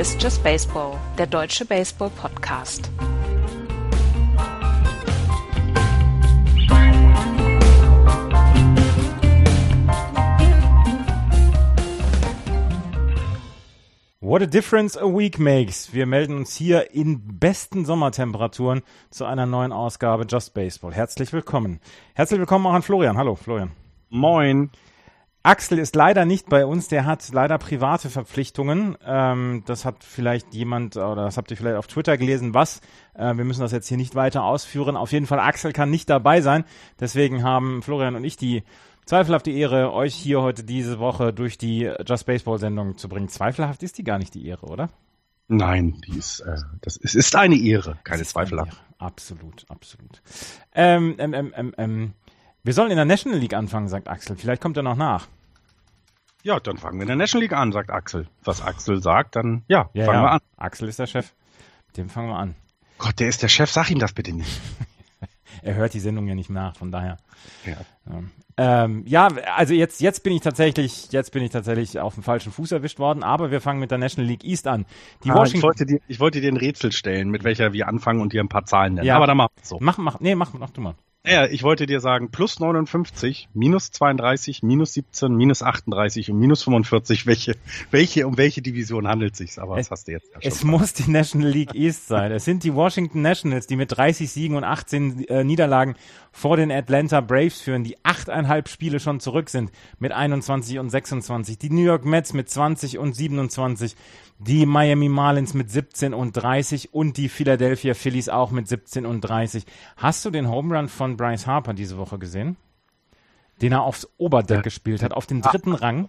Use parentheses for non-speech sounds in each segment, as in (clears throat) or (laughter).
Ist Just Baseball, der deutsche Baseball-Podcast. What a difference a week makes. Wir melden uns hier in besten Sommertemperaturen zu einer neuen Ausgabe Just Baseball. Herzlich willkommen. Herzlich willkommen auch an Florian. Hallo, Florian. Moin. Axel ist leider nicht bei uns, der hat leider private Verpflichtungen. Ähm, das hat vielleicht jemand, oder das habt ihr vielleicht auf Twitter gelesen, was. Äh, wir müssen das jetzt hier nicht weiter ausführen. Auf jeden Fall, Axel kann nicht dabei sein. Deswegen haben Florian und ich die zweifelhafte Ehre, euch hier heute diese Woche durch die Just Baseball Sendung zu bringen. Zweifelhaft ist die gar nicht die Ehre, oder? Nein, die ist, äh, das ist, ist eine Ehre, keine Zweifel. Absolut, absolut. Ähm, ähm, ähm, ähm, ähm wir sollen in der National League anfangen, sagt Axel. Vielleicht kommt er noch nach. Ja, dann fangen wir in der National League an, sagt Axel. Was Axel sagt, dann ja, ja fangen ja. wir an. Axel ist der Chef. Mit dem fangen wir an. Gott, der ist der Chef, sag ihm das bitte nicht. (laughs) er hört die Sendung ja nicht nach, von daher. Ja. Ähm, ja, also jetzt, jetzt bin ich tatsächlich, jetzt bin ich tatsächlich auf dem falschen Fuß erwischt worden, aber wir fangen mit der National League East an. Die ah, Washington ich, wollte dir, ich wollte dir ein Rätsel stellen, mit welcher wir anfangen und dir ein paar Zahlen nennen. Ja, aber dann mach so. Mach, mach, nee, mach, mach du mal. Ja, ich wollte dir sagen, plus 59, minus 32, minus 17, minus 38 und minus 45, welche, welche, um welche Division handelt sich's? Aber es, das hast du jetzt ja schon Es muss die National League East sein. Es sind die Washington Nationals, die mit 30 Siegen und 18 äh, Niederlagen vor den Atlanta Braves führen, die achteinhalb Spiele schon zurück sind mit 21 und 26. Die New York Mets mit 20 und 27 die Miami Marlins mit 17 und 30 und die Philadelphia Phillies auch mit 17 und 30. Hast du den Home Run von Bryce Harper diese Woche gesehen? Den er aufs Oberdeck ja. gespielt hat, auf den dritten Rang?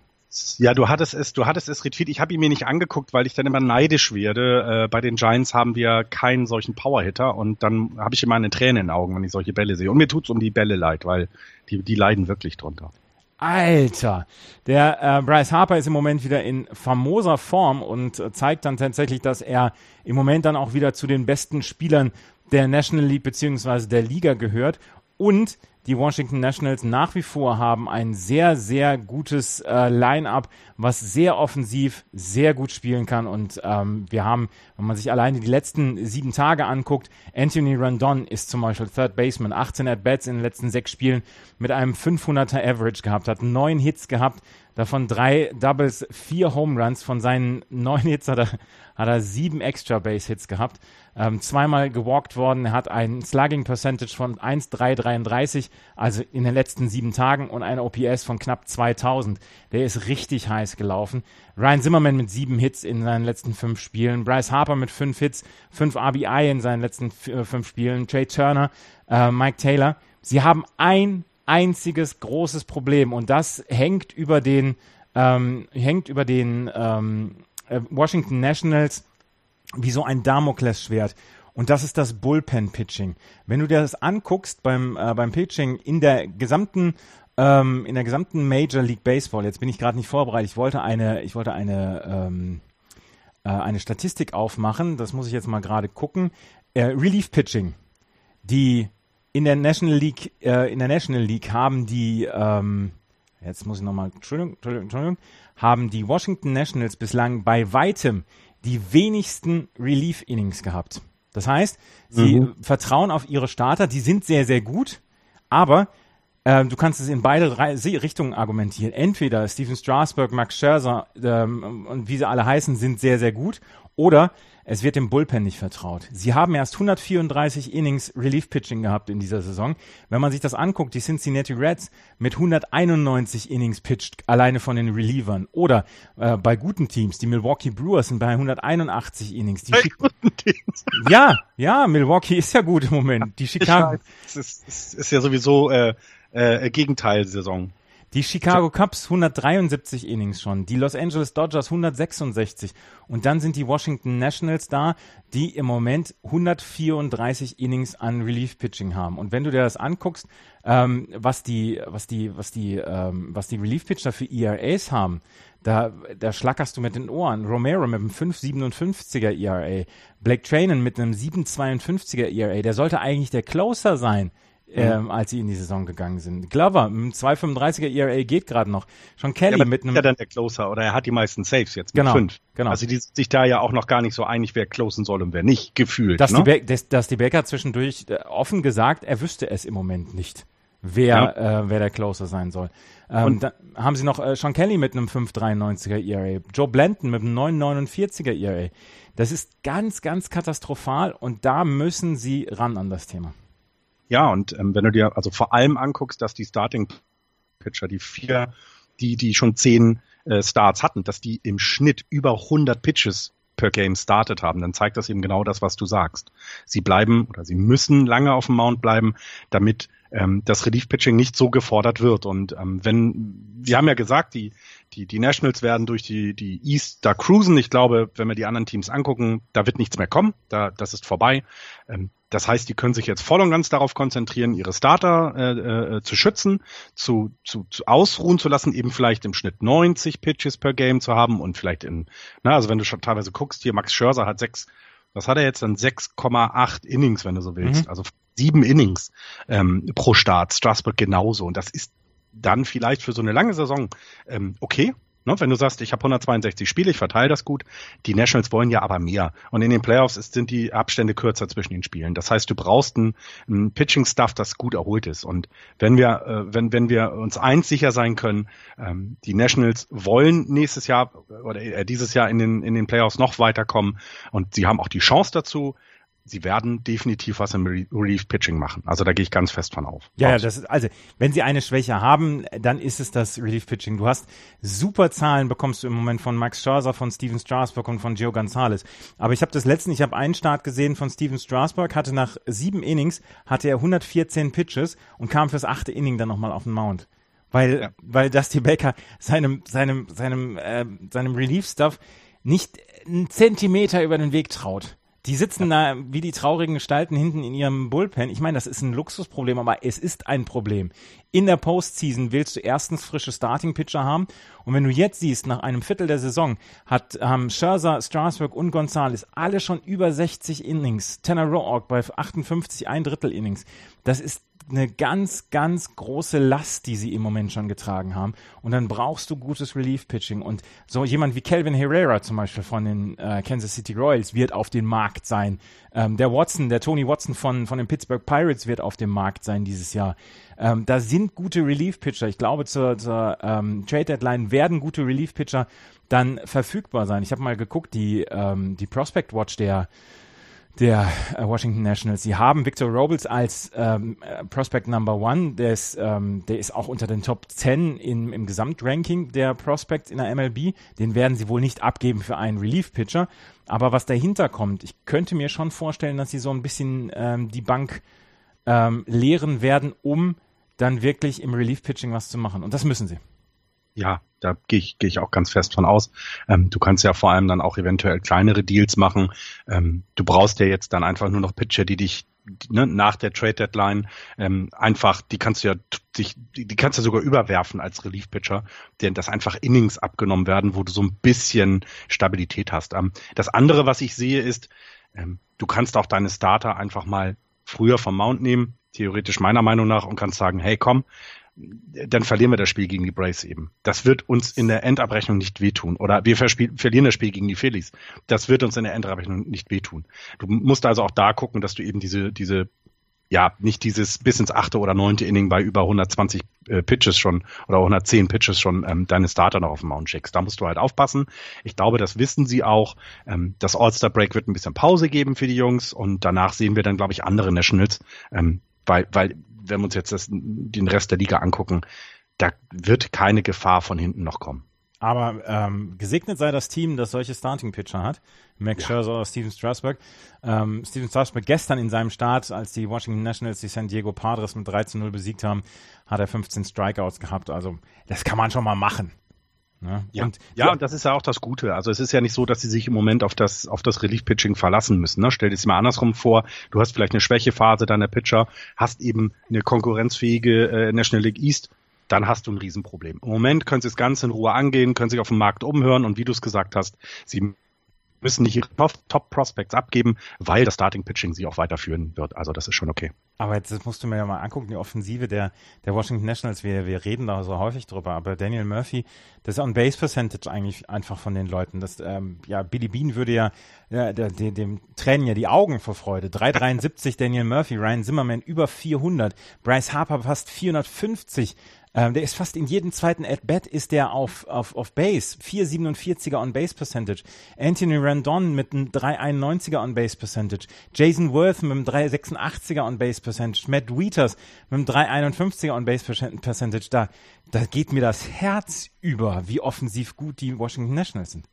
Ja, du hattest es, du hattest es retweet. Ich habe ihn mir nicht angeguckt, weil ich dann immer neidisch werde. Äh, bei den Giants haben wir keinen solchen Powerhitter und dann habe ich immer eine Träne in den Augen, wenn ich solche Bälle sehe. Und mir tut's um die Bälle leid, weil die, die leiden wirklich drunter. Alter, der äh, Bryce Harper ist im Moment wieder in famoser Form und äh, zeigt dann tatsächlich, dass er im Moment dann auch wieder zu den besten Spielern der National League beziehungsweise der Liga gehört. Und die Washington Nationals nach wie vor haben ein sehr, sehr gutes äh, Line-up, was sehr offensiv, sehr gut spielen kann. Und ähm, wir haben, wenn man sich alleine die letzten sieben Tage anguckt, Anthony Rondon ist zum Beispiel Third Baseman, 18 At-Bats in den letzten sechs Spielen mit einem 500er Average gehabt, hat neun Hits gehabt, davon drei Doubles, vier Home Runs. Von seinen neun Hits hat er, hat er sieben Extra Base Hits gehabt ähm, zweimal gewalkt worden. Er hat ein Slugging Percentage von 1,333, also in den letzten sieben Tagen und ein OPS von knapp 2000. Der ist richtig heiß gelaufen. Ryan Zimmerman mit sieben Hits in seinen letzten fünf Spielen. Bryce Harper mit fünf Hits, fünf RBI in seinen letzten äh, fünf Spielen. Trey Turner, äh, Mike Taylor. Sie haben ein einziges großes Problem und das hängt über den ähm, hängt über den ähm, äh, Washington Nationals wie so ein Damoklesschwert. Und das ist das Bullpen-Pitching. Wenn du dir das anguckst beim, äh, beim Pitching in der gesamten ähm, in der gesamten Major League Baseball, jetzt bin ich gerade nicht vorbereitet, ich wollte eine, ich wollte eine, ähm, äh, eine Statistik aufmachen, das muss ich jetzt mal gerade gucken. Äh, Relief Pitching. Die in der National League, äh, in der National League haben die, ähm, jetzt muss ich nochmal, Entschuldigung, Entschuldigung, Entschuldigung, haben die Washington Nationals bislang bei weitem die wenigsten Relief-Innings gehabt. Das heißt, sie mhm. vertrauen auf ihre Starter, die sind sehr, sehr gut, aber äh, du kannst es in beide Richtungen argumentieren. Entweder Steven Strasberg, Max Scherzer ähm, und wie sie alle heißen, sind sehr, sehr gut, oder es wird dem Bullpen nicht vertraut. Sie haben erst 134 Innings Relief Pitching gehabt in dieser Saison. Wenn man sich das anguckt, die Cincinnati Reds mit 191 Innings pitcht, alleine von den Relievern. Oder äh, bei guten Teams, die Milwaukee Brewers sind bei 181 Innings. Die bei guten Teams. Ja, ja, Milwaukee ist ja gut im Moment. Die Chicago. Es ist, ist, ist ja sowieso äh, äh, Gegenteilsaison. Die Chicago Cubs 173 Innings schon, die Los Angeles Dodgers 166 und dann sind die Washington Nationals da, die im Moment 134 Innings an Relief Pitching haben. Und wenn du dir das anguckst, ähm, was die, was die, was die, ähm, was die Relief Pitcher für ERAs haben, da, da schlackerst du mit den Ohren. Romero mit einem 5,57er ERA, Blake Trainen mit einem 7,52er ERA, der sollte eigentlich der Closer sein ähm, mhm. als sie in die Saison gegangen sind. Glover, mit 2,35er ERA geht gerade noch. Schon Kelly ja, mit einem. Ja, dann der Closer oder er hat die meisten Saves jetzt mit genau, fünf. Genau. Also die sind sich da ja auch noch gar nicht so einig, wer closen soll und wer nicht, gefühlt. Dass, ne? die, dass, dass die Baker zwischendurch äh, offen gesagt, er wüsste es im Moment nicht, wer, ja. äh, wer der Closer sein soll. Ähm, und dann haben sie noch äh, Sean Kelly mit einem 5,93er ERA, Joe Blanton mit einem 9,49er ERA. Das ist ganz, ganz katastrophal und da müssen sie ran an das Thema. Ja, und ähm, wenn du dir also vor allem anguckst, dass die Starting Pitcher, die vier, die, die schon zehn äh, Starts hatten, dass die im Schnitt über 100 Pitches per Game startet haben, dann zeigt das eben genau das, was du sagst. Sie bleiben oder sie müssen lange auf dem Mount bleiben, damit ähm, das Relief-Pitching nicht so gefordert wird. Und ähm, wenn, wir haben ja gesagt, die, die, die Nationals werden durch die, die East da cruisen. Ich glaube, wenn wir die anderen Teams angucken, da wird nichts mehr kommen. Da, das ist vorbei. Ähm, das heißt, die können sich jetzt voll und ganz darauf konzentrieren, ihre Starter äh, äh, zu schützen, zu, zu, zu ausruhen zu lassen, eben vielleicht im Schnitt 90 Pitches per Game zu haben und vielleicht in, na, also wenn du schon teilweise guckst, hier Max Scherzer hat sechs, was hat er jetzt dann? 6,8 Innings, wenn du so willst, mhm. also sieben Innings ähm, pro Start, Strasbourg genauso. Und das ist dann vielleicht für so eine lange Saison ähm, okay, Ne, wenn du sagst, ich habe 162 Spiele, ich verteile das gut. Die Nationals wollen ja aber mehr. Und in den Playoffs ist, sind die Abstände kürzer zwischen den Spielen. Das heißt, du brauchst ein, ein Pitching-Stuff, das gut erholt ist. Und wenn wir, äh, wenn, wenn wir uns eins sicher sein können, ähm, die Nationals wollen nächstes Jahr oder äh, dieses Jahr in den, in den Playoffs noch weiterkommen und sie haben auch die Chance dazu sie werden definitiv was im Relief Pitching machen. Also da gehe ich ganz fest von auf. Ja, ja, das ist, also wenn sie eine Schwäche haben, dann ist es das Relief Pitching. Du hast super Zahlen bekommst du im Moment von Max Scherzer, von Steven Strasburg und von Gio Gonzalez. Aber ich habe das letzten, ich habe einen Start gesehen von Steven Strasburg, hatte nach sieben Innings hatte er 114 Pitches und kam fürs achte Inning dann nochmal auf den Mount. Weil, ja. weil Dusty Baker seinem, seinem, seinem, äh, seinem Relief-Stuff nicht einen Zentimeter über den Weg traut. Die sitzen da wie die traurigen Gestalten hinten in ihrem Bullpen. Ich meine, das ist ein Luxusproblem, aber es ist ein Problem. In der Postseason willst du erstens frische Starting-Pitcher haben. Und wenn du jetzt siehst, nach einem Viertel der Saison hat ähm, Scherzer, Strasburg und Gonzalez alle schon über 60 Innings. Tanner Roark bei 58, ein Drittel Innings. Das ist eine ganz, ganz große Last, die sie im Moment schon getragen haben. Und dann brauchst du gutes Relief-Pitching. Und so jemand wie Calvin Herrera zum Beispiel von den äh, Kansas City Royals wird auf dem Markt sein. Ähm, der Watson, der Tony Watson von, von den Pittsburgh Pirates wird auf dem Markt sein dieses Jahr. Ähm, da sind gute Relief-Pitcher. Ich glaube, zur, zur ähm, Trade-Deadline werden gute Relief-Pitcher dann verfügbar sein. Ich habe mal geguckt, die, ähm, die Prospect Watch der der äh, Washington Nationals. Sie haben Victor Robles als ähm, äh, Prospect Number One. Der ist, ähm, der ist auch unter den Top 10 im, im Gesamtranking der Prospects in der MLB. Den werden sie wohl nicht abgeben für einen Relief-Pitcher. Aber was dahinter kommt, ich könnte mir schon vorstellen, dass sie so ein bisschen ähm, die Bank ähm, leeren werden, um dann wirklich im Relief-Pitching was zu machen. Und das müssen sie. Ja, da gehe ich, geh ich auch ganz fest von aus. Ähm, du kannst ja vor allem dann auch eventuell kleinere Deals machen. Ähm, du brauchst ja jetzt dann einfach nur noch Pitcher, die dich ne, nach der Trade Deadline ähm, einfach, die kannst du ja dich, die, die kannst du sogar überwerfen als Relief Pitcher, denn das einfach Innings abgenommen werden, wo du so ein bisschen Stabilität hast. Ähm, das andere, was ich sehe, ist, ähm, du kannst auch deine Starter einfach mal früher vom Mount nehmen, theoretisch meiner Meinung nach, und kannst sagen, hey komm, dann verlieren wir das Spiel gegen die Braves eben. Das wird uns in der Endabrechnung nicht wehtun. Oder wir verlieren das Spiel gegen die Phillies. Das wird uns in der Endabrechnung nicht wehtun. Du musst also auch da gucken, dass du eben diese, diese, ja, nicht dieses bis ins achte oder neunte Inning bei über 120 äh, Pitches schon oder 110 Pitches schon ähm, deine Starter noch auf dem Mount schickst. Da musst du halt aufpassen. Ich glaube, das wissen sie auch. Ähm, das All-Star Break wird ein bisschen Pause geben für die Jungs und danach sehen wir dann, glaube ich, andere Nationals, ähm, weil, weil wenn wir uns jetzt das, den Rest der Liga angucken, da wird keine Gefahr von hinten noch kommen. Aber ähm, gesegnet sei das Team, das solche Starting-Pitcher hat. Max ja. Scherzer oder Steven Strasburg. Ähm, Steven Strasburg gestern in seinem Start, als die Washington Nationals die San Diego Padres mit 3 zu 0 besiegt haben, hat er 15 Strikeouts gehabt. Also das kann man schon mal machen. Ne? Ja, und, ja, und das ist ja auch das Gute. Also es ist ja nicht so, dass sie sich im Moment auf das, auf das Relief-Pitching verlassen müssen. Ne? Stell dir das mal andersrum vor, du hast vielleicht eine Schwächephase deiner Pitcher, hast eben eine konkurrenzfähige äh, National League East, dann hast du ein Riesenproblem. Im Moment können sie das Ganze in Ruhe angehen, können sich auf dem Markt umhören und wie du es gesagt hast, sie müssen nicht ihre Top-Prospects abgeben, weil das Starting-Pitching sie auch weiterführen wird. Also das ist schon okay. Aber jetzt musst du mir ja mal angucken, die Offensive der, der Washington Nationals, wir, wir reden da so häufig drüber, aber Daniel Murphy, das On-Base-Percentage eigentlich einfach von den Leuten. Das, ähm, ja, Billy Bean würde ja, ja der, der, dem tränen ja die Augen vor Freude. 373 Daniel Murphy, Ryan Zimmerman über 400, Bryce Harper fast 450, ähm, der ist fast in jedem zweiten At-Bat ist der auf, auf, auf Base. 4,47er On-Base-Percentage. Anthony Randon mit einem 3,91er On-Base-Percentage. Jason Worth mit einem 3,86er On-Base-Percentage. Matt Wieters mit einem 3,51er On-Base-Percentage. Da, da geht mir das Herz über, wie offensiv gut die Washington Nationals sind.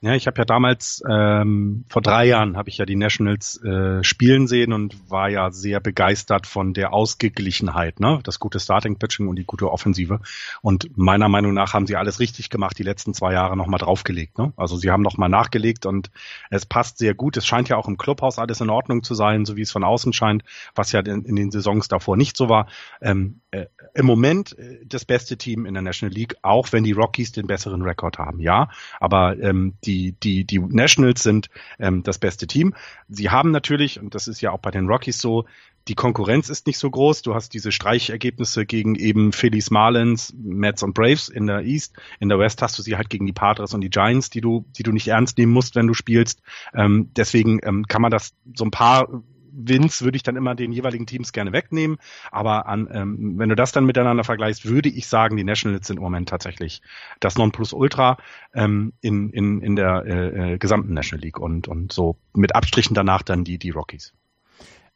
Ja, ich habe ja damals ähm, vor drei Jahren habe ich ja die Nationals äh, spielen sehen und war ja sehr begeistert von der Ausgeglichenheit, ne, das gute Starting Pitching und die gute Offensive. Und meiner Meinung nach haben sie alles richtig gemacht, die letzten zwei Jahre nochmal draufgelegt. Ne? Also sie haben nochmal nachgelegt und es passt sehr gut. Es scheint ja auch im Clubhaus alles in Ordnung zu sein, so wie es von außen scheint, was ja in, in den Saisons davor nicht so war. Ähm, äh, Im Moment äh, das beste Team in der National League, auch wenn die Rockies den besseren Rekord haben, ja. Aber ähm, die, die, die Nationals sind ähm, das beste Team. Sie haben natürlich, und das ist ja auch bei den Rockies so, die Konkurrenz ist nicht so groß. Du hast diese Streichergebnisse gegen eben Phillies, Marlins, Mets und Braves in der East. In der West hast du sie halt gegen die Padres und die Giants, die du, die du nicht ernst nehmen musst, wenn du spielst. Ähm, deswegen ähm, kann man das so ein paar Wins würde ich dann immer den jeweiligen Teams gerne wegnehmen. Aber an, ähm, wenn du das dann miteinander vergleichst, würde ich sagen, die Nationals sind im Moment tatsächlich das Nonplusultra ähm, in, in, in der äh, äh, gesamten National League und, und so mit Abstrichen danach dann die, die Rockies.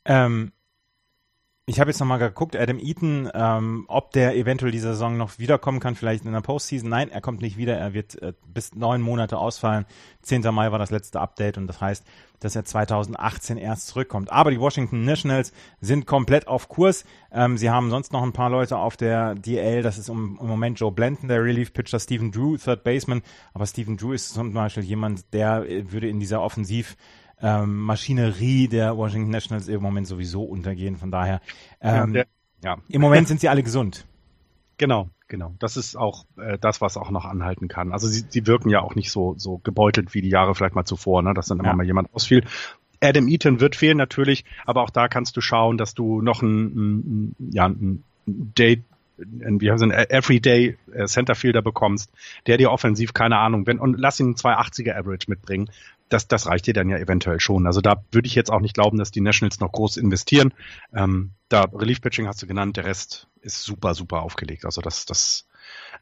Ähm, ich habe jetzt nochmal geguckt, Adam Eaton, ähm, ob der eventuell diese Saison noch wiederkommen kann, vielleicht in der Postseason. Nein, er kommt nicht wieder. Er wird äh, bis neun Monate ausfallen. 10. Mai war das letzte Update und das heißt, dass er 2018 erst zurückkommt. Aber die Washington Nationals sind komplett auf Kurs. Ähm, sie haben sonst noch ein paar Leute auf der DL. Das ist um, im Moment Joe Blanton, der Relief-Pitcher, Stephen Drew, Third Baseman. Aber Stephen Drew ist zum Beispiel jemand, der äh, würde in dieser Offensiv ähm, Maschinerie der Washington Nationals im Moment sowieso untergehen. Von daher, ähm, ja, ja. im Moment sind sie alle gesund. Genau, genau. Das ist auch äh, das, was auch noch anhalten kann. Also sie, sie wirken ja auch nicht so, so gebeutelt wie die Jahre vielleicht mal zuvor, ne? dass dann immer ja. mal jemand ausfiel. Adam Eaton wird fehlen natürlich, aber auch da kannst du schauen, dass du noch ein, ein, ja, ein Date wie heißt ein Everyday äh, Centerfielder bekommst, der dir offensiv keine Ahnung, wenn und lass ihn einen 280er Average mitbringen, das, das reicht dir dann ja eventuell schon. Also da würde ich jetzt auch nicht glauben, dass die Nationals noch groß investieren. Ähm, da Relief Pitching hast du genannt, der Rest ist super, super aufgelegt. Also das, das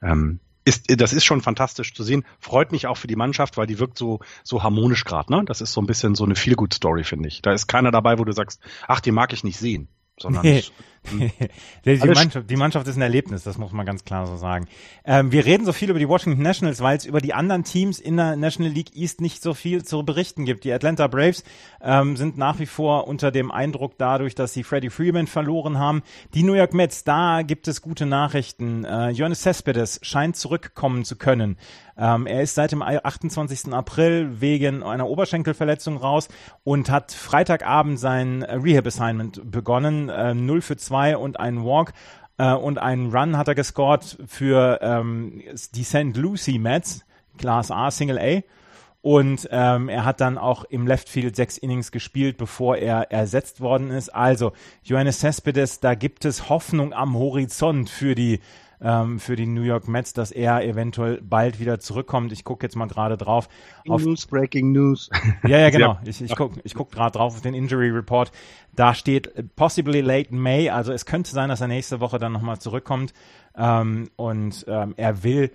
ähm, ist, das ist schon fantastisch zu sehen. Freut mich auch für die Mannschaft, weil die wirkt so, so harmonisch gerade. Ne? Das ist so ein bisschen so eine Feel-Good-Story, finde ich. Da ist keiner dabei, wo du sagst, ach, die mag ich nicht sehen sondern nee. (laughs) die, Mannschaft, die, Mannschaft, ist ein Erlebnis, das muss man ganz klar so sagen. Ähm, wir reden so viel über die Washington Nationals, weil es über die anderen Teams in der National League East nicht so viel zu berichten gibt. Die Atlanta Braves ähm, sind nach wie vor unter dem Eindruck dadurch, dass sie Freddie Freeman verloren haben. Die New York Mets, da gibt es gute Nachrichten. Äh, Jonas Cespedes scheint zurückkommen zu können. Ähm, er ist seit dem 28. April wegen einer Oberschenkelverletzung raus und hat Freitagabend sein Rehab-Assignment begonnen. Äh, 0 für 2 und einen Walk äh, und einen Run hat er gescored für ähm, die St. Lucie Mets, Class A, Single A. Und ähm, er hat dann auch im Left Field sechs Innings gespielt, bevor er ersetzt worden ist. Also, Johannes Cespedes, da gibt es Hoffnung am Horizont für die ähm, für die New York Mets, dass er eventuell bald wieder zurückkommt. Ich gucke jetzt mal gerade drauf. Auf, News, Breaking News. (laughs) Ja, ja, genau. Ich, ich gucke ich guck gerade drauf auf den Injury Report. Da steht possibly late May. Also es könnte sein, dass er nächste Woche dann nochmal zurückkommt. Ähm, und ähm, er will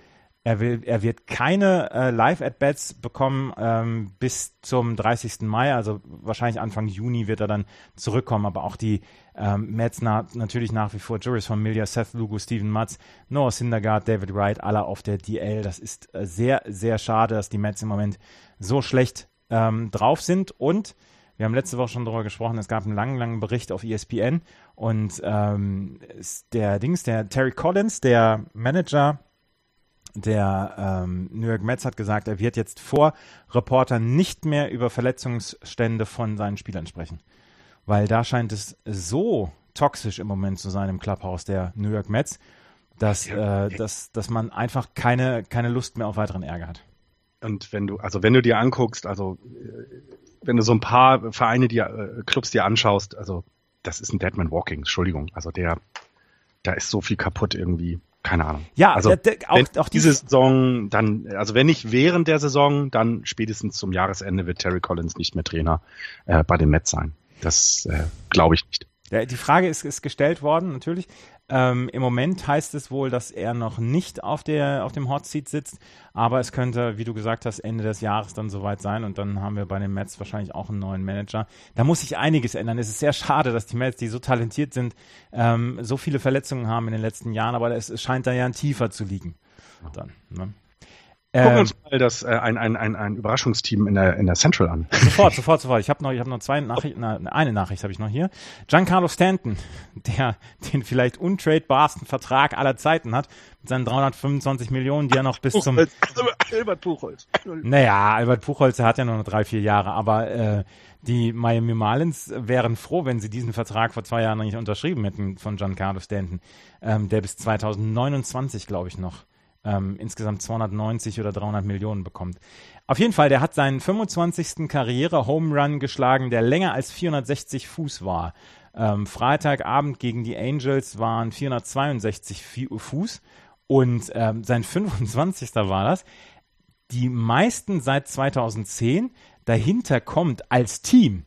er, will, er wird keine äh, Live-At-Bats bekommen ähm, bis zum 30. Mai, also wahrscheinlich Anfang Juni wird er dann zurückkommen. Aber auch die ähm, Mets na, natürlich nach wie vor Juris Familia, Seth Lugo, Steven Matz, Noah Syndergaard, David Wright, alle auf der DL. Das ist äh, sehr, sehr schade, dass die Mets im Moment so schlecht ähm, drauf sind. Und wir haben letzte Woche schon darüber gesprochen, es gab einen langen, langen Bericht auf ESPN und ähm, der Dings, der Terry Collins, der Manager der ähm, New York Mets hat gesagt, er wird jetzt vor Reportern nicht mehr über Verletzungsstände von seinen Spielern sprechen. Weil da scheint es so toxisch im Moment zu sein im Clubhouse der New York Mets, dass, äh, dass, dass man einfach keine, keine Lust mehr auf weiteren Ärger hat. und wenn du, also wenn du dir anguckst, also äh, wenn du so ein paar Vereine, die äh, Clubs dir anschaust, also das ist ein Deadman Walking, Entschuldigung. Also der, da ist so viel kaputt irgendwie. Keine Ahnung. Ja, also der, der, auch, auch diese Saison, dann, also wenn nicht während der Saison, dann spätestens zum Jahresende wird Terry Collins nicht mehr Trainer äh, bei den Mets sein. Das äh, glaube ich nicht. Die Frage ist, ist gestellt worden, natürlich. Ähm, Im Moment heißt es wohl, dass er noch nicht auf, der, auf dem Hot Seat sitzt, aber es könnte, wie du gesagt hast, Ende des Jahres dann soweit sein und dann haben wir bei den Mets wahrscheinlich auch einen neuen Manager. Da muss sich einiges ändern. Es ist sehr schade, dass die Mets, die so talentiert sind, ähm, so viele Verletzungen haben in den letzten Jahren, aber es, scheint da ja ein tiefer zu liegen. Dann, ne? Gucken wir Ähm, uns mal das, äh, ein, ein, ein, ein Überraschungsteam in der, in der Central an. Sofort, (laughs) sofort, sofort. Ich habe noch, ich habe noch zwei Nachrichten, na, eine Nachricht habe ich noch hier. Giancarlo Stanton, der den vielleicht untradebarsten Vertrag aller Zeiten hat, mit seinen 325 Millionen, die er noch bis zum, Albert Buchholz. naja, Albert Buchholz, der hat ja nur noch drei, vier Jahre, aber äh, die Miami Marlins wären froh, wenn sie diesen Vertrag vor zwei Jahren nicht unterschrieben hätten von Giancarlo Stanton, ähm, der bis 2029, glaube ich, noch ähm, insgesamt 290 oder 300 Millionen bekommt. Auf jeden Fall, der hat seinen 25. Karriere-Home Run geschlagen, der länger als 460 Fuß war. Ähm, Freitagabend gegen die Angels waren 462 Fi- Fuß und ähm, sein 25. war das. Die meisten seit 2010. Dahinter kommt als Team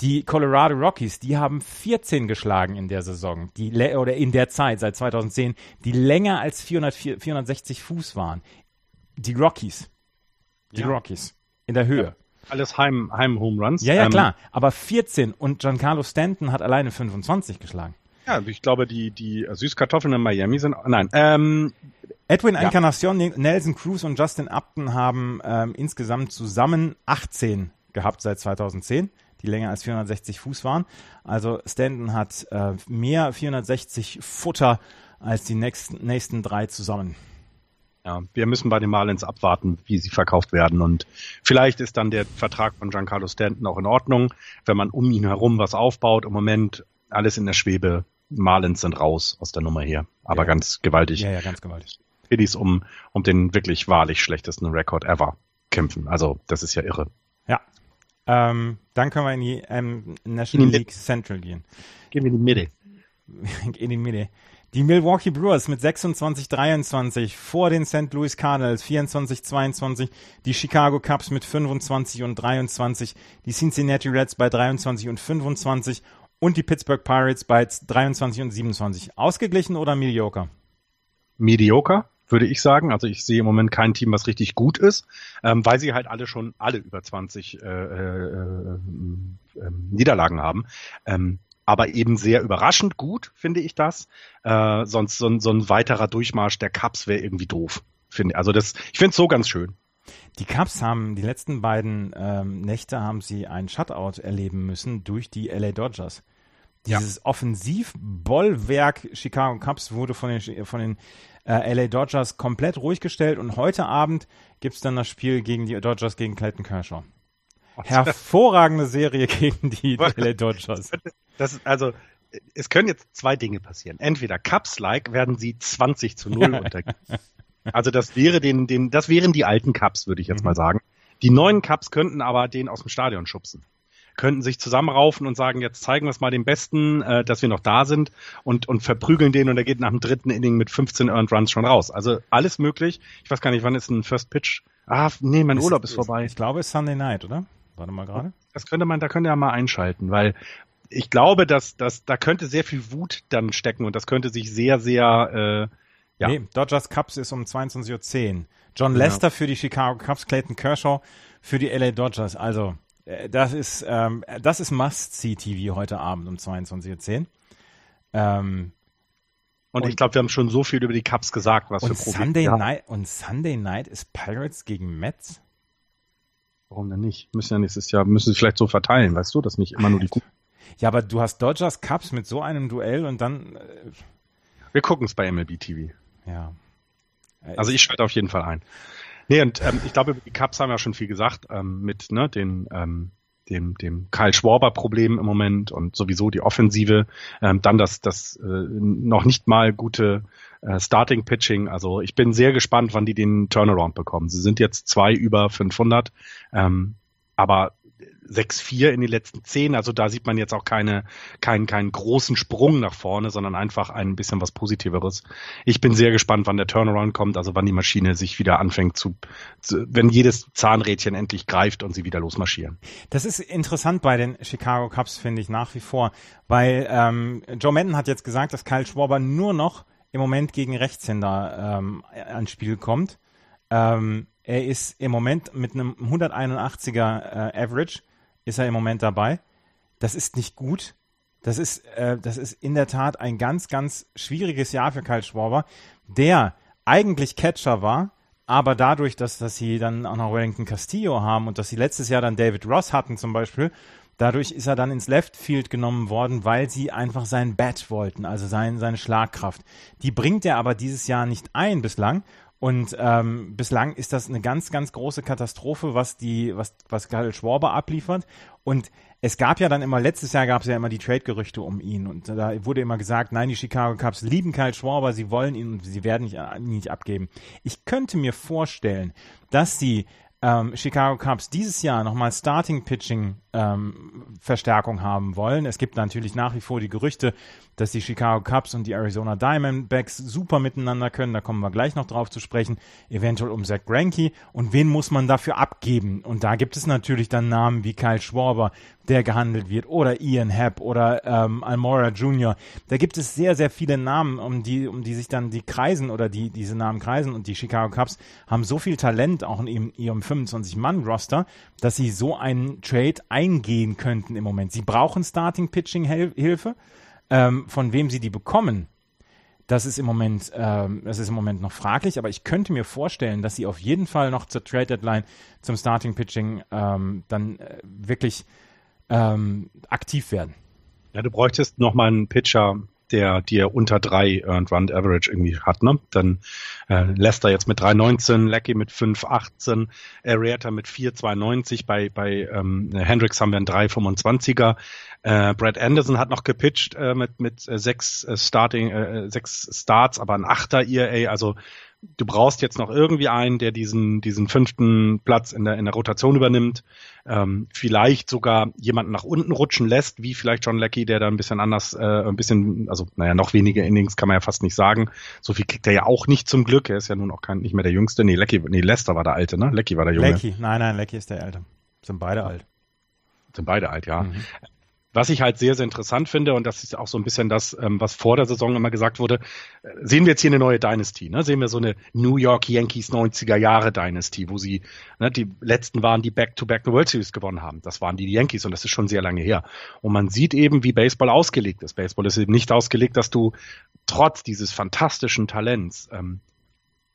die Colorado Rockies, die haben 14 geschlagen in der Saison, die oder in der Zeit seit 2010, die länger als 400, 460 Fuß waren. Die Rockies. Die Ja. Rockies. In der Höhe. Alles Heim, Heim Home Runs. Ja, ja, Ähm, klar. Aber 14 und Giancarlo Stanton hat alleine 25 geschlagen. Ja, ich glaube, die, die Süßkartoffeln in Miami sind, nein, ähm, Edwin Ja. Encarnacion, Nelson Cruz und Justin Upton haben ähm, insgesamt zusammen 18 gehabt seit 2010, die länger als 460 Fuß waren. Also Stanton hat äh, mehr 460 Futter als die nächsten, nächsten drei zusammen. Ja, wir müssen bei den Marlins abwarten, wie sie verkauft werden. Und vielleicht ist dann der Vertrag von Giancarlo Stanton auch in Ordnung, wenn man um ihn herum was aufbaut. Im Moment alles in der Schwebe. Marlins sind raus aus der Nummer hier. Aber Ja. ganz gewaltig. Ja, ja, ganz gewaltig. Phillies um, um den wirklich wahrlich schlechtesten Rekord ever kämpfen. Also, das ist ja irre. Ähm, dann können wir in die ähm, National In die- League Central gehen. Gehen wir in die Mitte. (laughs) in die Mitte. Die Milwaukee Brewers mit 26-23 vor den St. Louis Cardinals 24-22, die Chicago Cubs mit 25 und 23, die Cincinnati Reds bei 23 und 25 und die Pittsburgh Pirates bei 23 und 27. Ausgeglichen oder mediocre? Mediocre, würde ich sagen. Also ich sehe im Moment kein Team, was richtig gut ist, ähm, weil sie halt alle schon alle über 20 äh, äh, äh, ähm, Niederlagen haben. Ähm, aber eben sehr überraschend gut, finde ich das. Äh, sonst so, ein- so ein weiterer Durchmarsch der Cups wäre irgendwie doof. Finde, also das, ich finde es so ganz schön. Die Cubs haben die letzten beiden ähm, Nächte haben sie ein Shutout erleben müssen durch die LA Dodgers. Ja. Dieses Offensivbollwerk Chicago Cubs wurde von den, von den äh, LA Dodgers komplett ruhig gestellt und heute Abend gibt's dann das Spiel gegen die Dodgers gegen Clayton Kershaw. (laughs) Hervorragende Serie gegen die LA Dodgers. Das ist also, es können jetzt zwei Dinge passieren. Entweder Cups-like werden sie 20 zu 0 (laughs) untergehen. Also das wäre den, den, das wären die alten Cups, würde ich jetzt Mhm. mal sagen. Die neuen Cups könnten aber den aus dem Stadion schubsen. Könnten sich zusammenraufen und sagen, jetzt zeigen wir es mal dem Besten, äh, dass wir noch da sind und, und verprügeln den und er geht nach dem dritten Inning mit 15 Earned Runs schon raus. Also alles möglich. Ich weiß gar nicht, wann ist ein First Pitch? Ah, nee, mein Urlaub ist vorbei. Ich glaube, es ist Sunday Night, oder? Warte mal gerade. Das könnte man, da könnte er mal einschalten, weil ich glaube, dass, dass da könnte sehr viel Wut dann stecken und das könnte sich sehr, sehr äh, ja. Nee, Dodgers Cubs ist um 22.10 Uhr. John Ja. Lester für die Chicago Cubs, Clayton Kershaw für die LA Dodgers. Also, das ist, ähm, das ist Must-See-TV heute Abend um 22.10 Uhr. Ähm, Und, Und- ich glaube, wir haben schon so viel über die Cups gesagt, was und, für Probleme. Sunday Ja, Night, und Sunday Night ist Pirates gegen Mets? warum denn nicht? Müssen ja nächstes Jahr, müssen sie vielleicht so verteilen, weißt du, dass nicht immer nur die Guten. Ja, aber du hast Dodgers Cubs mit so einem Duell und dann, äh, Wir gucken es bei MLB TV. ja. Äh, Also ich schalte auf jeden Fall ein. Nee, und ähm, ich glaube, über die Cups haben wir ja schon viel gesagt, ähm, mit ne, den ähm, dem, dem Kyle Schwarber-Problem im Moment und sowieso die Offensive. Ähm, dann das, das äh, noch nicht mal gute äh, Starting Pitching. Also ich bin sehr gespannt, wann die den Turnaround bekommen. Sie sind jetzt zwei über 500, ähm, aber 6-4 in den letzten zehn. Also da sieht man jetzt auch keine, keinen, keinen großen Sprung nach vorne, sondern einfach ein bisschen was Positiveres. Ich bin sehr gespannt, wann der Turnaround kommt, also wann die Maschine sich wieder anfängt zu, zu wenn jedes Zahnrädchen endlich greift und sie wieder losmarschieren. Das ist interessant bei den Chicago Cubs, finde ich, nach wie vor, weil ähm, Joe Madden hat jetzt gesagt, dass Kyle Schwarber nur noch im Moment gegen Rechtshänder ähm, ans Spiel kommt. Ähm, er ist im Moment mit einem 181er äh, Average ist er im Moment dabei. Das ist nicht gut. Das ist, äh, das ist in der Tat ein ganz, ganz schwieriges Jahr für Kyle Schwarber, der eigentlich Catcher war, aber dadurch, dass, dass sie dann auch noch Wellington Castillo haben und dass sie letztes Jahr dann David Ross hatten zum Beispiel, dadurch ist er dann ins Left Field genommen worden, weil sie einfach sein Bat wollten, also sein, seine Schlagkraft. Die bringt er aber dieses Jahr nicht ein bislang und ähm, bislang ist das eine ganz, ganz große Katastrophe, was die, was, was Karl Schwarber abliefert. Und es gab ja dann immer, letztes Jahr gab es ja immer die Trade-Gerüchte um ihn. Und da wurde immer gesagt, nein, die Chicago Cubs lieben Kyle Schwarber, sie wollen ihn und sie werden ihn nicht, abgeben. Ich könnte mir vorstellen, dass sie ähm, Chicago Cubs dieses Jahr nochmal Starting Pitching ähm, Verstärkung haben wollen. Es gibt natürlich nach wie vor die Gerüchte, dass die Chicago Cubs und die Arizona Diamondbacks super miteinander können. Da kommen wir gleich noch drauf zu sprechen. Eventuell um Zach Greinke. Und wen muss man dafür abgeben? Und da gibt es natürlich dann Namen wie Kyle Schwarber, der gehandelt wird, oder Ian Happ oder ähm, Almora Jr. Da gibt es sehr, sehr viele Namen, um die, um die sich dann die kreisen oder die diese Namen kreisen. Und die Chicago Cubs haben so viel Talent auch in ihrem 25-Mann-Roster, dass sie so einen Trade eingehen könnten im Moment. Sie brauchen Starting-Pitching-Hilfe. Ähm, von wem sie die bekommen, das ist im Moment, ähm, das ist im Moment noch fraglich, aber ich könnte mir vorstellen, dass sie auf jeden Fall noch zur Trade Deadline zum Starting Pitching ähm, dann äh, wirklich ähm, aktiv werden. Ja, du bräuchtest noch mal einen Pitcher, der dir unter drei Earned Run Average irgendwie hat, ne? Dann äh, Lester jetzt mit 3,19, Lecky mit 5,18, Arietta mit 4,92, bei, bei ähm, Hendricks haben wir einen 3,25er. Äh, Brad Anderson hat noch gepitcht äh, mit, mit äh, sechs äh, Starting, äh, sechs Starts, aber ein Achter ERA, also du brauchst jetzt noch irgendwie einen, der diesen, diesen fünften Platz in der, in der Rotation übernimmt, ähm, vielleicht sogar jemanden nach unten rutschen lässt, wie vielleicht John Leckie, der da ein bisschen anders, äh, ein bisschen, also naja, noch weniger Innings kann man ja fast nicht sagen. So viel kriegt er ja auch nicht zum Glück. Er ist ja nun auch kein, nicht mehr der Jüngste. Nee, Leckie, nee, Lester war der Alte, ne? Leckie war der Junge. Leckie, nein, nein, Leckie ist der Alte. Sind beide alt. Sind beide alt, ja. Mhm. Was ich halt sehr, sehr interessant finde, und das ist auch so ein bisschen das, ähm, was vor der Saison immer gesagt wurde, äh, sehen wir jetzt hier eine neue Dynasty, ne? Sehen wir so eine New York Yankees 90er Jahre Dynasty, wo sie, ne, die letzten waren, die Back-to-Back -back World Series gewonnen haben. Das waren die Yankees und das ist schon sehr lange her. Und man sieht eben, wie Baseball ausgelegt ist. Baseball ist eben nicht ausgelegt, dass du trotz dieses fantastischen Talents ähm,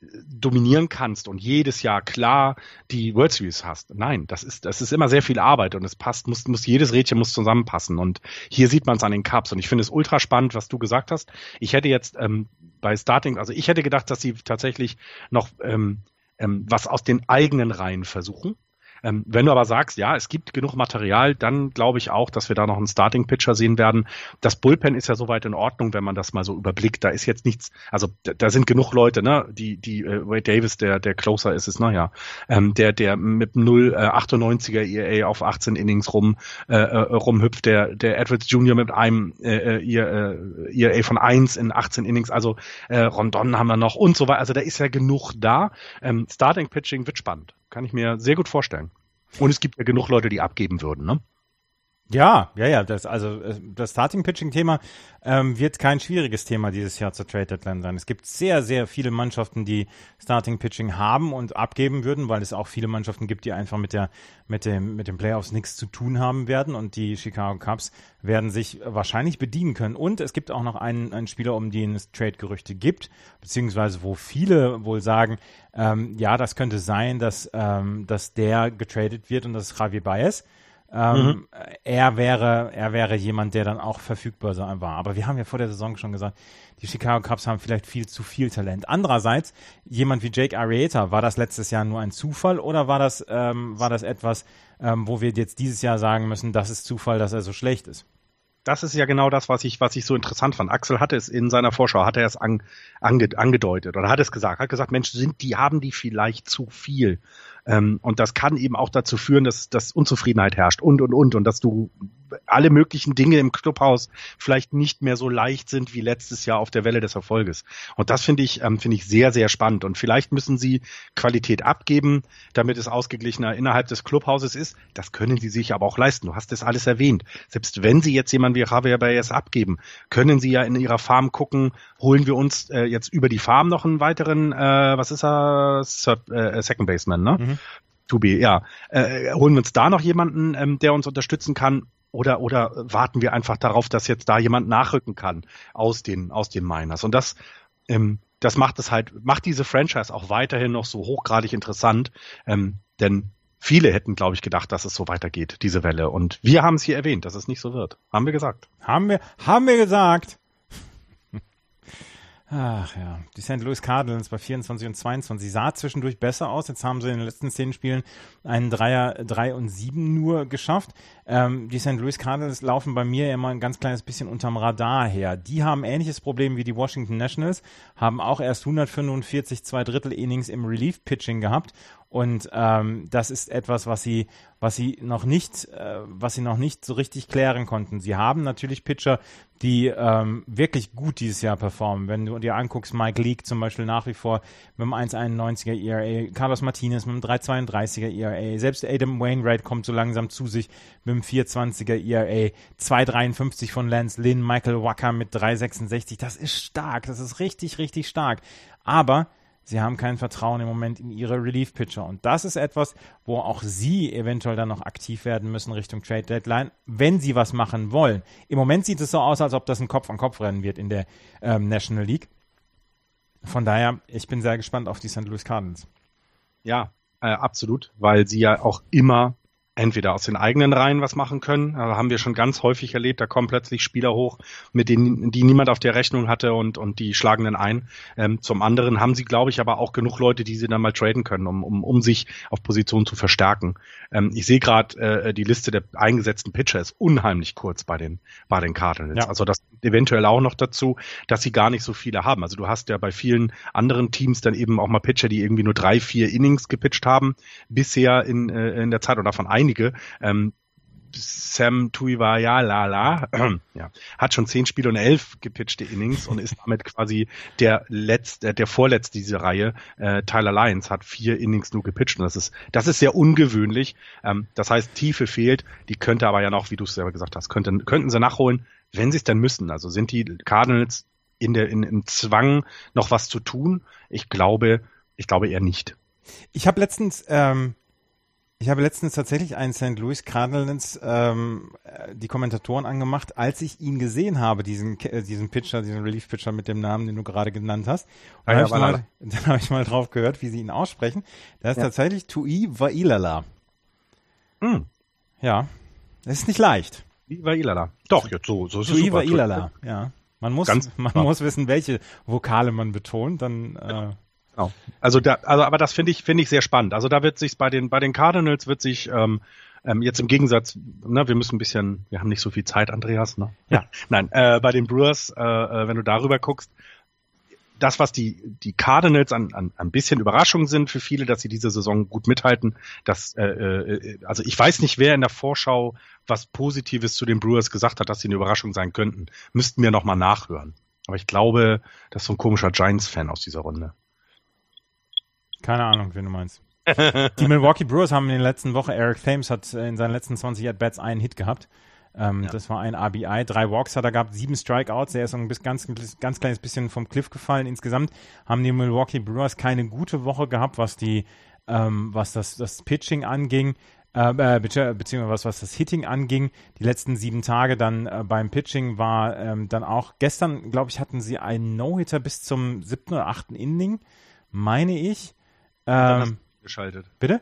dominieren kannst und jedes Jahr klar die World Series hast. Nein, das ist, das ist immer sehr viel Arbeit und es passt, muss, muss, jedes Rädchen muss zusammenpassen und hier sieht man es an den Cups und ich finde es ultra spannend, was du gesagt hast. Ich hätte jetzt ähm, bei Starting, also ich hätte gedacht, dass sie tatsächlich noch ähm, ähm, was aus den eigenen Reihen versuchen ähm, wenn du aber sagst, ja, es gibt genug Material, dann glaube ich auch, dass wir da noch einen Starting Pitcher sehen werden. Das Bullpen ist ja soweit in Ordnung, wenn man das mal so überblickt. Da ist jetzt nichts, also da, da sind genug Leute, ne, die, die äh, Wade Davis, der, der Closer ist es, naja, ähm, der, der mit 0,98er äh, ERA auf 18 Innings rum, äh, äh, rumhüpft, der, der Edwards Jr. mit einem äh, äh, ERA e von 1 in 18 Innings, also äh, Rondon haben wir noch und so weiter. Also da ist ja genug da. Ähm, Starting Pitching wird spannend. Kann ich mir sehr gut vorstellen. Und es gibt ja genug Leute, die abgeben würden, ne? Ja, ja, ja. Das, also äh, das Starting-Pitching-Thema ähm, wird kein schwieriges Thema dieses Jahr zur Trade Deadline sein. Es gibt sehr, sehr viele Mannschaften, die Starting-Pitching haben und abgeben würden, weil es auch viele Mannschaften gibt, die einfach mit der mit dem mit den Playoffs nichts zu tun haben werden und die Chicago Cubs werden sich wahrscheinlich bedienen können. Und es gibt auch noch einen, einen Spieler, um den es Trade-Gerüchte gibt, beziehungsweise wo viele wohl sagen, ähm, ja, das könnte sein, dass ähm, dass der getradet wird und das ist Javier Baez. Ähm, mhm. Er wäre, er wäre jemand, der dann auch verfügbar war. Aber wir haben ja vor der Saison schon gesagt, die Chicago Cubs haben vielleicht viel zu viel Talent. Andererseits, jemand wie Jake Arrieta, war das letztes Jahr nur ein Zufall oder war das, ähm, war das etwas, ähm, wo wir jetzt dieses Jahr sagen müssen, das ist Zufall, dass er so schlecht ist das ist ja genau das, was ich, was ich so interessant fand. Axel hatte es in seiner Vorschau, hat er es an, ange, angedeutet oder hat es gesagt, hat gesagt, Mensch, sind die, haben die vielleicht zu viel? Ähm, und das kann eben auch dazu führen, dass, dass Unzufriedenheit herrscht und, und, und, und dass du alle möglichen Dinge im Clubhaus vielleicht nicht mehr so leicht sind wie letztes Jahr auf der Welle des Erfolges. Und das finde ich, ähm, finde ich sehr, sehr spannend. Und vielleicht müssen sie Qualität abgeben, damit es ausgeglichener innerhalb des Clubhauses ist. Das können sie sich aber auch leisten. Du hast das alles erwähnt. Selbst wenn sie jetzt jemanden wie Javier Baez abgeben, können sie ja in ihrer Farm gucken, holen wir uns äh, jetzt über die Farm noch einen weiteren, äh, was ist er, Third, äh, Second Baseman, ne? Mhm. To be, ja. Äh, holen wir uns da noch jemanden, ähm, der uns unterstützen kann? Oder, oder warten wir einfach darauf, dass jetzt da jemand nachrücken kann aus den, aus den Miners? Und das, ähm, das macht es halt, macht diese Franchise auch weiterhin noch so hochgradig interessant, ähm, denn viele hätten, glaube ich, gedacht, dass es so weitergeht, diese Welle. Und wir haben es hier erwähnt, dass es nicht so wird. Haben wir gesagt. Haben wir, haben wir gesagt. Ach ja, die St. Louis Cardinals bei 24 und 22 sah zwischendurch besser aus. Jetzt haben sie in den letzten zehn Spielen einen Dreier, drei und sieben nur geschafft. Ähm, die St. Louis Cardinals laufen bei mir immer ein ganz kleines bisschen unterm Radar her. Die haben ähnliches Problem wie die Washington Nationals, haben auch erst 145 zwei Drittel Innings im Relief Pitching gehabt und ähm, das ist etwas, was sie, was sie noch nicht, äh, was sie noch nicht so richtig klären konnten. Sie haben natürlich Pitcher, die ähm, wirklich gut dieses Jahr performen. Wenn du dir anguckst, Mike Leake zum Beispiel nach wie vor mit dem 1,91er ERA, Carlos Martinez mit dem 3,32er ERA, selbst Adam Wainwright kommt so langsam zu sich mit dem 4,20er ERA, 2,53 von Lance Lynn, Michael Wacker mit 3,66. Das ist stark, das ist richtig, richtig stark. Aber Sie haben kein Vertrauen im Moment in ihre Relief-Pitcher. Und das ist etwas, wo auch Sie eventuell dann noch aktiv werden müssen Richtung Trade Deadline, wenn Sie was machen wollen. Im Moment sieht es so aus, als ob das ein Kopf-an-Kopf-Rennen wird in der ähm, National League. Von daher, ich bin sehr gespannt auf die St. Louis Cardinals. Ja, äh, absolut, weil sie ja auch immer entweder aus den eigenen Reihen was machen können. Also haben wir schon ganz häufig erlebt, da kommen plötzlich Spieler hoch, mit denen die niemand auf der Rechnung hatte und, und die schlagen dann ein. Ähm, zum anderen haben sie, glaube ich, aber auch genug Leute, die sie dann mal traden können, um, um, um sich auf Position zu verstärken. Ähm, ich sehe gerade, äh, die Liste der eingesetzten Pitcher ist unheimlich kurz bei den, bei den Cardinals. Ja. Also das eventuell auch noch dazu, dass sie gar nicht so viele haben. Also du hast ja bei vielen anderen Teams dann eben auch mal Pitcher, die irgendwie nur drei, vier Innings gepitcht haben, bisher in, äh, in der Zeit und davon einige. Ähm, Sam Tuivasa-Lala (clears throat) ja, hat schon zehn Spiele und elf gepitchte Innings und ist damit quasi der letzte, der vorletzte dieser Reihe. Äh, Tyler Lyons hat vier Innings nur gepitcht und das ist, das ist sehr ungewöhnlich. Ähm, das heißt, Tiefe fehlt. Die könnte aber ja noch, wie du es selber gesagt hast, könnten, könnten sie nachholen, wenn sie es dann müssen. Also sind die Cardinals in der, in, im Zwang, noch was zu tun? Ich glaube, ich glaube eher nicht. Ich habe letztens ähm, ich habe letztens tatsächlich einen St. Louis Cardinals ähm, die Kommentatoren angemacht, als ich ihn gesehen habe, diesen äh, diesen Pitcher, diesen Relief Pitcher mit dem Namen, den du gerade genannt hast. Und ah, ja, hab mal, (laughs) dann habe ich mal drauf gehört, wie sie ihn aussprechen. Das ist ja. tatsächlich Tui Vailala. Hm. Ja, das ist nicht leicht. Tui Vailala. Doch, jetzt so, so ist es Tui Vailala, ja. Man muss, Ganz, man ja. muss wissen, welche Vokale man betont, dann äh, Genau. Also da, also aber das finde ich finde ich sehr spannend. Also da wird sich bei den bei den Cardinals wird sich ähm, ähm, jetzt im Gegensatz, ne, wir müssen ein bisschen, wir haben nicht so viel Zeit, Andreas, ne? Ja. (laughs) Nein, äh, bei den Brewers, äh, äh, wenn du darüber guckst, das, was die, die Cardinals an, an ein bisschen Überraschung sind für viele, dass sie diese Saison gut mithalten, das, äh, äh, also ich weiß nicht, wer in der Vorschau was Positives zu den Brewers gesagt hat, dass sie eine Überraschung sein könnten. Müssten wir nochmal nachhören. Aber ich glaube, das ist so ein komischer Giants-Fan aus dieser Runde. Keine Ahnung, wen du meinst. (laughs) Die Milwaukee Brewers haben in der letzten Woche, Eric Thames hat in seinen letzten 20 At-Bats einen Hit gehabt. Ähm, ja. Das war ein RBI. Drei Walks hat er gehabt, sieben Strikeouts. Der ist ein ganz, ganz kleines bisschen vom Cliff gefallen. Insgesamt haben die Milwaukee Brewers keine gute Woche gehabt, was die, ähm, was das, das Pitching anging. Äh, äh beziehungsweise was, was das Hitting anging. Die letzten sieben Tage dann äh, beim Pitching war ähm, dann auch, gestern, glaube ich, hatten sie einen No-Hitter bis zum siebten oder achten Inning, meine ich. Dann hast ähm, du geschaltet. Bitte?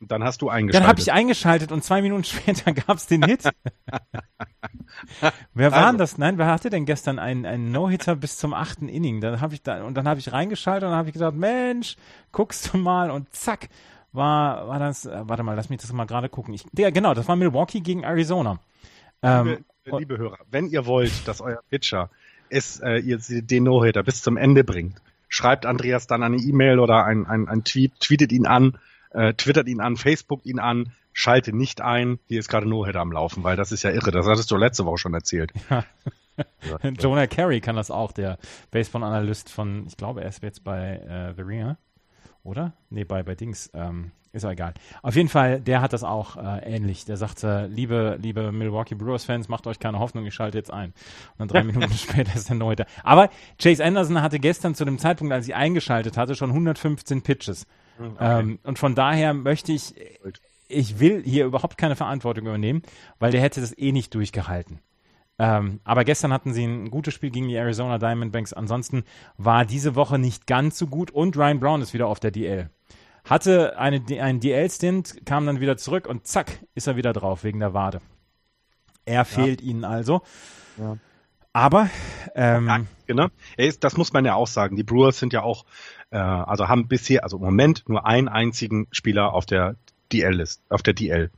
Dann hast du eingeschaltet. Dann habe ich eingeschaltet und zwei Minuten (laughs) später gab es den Hit. (laughs) wer war also. das? Nein, wer hatte denn gestern einen, einen No-Hitter bis zum achten Inning? Dann habe ich da und dann habe ich reingeschaltet und dann habe ich gesagt, Mensch, guckst du mal und zack war, war das, äh, warte mal, lass mich das mal gerade gucken. Ich, der, genau, das war Milwaukee gegen Arizona. Ähm, liebe, liebe Hörer, wenn ihr wollt, dass euer Pitcher es, äh, ihr den No-Hitter bis zum Ende bringt, schreibt Andreas dann eine E-Mail oder ein, ein, ein Tweet, tweetet ihn an, äh, twittert ihn an, Facebook ihn an, schalte nicht ein, hier ist gerade No-Hitter am Laufen, weil das ist ja irre. Das hattest du letzte Woche schon erzählt. (laughs) Ja. Jonah Carey kann das auch, der Baseball-Analyst von, ich glaube, er ist jetzt bei äh, The Ringer, oder? Nee, bei, bei Dings. Ähm, ist auch egal. Auf jeden Fall, der hat das auch äh, ähnlich. Der sagte, liebe, liebe Milwaukee Brewers-Fans, macht euch keine Hoffnung, ich schalte jetzt ein. Und dann drei (laughs) Minuten später ist er neu da. Aber Chase Anderson hatte gestern zu dem Zeitpunkt, als ich eingeschaltet hatte, schon 115 Pitches. Hm, okay. Ähm, und von daher möchte ich, ich will hier überhaupt keine Verantwortung übernehmen, weil der hätte das eh nicht durchgehalten. Ähm, aber gestern hatten sie ein gutes Spiel gegen die Arizona Diamondbacks. Ansonsten war diese Woche nicht ganz so gut und Ryan Brown ist wieder auf der DL. Hatte eine, einen DL-Stint, kam dann wieder zurück und zack, ist er wieder drauf wegen der Wade. Er ja. fehlt ihnen also. Ja. Aber ähm, ja, genau. das muss man ja auch sagen. Die Brewers sind ja auch, äh, also haben bisher, also im Moment nur einen einzigen Spieler auf der DL-List, auf der DL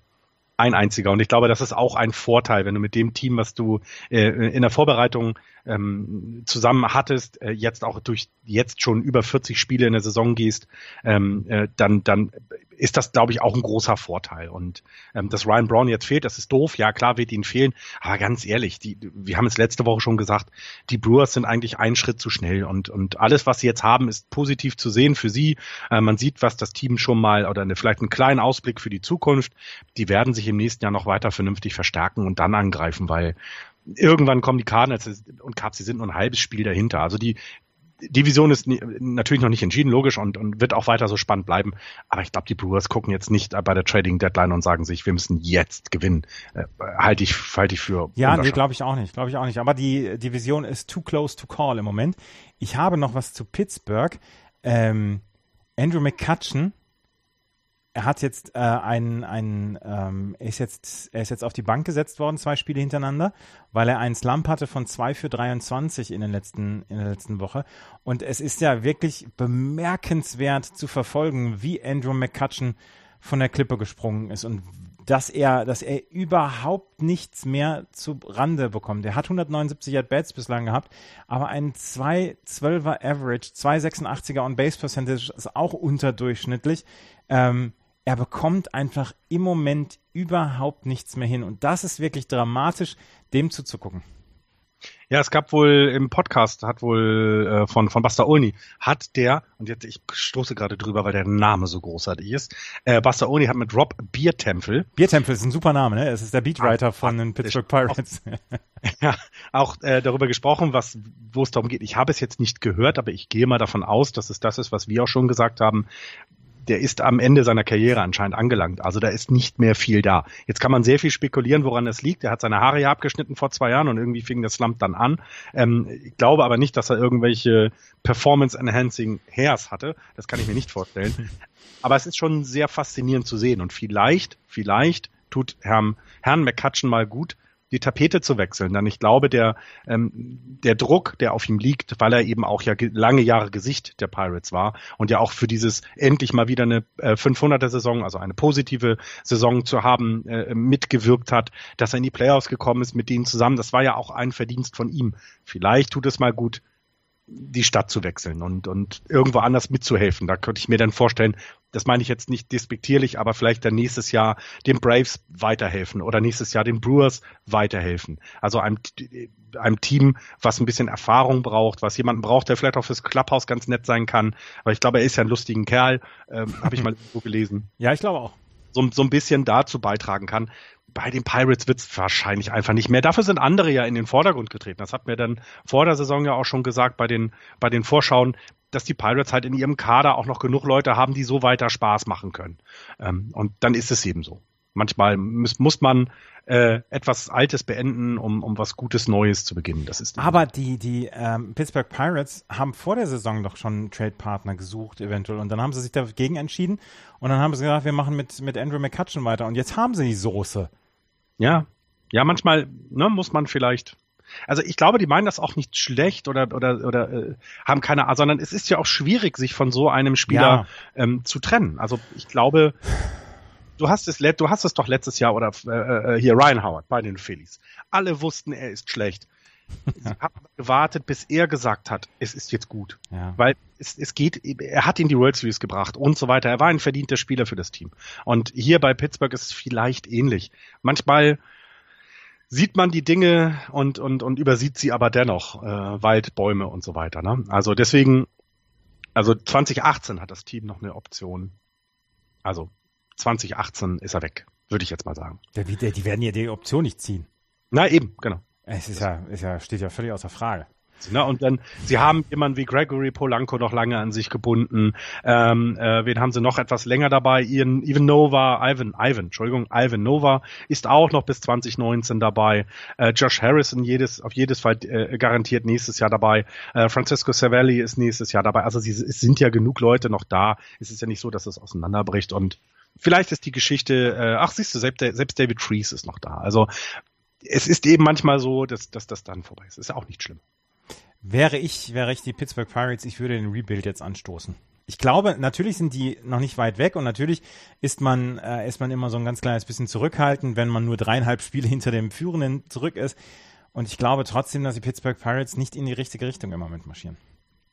ein einziger. Und ich glaube, das ist auch ein Vorteil, wenn du mit dem Team, was du äh, in der Vorbereitung ähm, zusammen hattest, äh, jetzt auch durch jetzt schon über 40 Spiele in der Saison gehst, ähm, äh, dann, dann ist das, glaube ich, auch ein großer Vorteil. Und ähm, dass Ryan Brown jetzt fehlt, das ist doof. Ja, klar wird ihn fehlen. Aber ganz ehrlich, die, wir haben es letzte Woche schon gesagt, die Brewers sind eigentlich einen Schritt zu schnell. Und, und alles, was sie jetzt haben, ist positiv zu sehen für sie. Äh, man sieht, was das Team schon mal oder eine, vielleicht einen kleinen Ausblick für die Zukunft. Die werden sich im nächsten Jahr noch weiter vernünftig verstärken und dann angreifen, weil irgendwann kommen die Cardinals und Cubs, sie sind nur ein halbes Spiel dahinter. Also die Division ist natürlich noch nicht entschieden, logisch, und, und wird auch weiter so spannend bleiben. Aber ich glaube, die Brewers gucken jetzt nicht bei der Trading Deadline und sagen sich, wir müssen jetzt gewinnen. Äh, halte ich, halte ich für. Ja, nee, glaube ich auch nicht, glaube ich auch nicht. Aber die Division ist too close to call im Moment. Ich habe noch was zu Pittsburgh. Ähm, Andrew McCutcheon er hat jetzt äh, einen, einen ähm, ist jetzt, er ist jetzt auf die Bank gesetzt worden, zwei Spiele hintereinander, weil er einen Slump hatte von 2 für 23 in, den letzten, in der letzten Woche. Und es ist ja wirklich bemerkenswert zu verfolgen, wie Andrew McCutcheon von der Klippe gesprungen ist und dass er, dass er überhaupt nichts mehr zu Rande bekommt. Er hat 179 At-Bats bislang gehabt, aber ein 212er Average, 286er On-Base Percentage ist auch unterdurchschnittlich. Ähm, er bekommt einfach im Moment überhaupt nichts mehr hin. Und das ist wirklich dramatisch, dem zuzugucken. Ja, es gab wohl im Podcast, hat wohl äh, von, von Basta Olni, hat der, und jetzt ich stoße gerade drüber, weil der Name so großartig ist, äh, Basta Olni hat mit Rob Biertempel. Biertempel ist ein super Name, ne? Es ist der Beatwriter ah, von den Pittsburgh Pirates. Auch, ja, auch äh, darüber gesprochen, was, wo es darum geht. Ich habe es jetzt nicht gehört, aber ich gehe mal davon aus, dass es das ist, was wir auch schon gesagt haben, der ist am Ende seiner Karriere anscheinend angelangt. Also da ist nicht mehr viel da. Jetzt kann man sehr viel spekulieren, woran das liegt. Er hat seine Haare ja abgeschnitten vor zwei Jahren und irgendwie fing das Slump dann an. Ähm, ich glaube aber nicht, dass er irgendwelche Performance-Enhancing Hairs hatte. Das kann ich mir nicht vorstellen. (laughs) Aber es ist schon sehr faszinierend zu sehen und vielleicht, vielleicht tut Herrn, Herrn McCutcheon mal gut, die Tapete zu wechseln. Denn ich glaube, der, ähm, der Druck, der auf ihm liegt, weil er eben auch ja lange Jahre Gesicht der Pirates war und ja auch für dieses endlich mal wieder eine äh, 500er Saison, also eine positive Saison zu haben, äh, mitgewirkt hat, dass er in die Playoffs gekommen ist mit denen zusammen. Das war ja auch ein Verdienst von ihm. Vielleicht tut es mal gut, die Stadt zu wechseln und, und irgendwo anders mitzuhelfen. Da könnte ich mir dann vorstellen, das meine ich jetzt nicht despektierlich, aber vielleicht dann nächstes Jahr den Braves weiterhelfen oder nächstes Jahr den Brewers weiterhelfen. Also einem, einem Team, was ein bisschen Erfahrung braucht, was jemanden braucht, der vielleicht auch fürs Clubhouse ganz nett sein kann. Weil ich glaube, er ist ja ein lustiger Kerl, ähm, habe ich mal (laughs) irgendwo gelesen. Ja, ich glaube auch. So, so ein bisschen dazu beitragen kann bei den Pirates wird es wahrscheinlich einfach nicht mehr. Dafür sind andere ja in den Vordergrund getreten. Das hat mir dann vor der Saison ja auch schon gesagt bei den, bei den Vorschauen, dass die Pirates halt in ihrem Kader auch noch genug Leute haben, die so weiter Spaß machen können. Ähm, und dann ist es eben so. Manchmal muss, muss man äh, etwas Altes beenden, um, um was Gutes Neues zu beginnen. Das ist Aber die, die ähm, Pittsburgh Pirates haben vor der Saison doch schon einen Trade-Partner gesucht, eventuell. Und dann haben sie sich dagegen entschieden und dann haben sie gesagt, wir machen mit, mit Andrew McCutcheon weiter. Und jetzt haben sie die Soße. Ja, ja, manchmal ne, muss man vielleicht Also ich glaube, die meinen das auch nicht schlecht oder oder oder äh, haben keine Ahnung, sondern es ist ja auch schwierig, sich von so einem Spieler ja. ähm, zu trennen. Also ich glaube, du hast es, du hast es doch letztes Jahr oder äh, äh, hier Ryan Howard bei den Phillies. Alle wussten, er ist schlecht. Sie haben gewartet, bis er gesagt hat, es ist jetzt gut. Ja. Weil es, es geht, er hat ihn die World Series gebracht und so weiter. Er war ein verdienter Spieler für das Team. Und hier bei Pittsburgh ist es vielleicht ähnlich. Manchmal sieht man die Dinge und, und, und übersieht sie aber dennoch. Äh, Wald, Bäume und so weiter. Ne? Also deswegen, also 2018 hat das Team noch eine Option. Also 2018 ist er weg, würde ich jetzt mal sagen. Der, die werden ja die Option nicht ziehen. Na eben, genau. Es ist ja, ist ja, steht ja völlig außer Frage. Ne? Und dann, sie haben jemanden wie Gregory Polanco noch lange an sich gebunden. Ähm, äh, wen haben sie noch etwas länger dabei? Ian, Ivan Nova, Ivan, Ivan, Entschuldigung, Ivan Nova ist auch noch bis 2019 dabei. Äh, Josh Harrison jedes, auf jedes Fall äh, garantiert nächstes Jahr dabei. Äh, Francisco Savelli ist nächstes Jahr dabei. Also sie, es sind ja genug Leute noch da. Es ist ja nicht so, dass es auseinanderbricht und Vielleicht ist die Geschichte, äh, ach siehst du, selbst, selbst David Freeze ist noch da. Also es ist eben manchmal so, dass, dass das dann vorbei ist. Ist auch nicht schlimm. Wäre ich, wäre ich die Pittsburgh Pirates, ich würde den Rebuild jetzt anstoßen. Ich glaube, natürlich sind die noch nicht weit weg und natürlich ist man, äh, ist man immer so ein ganz kleines bisschen zurückhaltend, wenn man nur dreieinhalb Spiele (laughs) hinter dem Führenden zurück ist. Und ich glaube trotzdem, dass die Pittsburgh Pirates nicht in die richtige Richtung im Moment marschieren.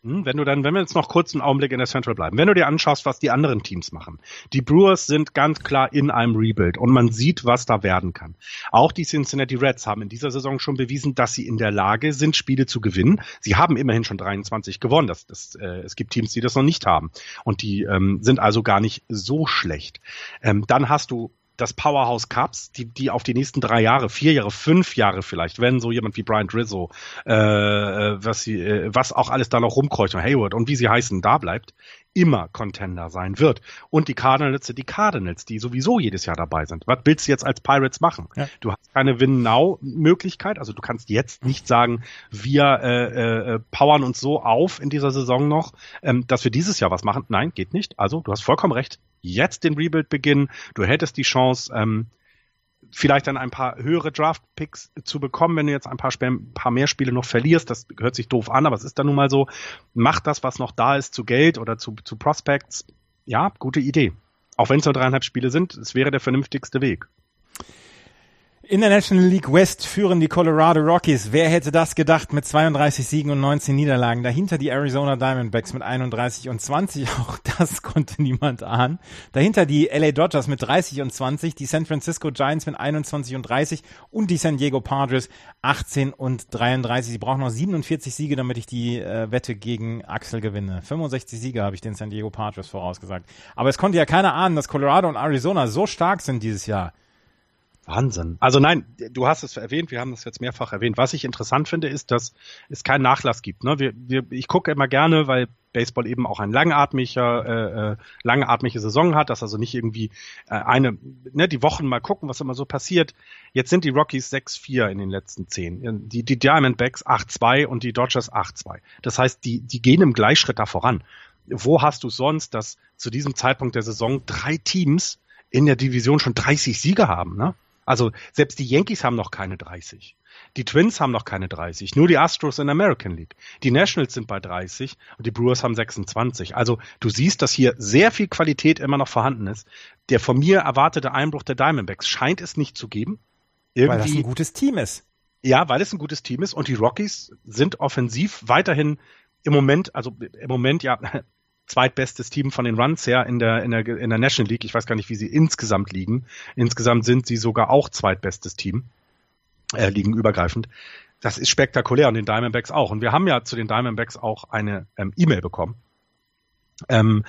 Hm, wenn du dann, wenn wir jetzt noch kurz einen Augenblick in der Central bleiben, wenn du dir anschaust, was die anderen Teams machen. Die Brewers sind ganz klar in einem Rebuild und man sieht, was da werden kann. Auch die Cincinnati Reds haben in dieser Saison schon bewiesen, dass sie in der Lage sind, Spiele zu gewinnen. Sie haben immerhin schon 23 gewonnen. Das, das, äh, es gibt Teams, die das noch nicht haben. Und die ähm, sind also gar nicht so schlecht. Ähm, dann hast du das Powerhouse Cups, die, die auf die nächsten drei Jahre, vier Jahre, fünf Jahre vielleicht, wenn so jemand wie Brian Rizzo, äh, was sie, äh, was auch alles da noch rumkreucht, Hayward und wie sie heißen, da bleibt, immer Contender sein wird. Und die Cardinals sind die Cardinals, die sowieso jedes Jahr dabei sind. Was willst du jetzt als Pirates machen? Ja. Du hast keine Win-Now-Möglichkeit, also du kannst jetzt nicht sagen, wir äh, äh, powern uns so auf in dieser Saison noch, ähm, dass wir dieses Jahr was machen. Nein, geht nicht. Also du hast vollkommen recht. Jetzt den Rebuild beginnen. Du hättest die Chance, ähm, vielleicht dann ein paar höhere Draft-Picks zu bekommen, wenn du jetzt ein paar, ein paar mehr Spiele noch verlierst. Das hört sich doof an, aber es ist dann nun mal so. Mach das, was noch da ist, zu Geld oder zu, zu Prospects. Ja, gute Idee. Auch wenn es nur dreieinhalb Spiele sind, es wäre der vernünftigste Weg. In der National League West führen die Colorado Rockies. Wer hätte das gedacht mit 32 Siegen und 19 Niederlagen? Dahinter die Arizona Diamondbacks mit 31 und 20. (laughs) Auch das konnte niemand ahnen. Dahinter die LA Dodgers mit 30 und 20, die San Francisco Giants mit 21 und 30 und die San Diego Padres 18 und 33. Sie brauchen noch 47 Siege, damit ich die äh, Wette gegen Axel gewinne. 65 Siege habe ich den San Diego Padres vorausgesagt. Aber es konnte ja keiner ahnen, dass Colorado und Arizona so stark sind dieses Jahr. Wahnsinn. Also nein, du hast es erwähnt, wir haben das jetzt mehrfach erwähnt. Was ich interessant finde, ist, dass es keinen Nachlass gibt. Ne? Wir, wir, ich gucke immer gerne, weil Baseball eben auch ein langatmiger, äh, äh, langatmige Saison hat, dass also nicht irgendwie äh, eine, ne, die Wochen mal gucken, was immer so passiert. Jetzt sind die Rockies 6-4 in den letzten zehn. Die, die Diamondbacks 8-2 und die Dodgers 8-2. Das heißt, die, die gehen im Gleichschritt da voran. Wo hast du sonst, dass zu diesem Zeitpunkt der Saison drei Teams in der Division schon 30 Siege haben, ne? Also selbst die Yankees haben noch keine 30. Die Twins haben noch keine 30. Nur die Astros in der American League. Die Nationals sind bei 30 und die Brewers haben 26. Also du siehst, dass hier sehr viel Qualität immer noch vorhanden ist. Der von mir erwartete Einbruch der Diamondbacks scheint es nicht zu geben. Irgendwie, weil das ein gutes Team ist. Ja, weil es ein gutes Team ist und die Rockies sind offensiv weiterhin im Moment, also im Moment ja zweitbestes Team von den Runs her in der, in der, in der National League. Ich weiß gar nicht, wie sie insgesamt liegen. Insgesamt sind sie sogar auch zweitbestes Team, äh, liegen übergreifend. Das ist spektakulär und den Diamondbacks auch. Und wir haben ja zu den Diamondbacks auch eine ähm, E-Mail bekommen. Ähm,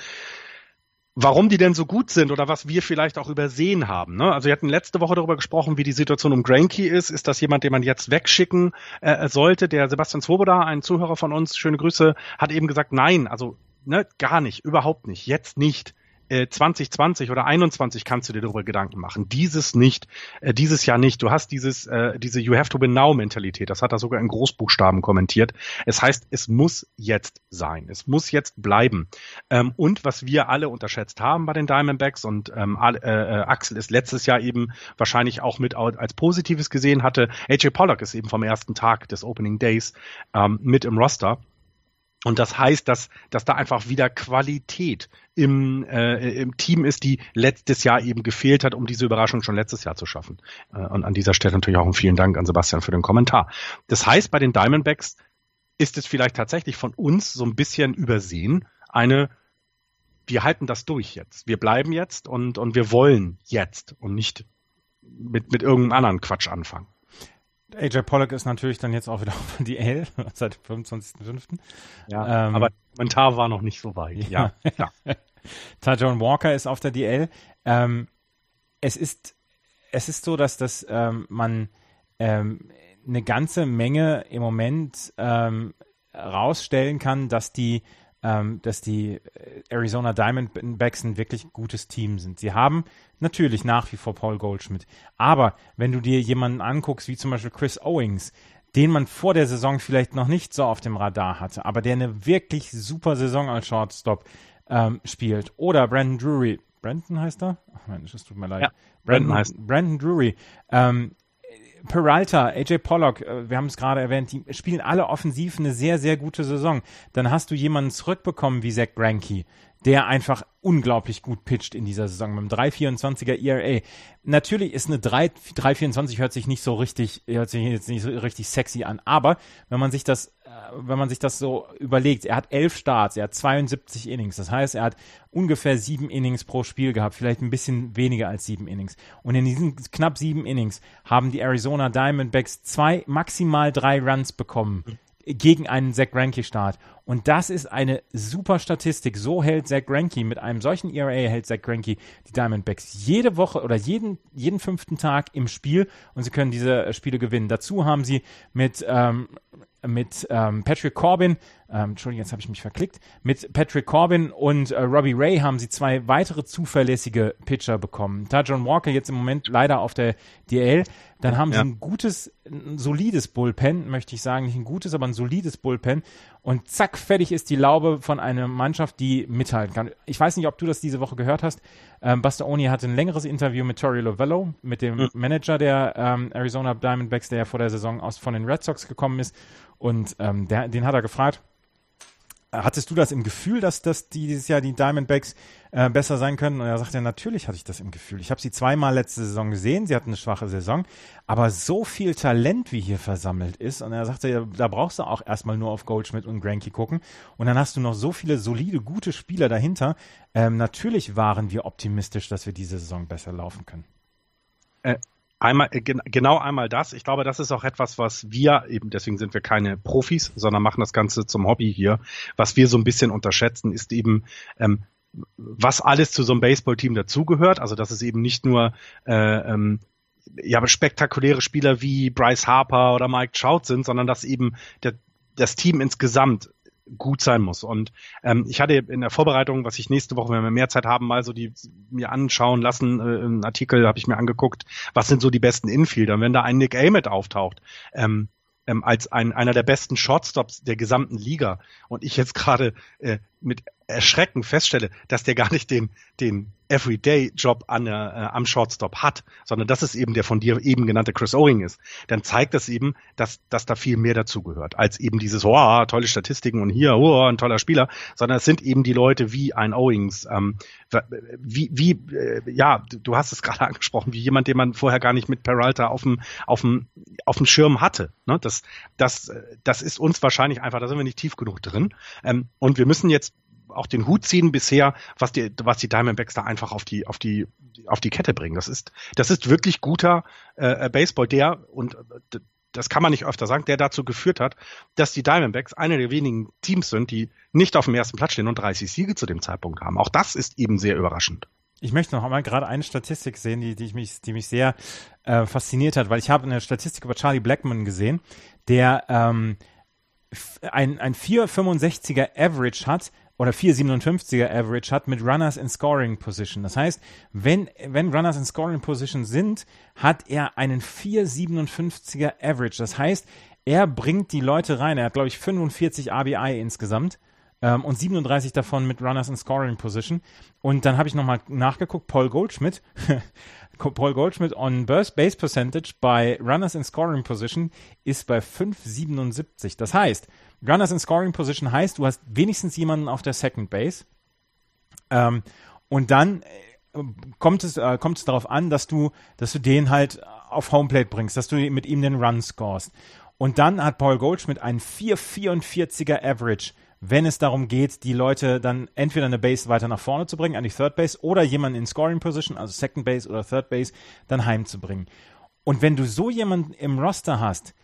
warum die denn so gut sind oder was wir vielleicht auch übersehen haben. Ne? Also wir hatten letzte Woche darüber gesprochen, wie die Situation um Granky ist. Ist das jemand, den man jetzt wegschicken äh, sollte? Der Sebastian Swoboda, ein Zuhörer von uns, schöne Grüße, hat eben gesagt, nein, also ne, gar nicht, überhaupt nicht, jetzt nicht. äh, 2020 oder 21 kannst du dir darüber Gedanken machen. Dieses nicht, äh, dieses Jahr nicht. Du hast dieses, äh, diese You have to win now Mentalität. Das hat er sogar in Großbuchstaben kommentiert. Es heißt, es muss jetzt sein. Es muss jetzt bleiben. Ähm, und was wir alle unterschätzt haben bei den Diamondbacks und ähm, äh, äh, Axel ist letztes Jahr eben wahrscheinlich auch mit als Positives gesehen hatte. AJ Pollock ist eben vom ersten Tag des Opening Days ähm, mit im Roster. Und das heißt, dass, dass da einfach wieder Qualität im, äh, im Team ist, die letztes Jahr eben gefehlt hat, um diese Überraschung schon letztes Jahr zu schaffen. Äh, und an dieser Stelle natürlich auch einen vielen Dank an Sebastian für den Kommentar. Das heißt, bei den Diamondbacks ist es vielleicht tatsächlich von uns so ein bisschen übersehen, eine, wir halten das durch jetzt. Wir bleiben jetzt und, und wir wollen jetzt und nicht mit, mit irgendeinem anderen Quatsch anfangen. AJ Pollock ist natürlich dann jetzt auch wieder (laughs) auf die L (laughs) seit 25.05. Ja, ähm, aber der Kommentar war noch nicht so weit. Ja, ja. (laughs) Tajon Walker ist auf der DL. Ähm, es ist es ist so, dass das ähm, man ähm, eine ganze Menge im Moment ähm, rausstellen kann, dass die ähm, dass die äh, Arizona Diamondbacks ein wirklich gutes Team sind. Sie haben natürlich nach wie vor Paul Goldschmidt, aber wenn du dir jemanden anguckst, wie zum Beispiel Chris Owings, den man vor der Saison vielleicht noch nicht so auf dem Radar hatte, aber der eine wirklich super Saison als Shortstop ähm, spielt. Oder Brandon Drury. Brandon heißt er? Ach Mensch, es tut mir leid. Ja, Brandon, Brandon heißt. Brandon Drury. Ähm, Peralta, AJ Pollock, äh, wir haben es gerade erwähnt, die spielen alle offensiv eine sehr, sehr gute Saison. Dann hast du jemanden zurückbekommen wie Zach Greinke, der einfach unglaublich gut pitcht in dieser Saison mit einem 3,24er ERA. Natürlich ist eine 3,24 hört sich nicht so richtig, hört sich jetzt nicht so richtig sexy an, aber wenn man sich das wenn man sich das so überlegt, er hat elf Starts, er hat 72 Innings. Das heißt, er hat ungefähr sieben Innings pro Spiel gehabt, vielleicht ein bisschen weniger als sieben Innings. Und in diesen knapp sieben Innings haben die Arizona Diamondbacks zwei, maximal drei Runs bekommen gegen einen Zach Greinke-Start. Und das ist eine super Statistik. So hält Zach Greinke, mit einem solchen ERA hält Zach Greinke die Diamondbacks jede Woche oder jeden, jeden fünften Tag im Spiel und sie können diese Spiele gewinnen. Dazu haben sie mit ähm, mit ähm, Patrick Corbin, ähm, Entschuldigung, jetzt habe ich mich verklickt, mit Patrick Corbin und äh, Robbie Ray haben sie zwei weitere zuverlässige Pitcher bekommen. Da John Walker jetzt im Moment leider auf der DL, dann haben ja. sie ein gutes, ein solides Bullpen, möchte ich sagen, nicht ein gutes, aber ein solides Bullpen und zack, fertig ist die Laube von einer Mannschaft, die mithalten kann. Ich weiß nicht, ob du das diese Woche gehört hast. Ähm, Buster Oni hatte ein längeres Interview mit Tori Lovello, mit dem mhm. Manager der ähm, Arizona Diamondbacks, der ja vor der Saison aus von den Red Sox gekommen ist und ähm, der, den hat er gefragt, hattest du das im Gefühl, dass, dass dieses Jahr die Diamondbacks äh, besser sein können? Und er sagte, natürlich hatte ich das im Gefühl. Ich habe sie zweimal letzte Saison gesehen, sie hatten eine schwache Saison, aber so viel Talent, wie hier versammelt ist. Und er sagte, ja, da brauchst du auch erstmal nur auf Goldschmidt und Granky gucken. Und dann hast du noch so viele solide, gute Spieler dahinter. Ähm, natürlich waren wir optimistisch, dass wir diese Saison besser laufen können. Äh, Einmal, äh, genau einmal das. Ich glaube, das ist auch etwas, was wir eben, deswegen sind wir keine Profis, sondern machen das Ganze zum Hobby hier. Was wir so ein bisschen unterschätzen, ist eben, ähm, was alles zu so einem Baseballteam dazugehört. Also, dass es eben nicht nur äh, ähm, ja, spektakuläre Spieler wie Bryce Harper oder Mike Trout sind, sondern dass eben der, das Team insgesamt gut sein muss. Und ähm, ich hatte in der Vorbereitung, was ich nächste Woche, wenn wir mehr Zeit haben, mal so die mir anschauen lassen, äh, einen Artikel habe ich mir angeguckt, was sind so die besten Infielder. Und wenn da ein Nick Ament auftaucht, ähm, ähm, als ein, einer der besten Shortstops der gesamten Liga und ich jetzt gerade äh, mit Erschrecken feststelle, dass der gar nicht den, den Everyday-Job äh, am Shortstop hat, sondern dass es eben der von dir eben genannte Chris Owing ist, dann zeigt das eben, dass, dass da viel mehr dazugehört, als eben dieses, oh, tolle Statistiken und hier, oh, ein toller Spieler, sondern es sind eben die Leute wie ein Owings, ähm, wie, wie äh, ja, du hast es (laughs) gerade angesprochen, wie jemand, den man vorher gar nicht mit Peralta auf dem, auf dem, auf dem Schirm hatte. Ne? Das, das, das ist uns wahrscheinlich einfach, da sind wir nicht tief genug drin. Ähm, und wir müssen jetzt auch den Hut ziehen bisher, was die, was die Diamondbacks da einfach auf die, auf die, auf die Kette bringen. Das ist, das ist wirklich guter äh, Baseball, der, und äh, das kann man nicht öfter sagen, der dazu geführt hat, dass die Diamondbacks eine der wenigen Teams sind, die nicht auf dem ersten Platz stehen und 30 Siege zu dem Zeitpunkt haben. Auch das ist eben sehr überraschend. Ich möchte noch einmal gerade eine Statistik sehen, die, die, mich, die mich sehr äh, fasziniert hat, weil ich habe eine Statistik über Charlie Blackman gesehen, der ähm, ein, ein 4,65er Average hat oder 4,57er Average hat mit Runners in Scoring Position. Das heißt, wenn, wenn Runners in Scoring Position sind, hat er einen 4,57er Average. Das heißt, er bringt die Leute rein. Er hat, glaube ich, 45 RBI insgesamt ähm, und 37 davon mit Runners in Scoring Position. Und dann habe ich nochmal nachgeguckt, Paul Goldschmidt, (laughs) Paul Goldschmidt on Base Percentage bei Runners in Scoring Position ist bei 5,77. Das heißt, Runners in Scoring Position heißt, du hast wenigstens jemanden auf der Second Base. Ähm, und dann äh, kommt es, äh, kommt es darauf an, dass du, dass du den halt auf Homeplate bringst, dass du mit ihm den Run scorest. Und dann hat Paul Goldschmidt einen 4,44er Average wenn es darum geht, die Leute dann entweder eine Base weiter nach vorne zu bringen, an die Third Base, oder jemanden in Scoring Position, also Second Base oder Third Base, dann heimzubringen. Und wenn du so jemanden im Roster hast,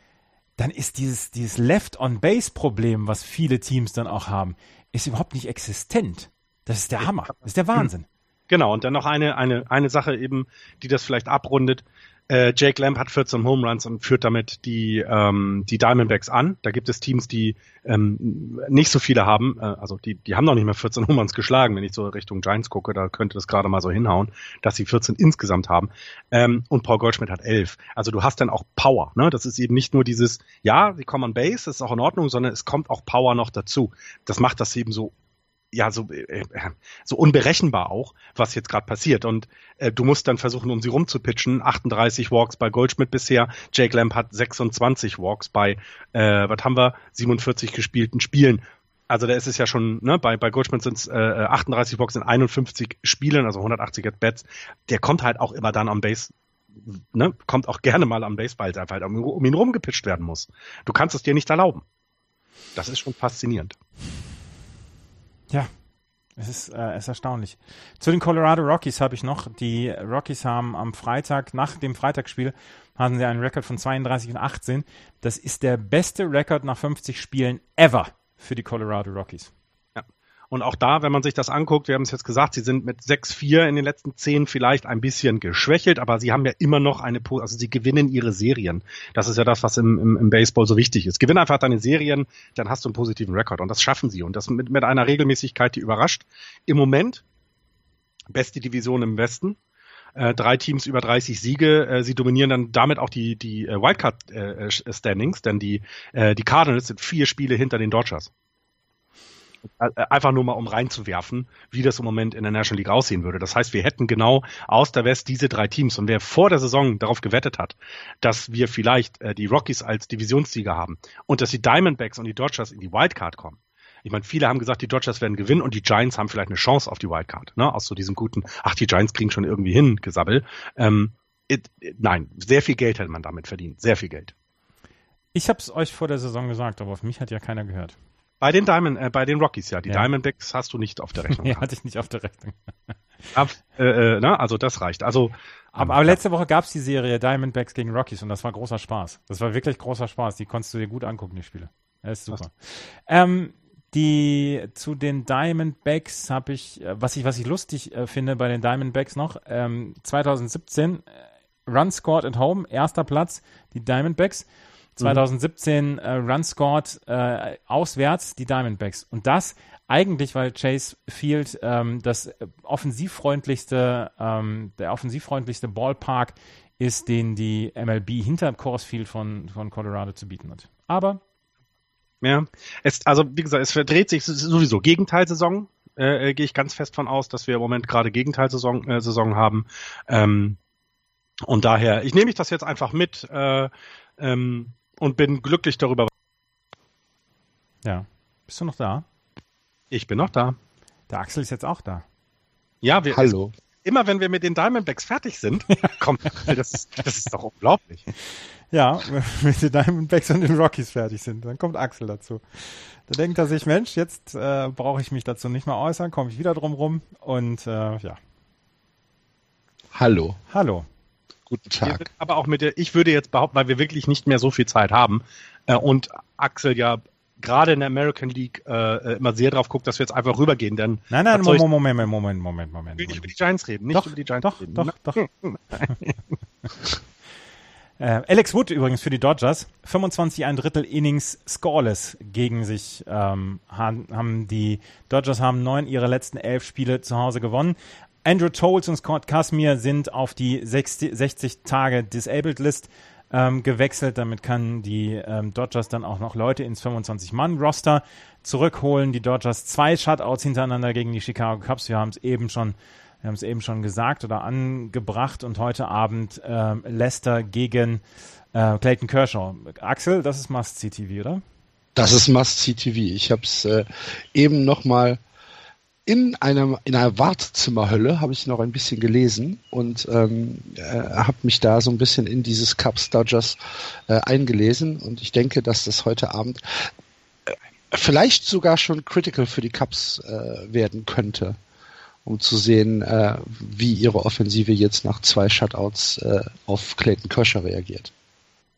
dann ist dieses, dieses Left-on-Base-Problem, was viele Teams dann auch haben, ist überhaupt nicht existent. Das ist der Hammer. Das ist der Wahnsinn. Genau, und dann noch eine, eine, eine Sache eben, die das vielleicht abrundet. Äh, Jake Lamb hat 14 Home Runs und führt damit die, ähm, die Diamondbacks an. Da gibt es Teams, die ähm, nicht so viele haben. Äh, also die, die haben noch nicht mehr 14 Home Runs geschlagen. Wenn ich so Richtung Giants gucke, da könnte das gerade mal so hinhauen, dass sie 14 insgesamt haben. Ähm, und Paul Goldschmidt hat 11. Also du hast dann auch Power. Ne? Das ist eben nicht nur dieses, ja, sie kommen an Base, das ist auch in Ordnung, sondern es kommt auch Power noch dazu. Das macht das eben so ja so äh, äh, so unberechenbar auch, was jetzt gerade passiert. Und äh, du musst dann versuchen, um sie rumzupitchen. 38 Walks bei Goldschmidt bisher. Jake Lamb hat 26 Walks bei, äh, was haben wir, 47 gespielten Spielen. Also da ist es ja schon, ne, bei, bei Goldschmidt sind es äh, 38 Walks in 51 Spielen, also 180 at Bats. Der kommt halt auch immer dann am Base Ne, kommt auch gerne mal am Baseball, einfach halt um, um ihn rumgepitcht werden muss. Du kannst es dir nicht erlauben. Das ist schon faszinierend. Ja, es ist, äh, es ist erstaunlich. Zu den Colorado Rockies habe ich noch. Die Rockies haben am Freitag, nach dem Freitagsspiel, hatten sie einen Rekord von 32 und 18. Das ist der beste Rekord nach 50 Spielen ever für die Colorado Rockies. Und auch da, wenn man sich das anguckt, wir haben es jetzt gesagt, sie sind mit 6-4 in den letzten 10 vielleicht ein bisschen geschwächelt, aber sie haben ja immer noch eine, also sie gewinnen ihre Serien. Das ist ja das, was im, im, im Baseball so wichtig ist. Gewinn einfach deine Serien, dann hast du einen positiven Rekord. Und das schaffen sie. Und das mit, mit einer Regelmäßigkeit, die überrascht. Im Moment, beste Division im Westen, äh, drei Teams über 30 Siege. Äh, sie dominieren dann damit auch die, die äh, Wildcard-Standings, denn die, die Cardinals sind vier Spiele hinter den Dodgers. Äh, einfach nur mal um reinzuwerfen, wie das im Moment in der National League aussehen würde. Das heißt, wir hätten genau aus der West diese drei Teams. Und wer vor der Saison darauf gewettet hat, dass wir vielleicht äh, die Rockies als Divisionssieger haben und dass die Diamondbacks und die Dodgers in die Wildcard kommen, ich meine, viele haben gesagt, die Dodgers werden gewinnen und die Giants haben vielleicht eine Chance auf die Wildcard, ne? Aus so diesem guten, ach, die Giants kriegen schon irgendwie hin, Gesabbel. Ähm, it, it, nein, sehr viel Geld hätte man damit verdient. Sehr viel Geld. Ich habe es euch vor der Saison gesagt, aber auf mich hat ja keiner gehört. Bei den Diamond, äh, bei den Rockies, ja. Die ja. Diamondbacks hast du nicht auf der Rechnung. (laughs) ja, hatte ich nicht auf der Rechnung. (laughs) Ab, äh, äh, na, also das reicht. Also, aber, aber letzte Woche gab es die Serie Diamondbacks gegen Rockies und das war großer Spaß. Das war wirklich großer Spaß. Die konntest du dir gut angucken, die Spiele. Das ist super. Ähm, die zu den Diamondbacks habe ich, äh, was ich, was ich lustig äh, finde bei den Diamondbacks noch, ähm, 2017 äh, Run scored at home, erster Platz, die Diamondbacks. 2017 äh, Run scored äh, auswärts die Diamondbacks. Und das eigentlich, weil Chase Field ähm, das offensivfreundlichste, ähm, der offensivfreundlichste Ballpark ist, den die MLB hinter Coors Field von, von Colorado zu bieten hat. Aber ja, es, also wie gesagt, es verdreht sich sowieso Gegenteilsaison. Äh, äh, gehe ich ganz fest von aus, dass wir im Moment gerade Gegenteilsaison äh, Saison haben. Ähm, und daher, ich nehme mich das jetzt einfach mit. Äh, ähm, und bin glücklich darüber. Ja. Bist du noch da? Ich bin noch da. Der Axel ist jetzt auch da. Ja, wir. Hallo. immer wenn wir mit den Diamondbacks fertig sind, (laughs) kommt, das, das ist doch unglaublich. Ja, (laughs) wenn wir mit den Diamondbacks und den Rockies fertig sind, dann kommt Axel dazu. Da denkt er sich, Mensch, jetzt äh, brauche ich mich dazu nicht mehr äußern, komme ich wieder drum rum und äh, ja. Hallo. Hallo. Guten Tag. Aber auch mit der, ich würde jetzt behaupten, weil wir wirklich nicht mehr so viel Zeit haben äh, und Axel ja gerade in der American League äh, äh immer sehr drauf guckt, dass wir jetzt einfach rübergehen, denn Nein, nein, Moment, Moment, Moment, Moment, Moment. Ich will nicht über die Giants reden, nicht doch, über die Giants doch, reden. Doch, doch, doch. (laughs) Äh, Alex Wood übrigens für die Dodgers. 25 ein Drittel Innings scoreless gegen sich ähm, haben, haben die Dodgers haben neun ihrer letzten elf Spiele zu Hause gewonnen. Andrew Tolles und Scott Casimir sind auf die 60, 60 Tage Disabled List ähm, gewechselt. Damit kann die ähm, Dodgers dann auch noch Leute ins 25-Mann-Roster zurückholen. Die Dodgers zwei Shutouts hintereinander gegen die Chicago Cubs. Wir haben es eben schon wir haben es eben schon gesagt oder angebracht und heute Abend äh, Leicester gegen äh, Clayton Kershaw. Axel, das ist Must-See-TV, oder? Das ist Must-See-TV. Ich habe es äh, eben noch mal in einem in einer Wartezimmerhölle habe ich noch ein bisschen gelesen und ähm, äh, habe mich da so ein bisschen in dieses Cubs Dodgers äh, eingelesen und ich denke, dass das heute Abend äh, vielleicht sogar schon critical für die Cubs äh, werden könnte um zu sehen, äh, wie ihre Offensive jetzt nach zwei Shutouts äh, auf Clayton Kershaw reagiert.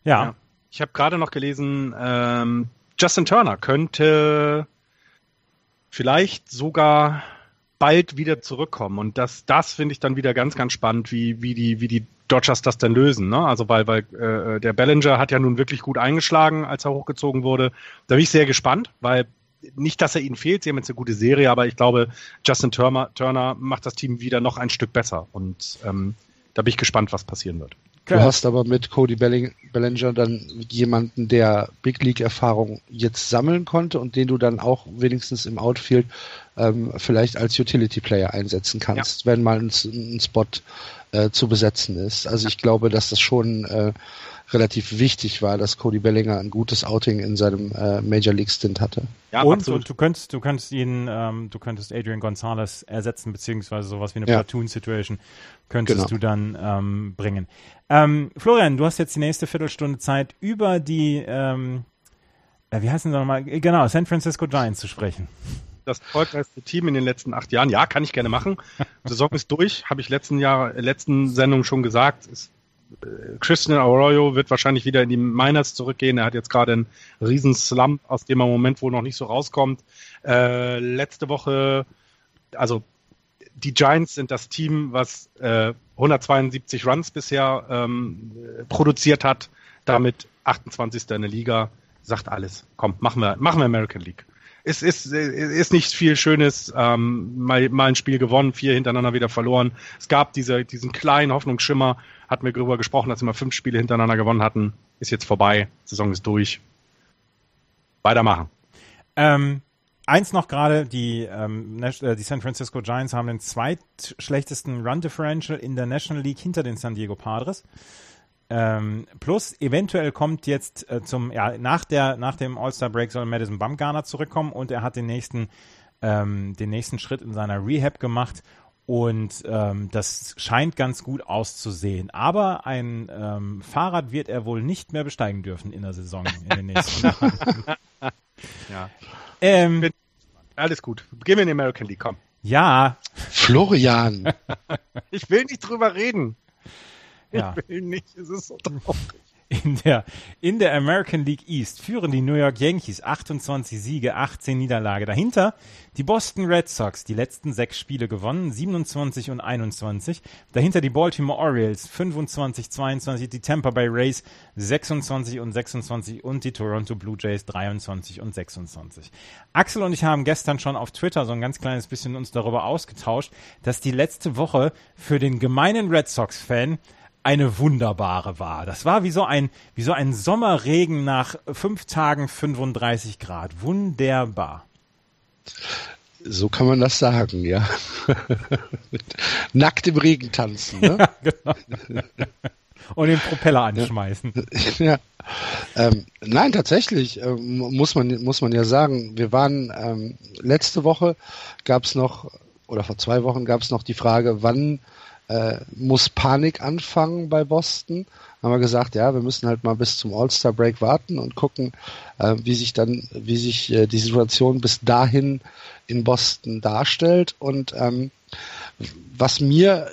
Ja. ja. Ich habe gerade noch gelesen, ähm, Justin Turner könnte vielleicht sogar bald wieder zurückkommen. Und das, das finde ich dann wieder ganz, ganz spannend, wie, wie, die, wie die Dodgers das denn lösen. Ne? Also weil, weil äh, der Bellinger hat ja nun wirklich gut eingeschlagen, als er hochgezogen wurde. Da bin ich sehr gespannt, weil nicht, dass er ihnen fehlt, sie haben jetzt eine gute Serie, aber ich glaube, Justin Turner, Turner macht das Team wieder noch ein Stück besser. Und ähm, da bin ich gespannt, was passieren wird. Du hast aber mit Cody Belling, Bellinger dann jemanden, der Big League-Erfahrung jetzt sammeln konnte und den du dann auch wenigstens im Outfield ähm, vielleicht als Utility-Player einsetzen kannst, ja. wenn mal ein, ein Spot äh, zu besetzen ist. Also ich glaube, dass das schon äh, relativ wichtig war, dass Cody Bellinger ein gutes Outing in seinem äh, Major League Stint hatte. Ja, und, und, du könntest, du könntest ihn, ähm, du könntest Adrian Gonzalez ersetzen, beziehungsweise sowas wie eine ja. Platoon-Situation könntest genau. du dann ähm, bringen. Ähm, Florian, du hast jetzt die nächste Viertelstunde Zeit, über die, ähm, äh, wie heißen sie nochmal, genau, San Francisco Giants zu sprechen das erfolgreichste Team in den letzten acht Jahren. Ja, kann ich gerne machen. Die (laughs) Saison ist durch, habe ich letzten Jahr, letzten Sendung schon gesagt. Ist Christian Arroyo wird wahrscheinlich wieder in die Miners zurückgehen. Er hat jetzt gerade einen riesen Slump, aus dem er im Moment wohl noch nicht so rauskommt. Äh, letzte Woche, also die Giants sind das Team, was äh, 172 Runs bisher ähm, produziert hat, damit 28. in der Liga. Sagt alles. Komm, machen wir, machen wir American League es ist, ist nicht viel Schönes. Ähm, mal, mal ein Spiel gewonnen, vier hintereinander wieder verloren. Es gab diese, diesen kleinen Hoffnungsschimmer, hatten wir darüber gesprochen, dass wir mal fünf Spiele hintereinander gewonnen hatten. Ist jetzt vorbei, Saison ist durch. Weitermachen. Ähm, eins noch gerade, die, ähm, äh, die San Francisco Giants haben den zweitschlechtesten Run Differential in der National League hinter den San Diego Padres. Ähm, plus, eventuell kommt jetzt äh, zum, ja, nach, der, nach dem All-Star-Break soll Madison Bumgarner zurückkommen und er hat den nächsten, ähm, den nächsten Schritt in seiner Rehab gemacht und ähm, das scheint ganz gut auszusehen. Aber ein ähm, Fahrrad wird er wohl nicht mehr besteigen dürfen in der Saison in den nächsten (laughs) Jahren. ja. Ähm, Alles gut. Gehen wir in die American League, komm. Ja. Florian. (laughs) ich will nicht drüber reden. Ja. (laughs) Ich will nicht, es ist so traurig. In der, in der American League East führen die New York Yankees 28 Siege, 18 Niederlage. Dahinter die Boston Red Sox, die letzten sechs Spiele gewonnen, 27 und 21. Dahinter die Baltimore Orioles 25, 22, die Tampa Bay Rays 26 und 26 und die Toronto Blue Jays 23 und 26. Axel und ich haben gestern schon auf Twitter so ein ganz kleines bisschen uns darüber ausgetauscht, dass die letzte Woche für den gemeinen Red Sox-Fan eine wunderbare war. Das war wie so ein, wie so ein Sommerregen nach fünf Tagen 35 Grad. Wunderbar. So kann man das sagen, ja. (laughs) Nackt im Regen tanzen, ne? (laughs) Ja, genau. Und den Propeller anschmeißen. Ja. Ähm, nein, tatsächlich äh, muss man muss man ja sagen, wir waren ähm, letzte Woche gab es noch oder vor zwei Wochen gab es noch die Frage, wann äh, muss Panik anfangen bei Boston. Haben wir gesagt, ja, wir müssen halt mal bis zum All-Star-Break warten und gucken, äh, wie sich dann, wie sich äh, die Situation bis dahin in Boston darstellt. Und ähm, was mir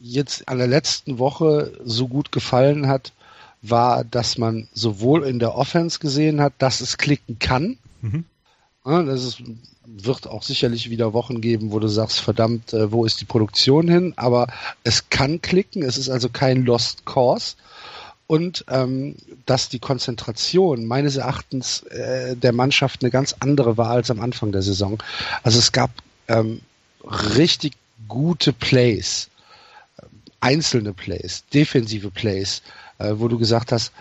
jetzt an der letzten Woche so gut gefallen hat, war, dass man sowohl in der Offense gesehen hat, dass es klicken kann. Mhm. Das ist wird auch sicherlich wieder Wochen geben, wo du sagst, verdammt, äh, wo ist die Produktion hin? Aber es kann klicken, es ist also kein Lost Cause. und ähm, dass die Konzentration meines Erachtens äh, der Mannschaft eine ganz andere war als am Anfang der Saison. Also es gab ähm, richtig gute Plays, einzelne Plays, defensive Plays, äh, wo du gesagt hast,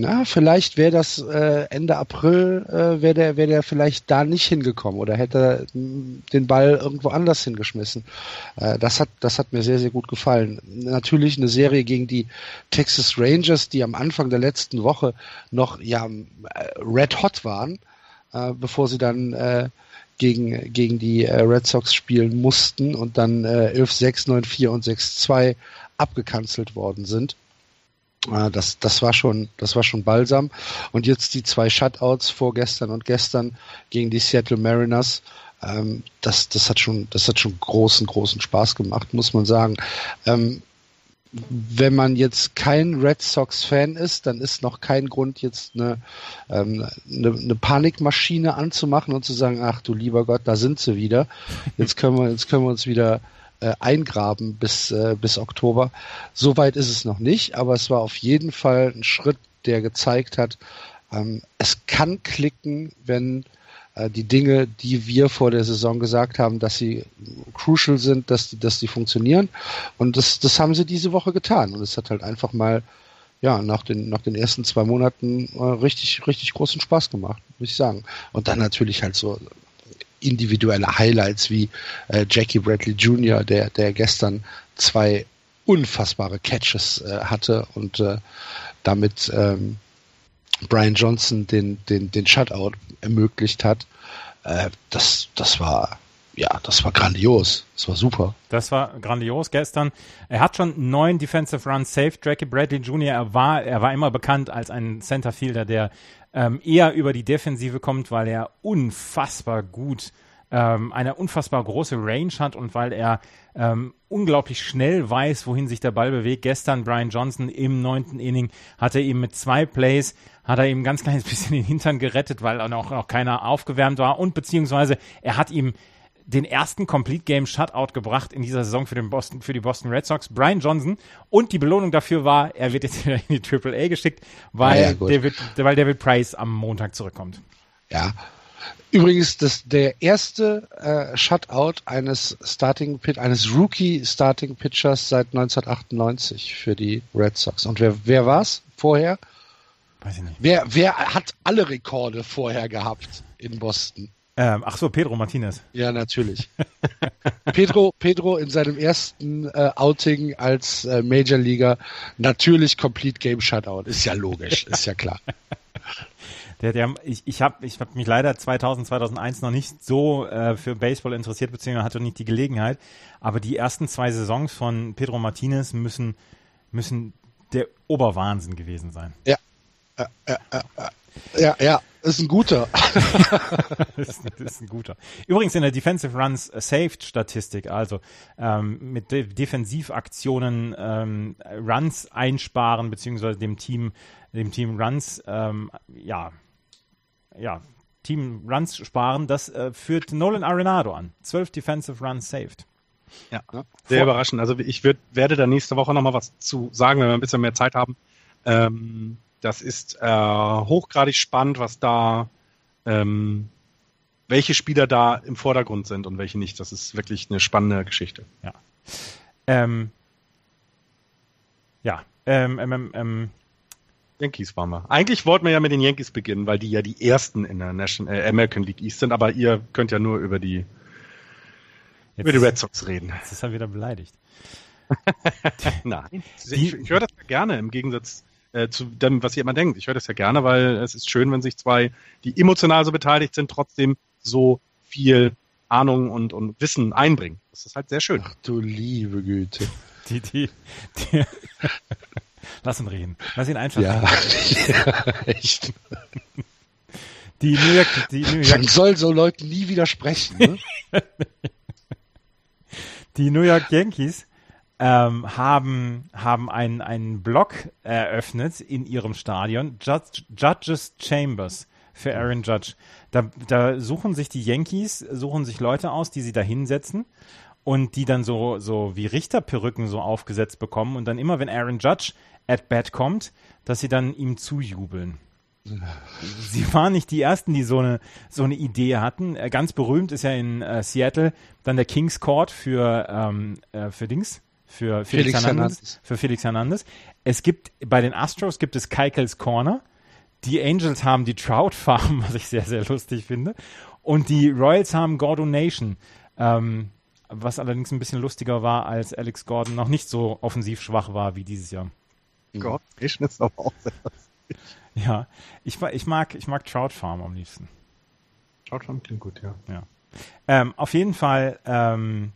na, vielleicht wäre das äh, Ende April, äh, wäre der, wär der vielleicht da nicht hingekommen oder hätte den Ball irgendwo anders hingeschmissen. Äh, das, hat, das hat mir sehr, sehr gut gefallen. Natürlich eine Serie gegen die Texas Rangers, die am Anfang der letzten Woche noch ja, red hot waren, äh, bevor sie dann äh, gegen, gegen die äh, Red Sox spielen mussten und dann äh, 11-6, 9-4 und 6-2 abgekanzelt worden sind. Äh, das, das war schon, das war schon balsam. Und jetzt die zwei Shutouts vorgestern und gestern gegen die Seattle Mariners. Ähm, das, das hat schon, das hat schon großen, großen Spaß gemacht, muss man sagen. Ähm, wenn man jetzt kein Red Sox-Fan ist, dann ist noch kein Grund, jetzt eine, ähm, eine, eine Panikmaschine anzumachen und zu sagen, ach du lieber Gott, da sind sie wieder. Jetzt können wir, jetzt können wir uns wieder äh, eingraben bis, äh, bis Oktober. Soweit ist es noch nicht, aber es war auf jeden Fall ein Schritt, der gezeigt hat, ähm, es kann klicken, wenn äh, die Dinge, die wir vor der Saison gesagt haben, dass sie crucial sind, dass die, dass die funktionieren. Und das, das haben sie diese Woche getan. Und es hat halt einfach mal, ja, nach den, nach den ersten zwei Monaten äh, richtig, richtig großen Spaß gemacht, muss ich sagen. Und dann natürlich halt so individuelle Highlights wie äh, Jackie Bradley Jr., der, der gestern zwei unfassbare Catches äh, hatte und äh, damit ähm, Brian Johnson den, den, den Shutout ermöglicht hat. Äh, das, das war ja, das war grandios. Das war super. Das war grandios gestern. Er hat schon neun Defensive Runs saved. Jackie Bradley Jr. Er war, er war immer bekannt als ein Centerfielder, der ähm, eher über die Defensive kommt, weil er unfassbar gut ähm, eine unfassbar große Range hat und weil er ähm, unglaublich schnell weiß, wohin sich der Ball bewegt. Gestern Brian Johnson im neunten Inning hat er ihm mit zwei Plays hat er ihm ganz kleines (laughs) bisschen den Hintern gerettet, weil auch noch keiner aufgewärmt war und beziehungsweise er hat ihm den ersten Complete Game Shutout gebracht in dieser Saison für, den Boston, für die Boston Red Sox, Brian Johnson. Und die Belohnung dafür war, er wird jetzt (laughs) wieder in die Triple A geschickt, weil, ja, David, weil David Price am Montag zurückkommt. Ja. Übrigens, das, der erste äh, Shutout eines Starting Pit, eines Rookie Starting Pitchers seit 1998 für die Red Sox. Und wer, wer war's vorher? Weiß ich nicht. Wer, wer hat alle Rekorde vorher gehabt in Boston? Ähm, ach so, Pedro Martinez. Ja, natürlich. (laughs) Pedro, Pedro in seinem ersten äh, Outing als äh, Major Leaguer natürlich Complete Game Shutout. Ist ja logisch, ist ja klar. (laughs) Der, der, ich ich habe ich hab mich leider 2000, 2001 noch nicht so äh, für Baseball interessiert, beziehungsweise hatte nicht die Gelegenheit. Aber die ersten zwei Saisons von Pedro Martinez müssen, müssen der Oberwahnsinn gewesen sein. Ja. Ja, ja, ja. Ist ein guter. das, (laughs) ist, ist, ein guter. Übrigens in der Defensive Runs Saved Statistik, also ähm, mit De Defensivaktionen ähm, Runs einsparen beziehungsweise dem Team dem Team Runs ähm, ja ja Team Runs sparen, das äh, führt Nolan Arenado an. Zwölf Defensive Runs saved. Ja, sehr Vor überraschend. Also ich würd, werde da nächste Woche nochmal was zu sagen, wenn wir ein bisschen mehr Zeit haben. Ähm, das ist äh, hochgradig spannend, was da, ähm, welche Spieler da im Vordergrund sind und welche nicht. Das ist wirklich eine spannende Geschichte. Ja. Ähm, ja. Ähm, ähm, ähm, ähm Yankees waren wir. Eigentlich wollten wir ja mit den Yankees beginnen, weil die ja die ersten in der National, äh, American League East sind, aber ihr könnt ja nur über die, jetzt über die Red Sox reden. Jetzt ist er wieder beleidigt. (laughs) Nein. ich, ich höre das ja gerne im Gegensatz äh, zu dem, was ihr immer denkt. Ich höre das ja gerne, weil es ist schön, wenn sich zwei, die emotional so beteiligt sind, trotzdem so viel Ahnung und, und Wissen einbringen. Das ist halt sehr schön. Ach du liebe Güte. Die, die, die (laughs) Lass ihn reden. Lass ihn einfach ja. (laughs) ja, echt. Die New York, die New York. Man soll so Leuten nie widersprechen, ne? (laughs) die New York Yankees ähm, haben, haben einen, einen Blog eröffnet in ihrem Stadion, Judge, Judges Chambers für Aaron Judge. Da, da suchen sich die Yankees, suchen sich Leute aus, die sie da hinsetzen und die dann so, so wie Richterperücken so aufgesetzt bekommen und dann immer, wenn Aaron Judge at bat kommt, dass sie dann ihm zujubeln. (laughs) Sie waren nicht die ersten, die so eine, so eine Idee hatten. Äh, ganz berühmt ist ja in äh, Seattle dann der Kings Court für, ähm, äh, für Dings, für Felix, Felix Hernandez, Hernandez, für Felix Hernandez. Es gibt, bei den Astros gibt es Keikels Corner. Die Angels haben die Trout Farm, (laughs) was ich sehr, sehr lustig finde. Und die Royals haben Gordon Nation. Ähm, was allerdings ein bisschen lustiger war, als Alex Gordon noch nicht so offensiv schwach war wie dieses Jahr. Gordon Nation ist aber auch sehr ja, ich, ich, mag, ich mag Trout Farm am liebsten. Trout Farm klingt gut, ja. ja. Ähm, auf jeden Fall, ähm,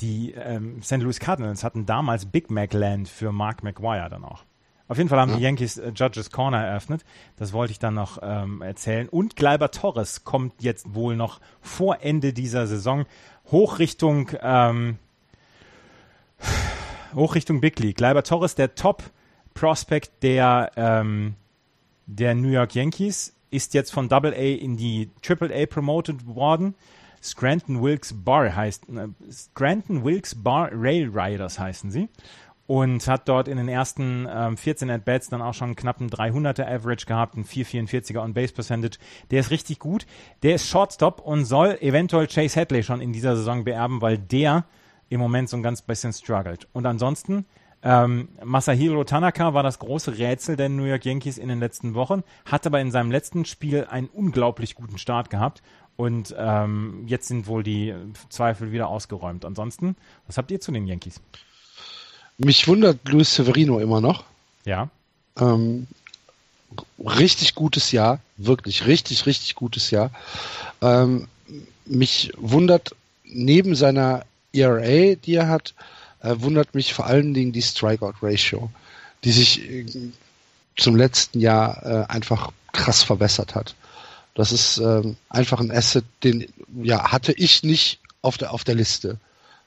die ähm, St. Louis Cardinals hatten damals Big Mac Land für Mark McGuire dann auch. Auf jeden Fall haben ja. die Yankees äh, Judges Corner eröffnet. Das wollte ich dann noch ähm, erzählen. Und Gleiber Torres kommt jetzt wohl noch vor Ende dieser Saison hoch Richtung, ähm, hoch Richtung Big League. Gleiber Torres, der Top Prospect der, ähm, der New York Yankees, ist jetzt von Double A in die Triple A promoted worden. Scranton Wilkes Bar heißt, äh, Scranton Wilkes Bar Rail Riders heißen sie. Und hat dort in den ersten ähm, 14 At-Bats dann auch schon knapp einen 300er Average gehabt, einen 444er On-Base Percentage. Der ist richtig gut. Der ist Shortstop und soll eventuell Chase Hadley schon in dieser Saison beerben, weil der im Moment so ein ganz bisschen struggelt. Und ansonsten ähm, Masahiro Tanaka war das große Rätsel der New York Yankees in den letzten Wochen, hat aber in seinem letzten Spiel einen unglaublich guten Start gehabt und ähm, jetzt sind wohl die Zweifel wieder ausgeräumt. Ansonsten, was habt ihr zu den Yankees? Mich wundert Luis Severino immer noch. Ja. Ähm, richtig gutes Jahr, wirklich richtig, richtig gutes Jahr. Ähm, mich wundert neben seiner ERA, die er hat, äh, wundert mich vor allen Dingen die Strikeout-Ratio, die sich äh, zum letzten Jahr äh, einfach krass verbessert hat. Das ist ähm, einfach ein Asset, den ja hatte ich nicht auf der auf der Liste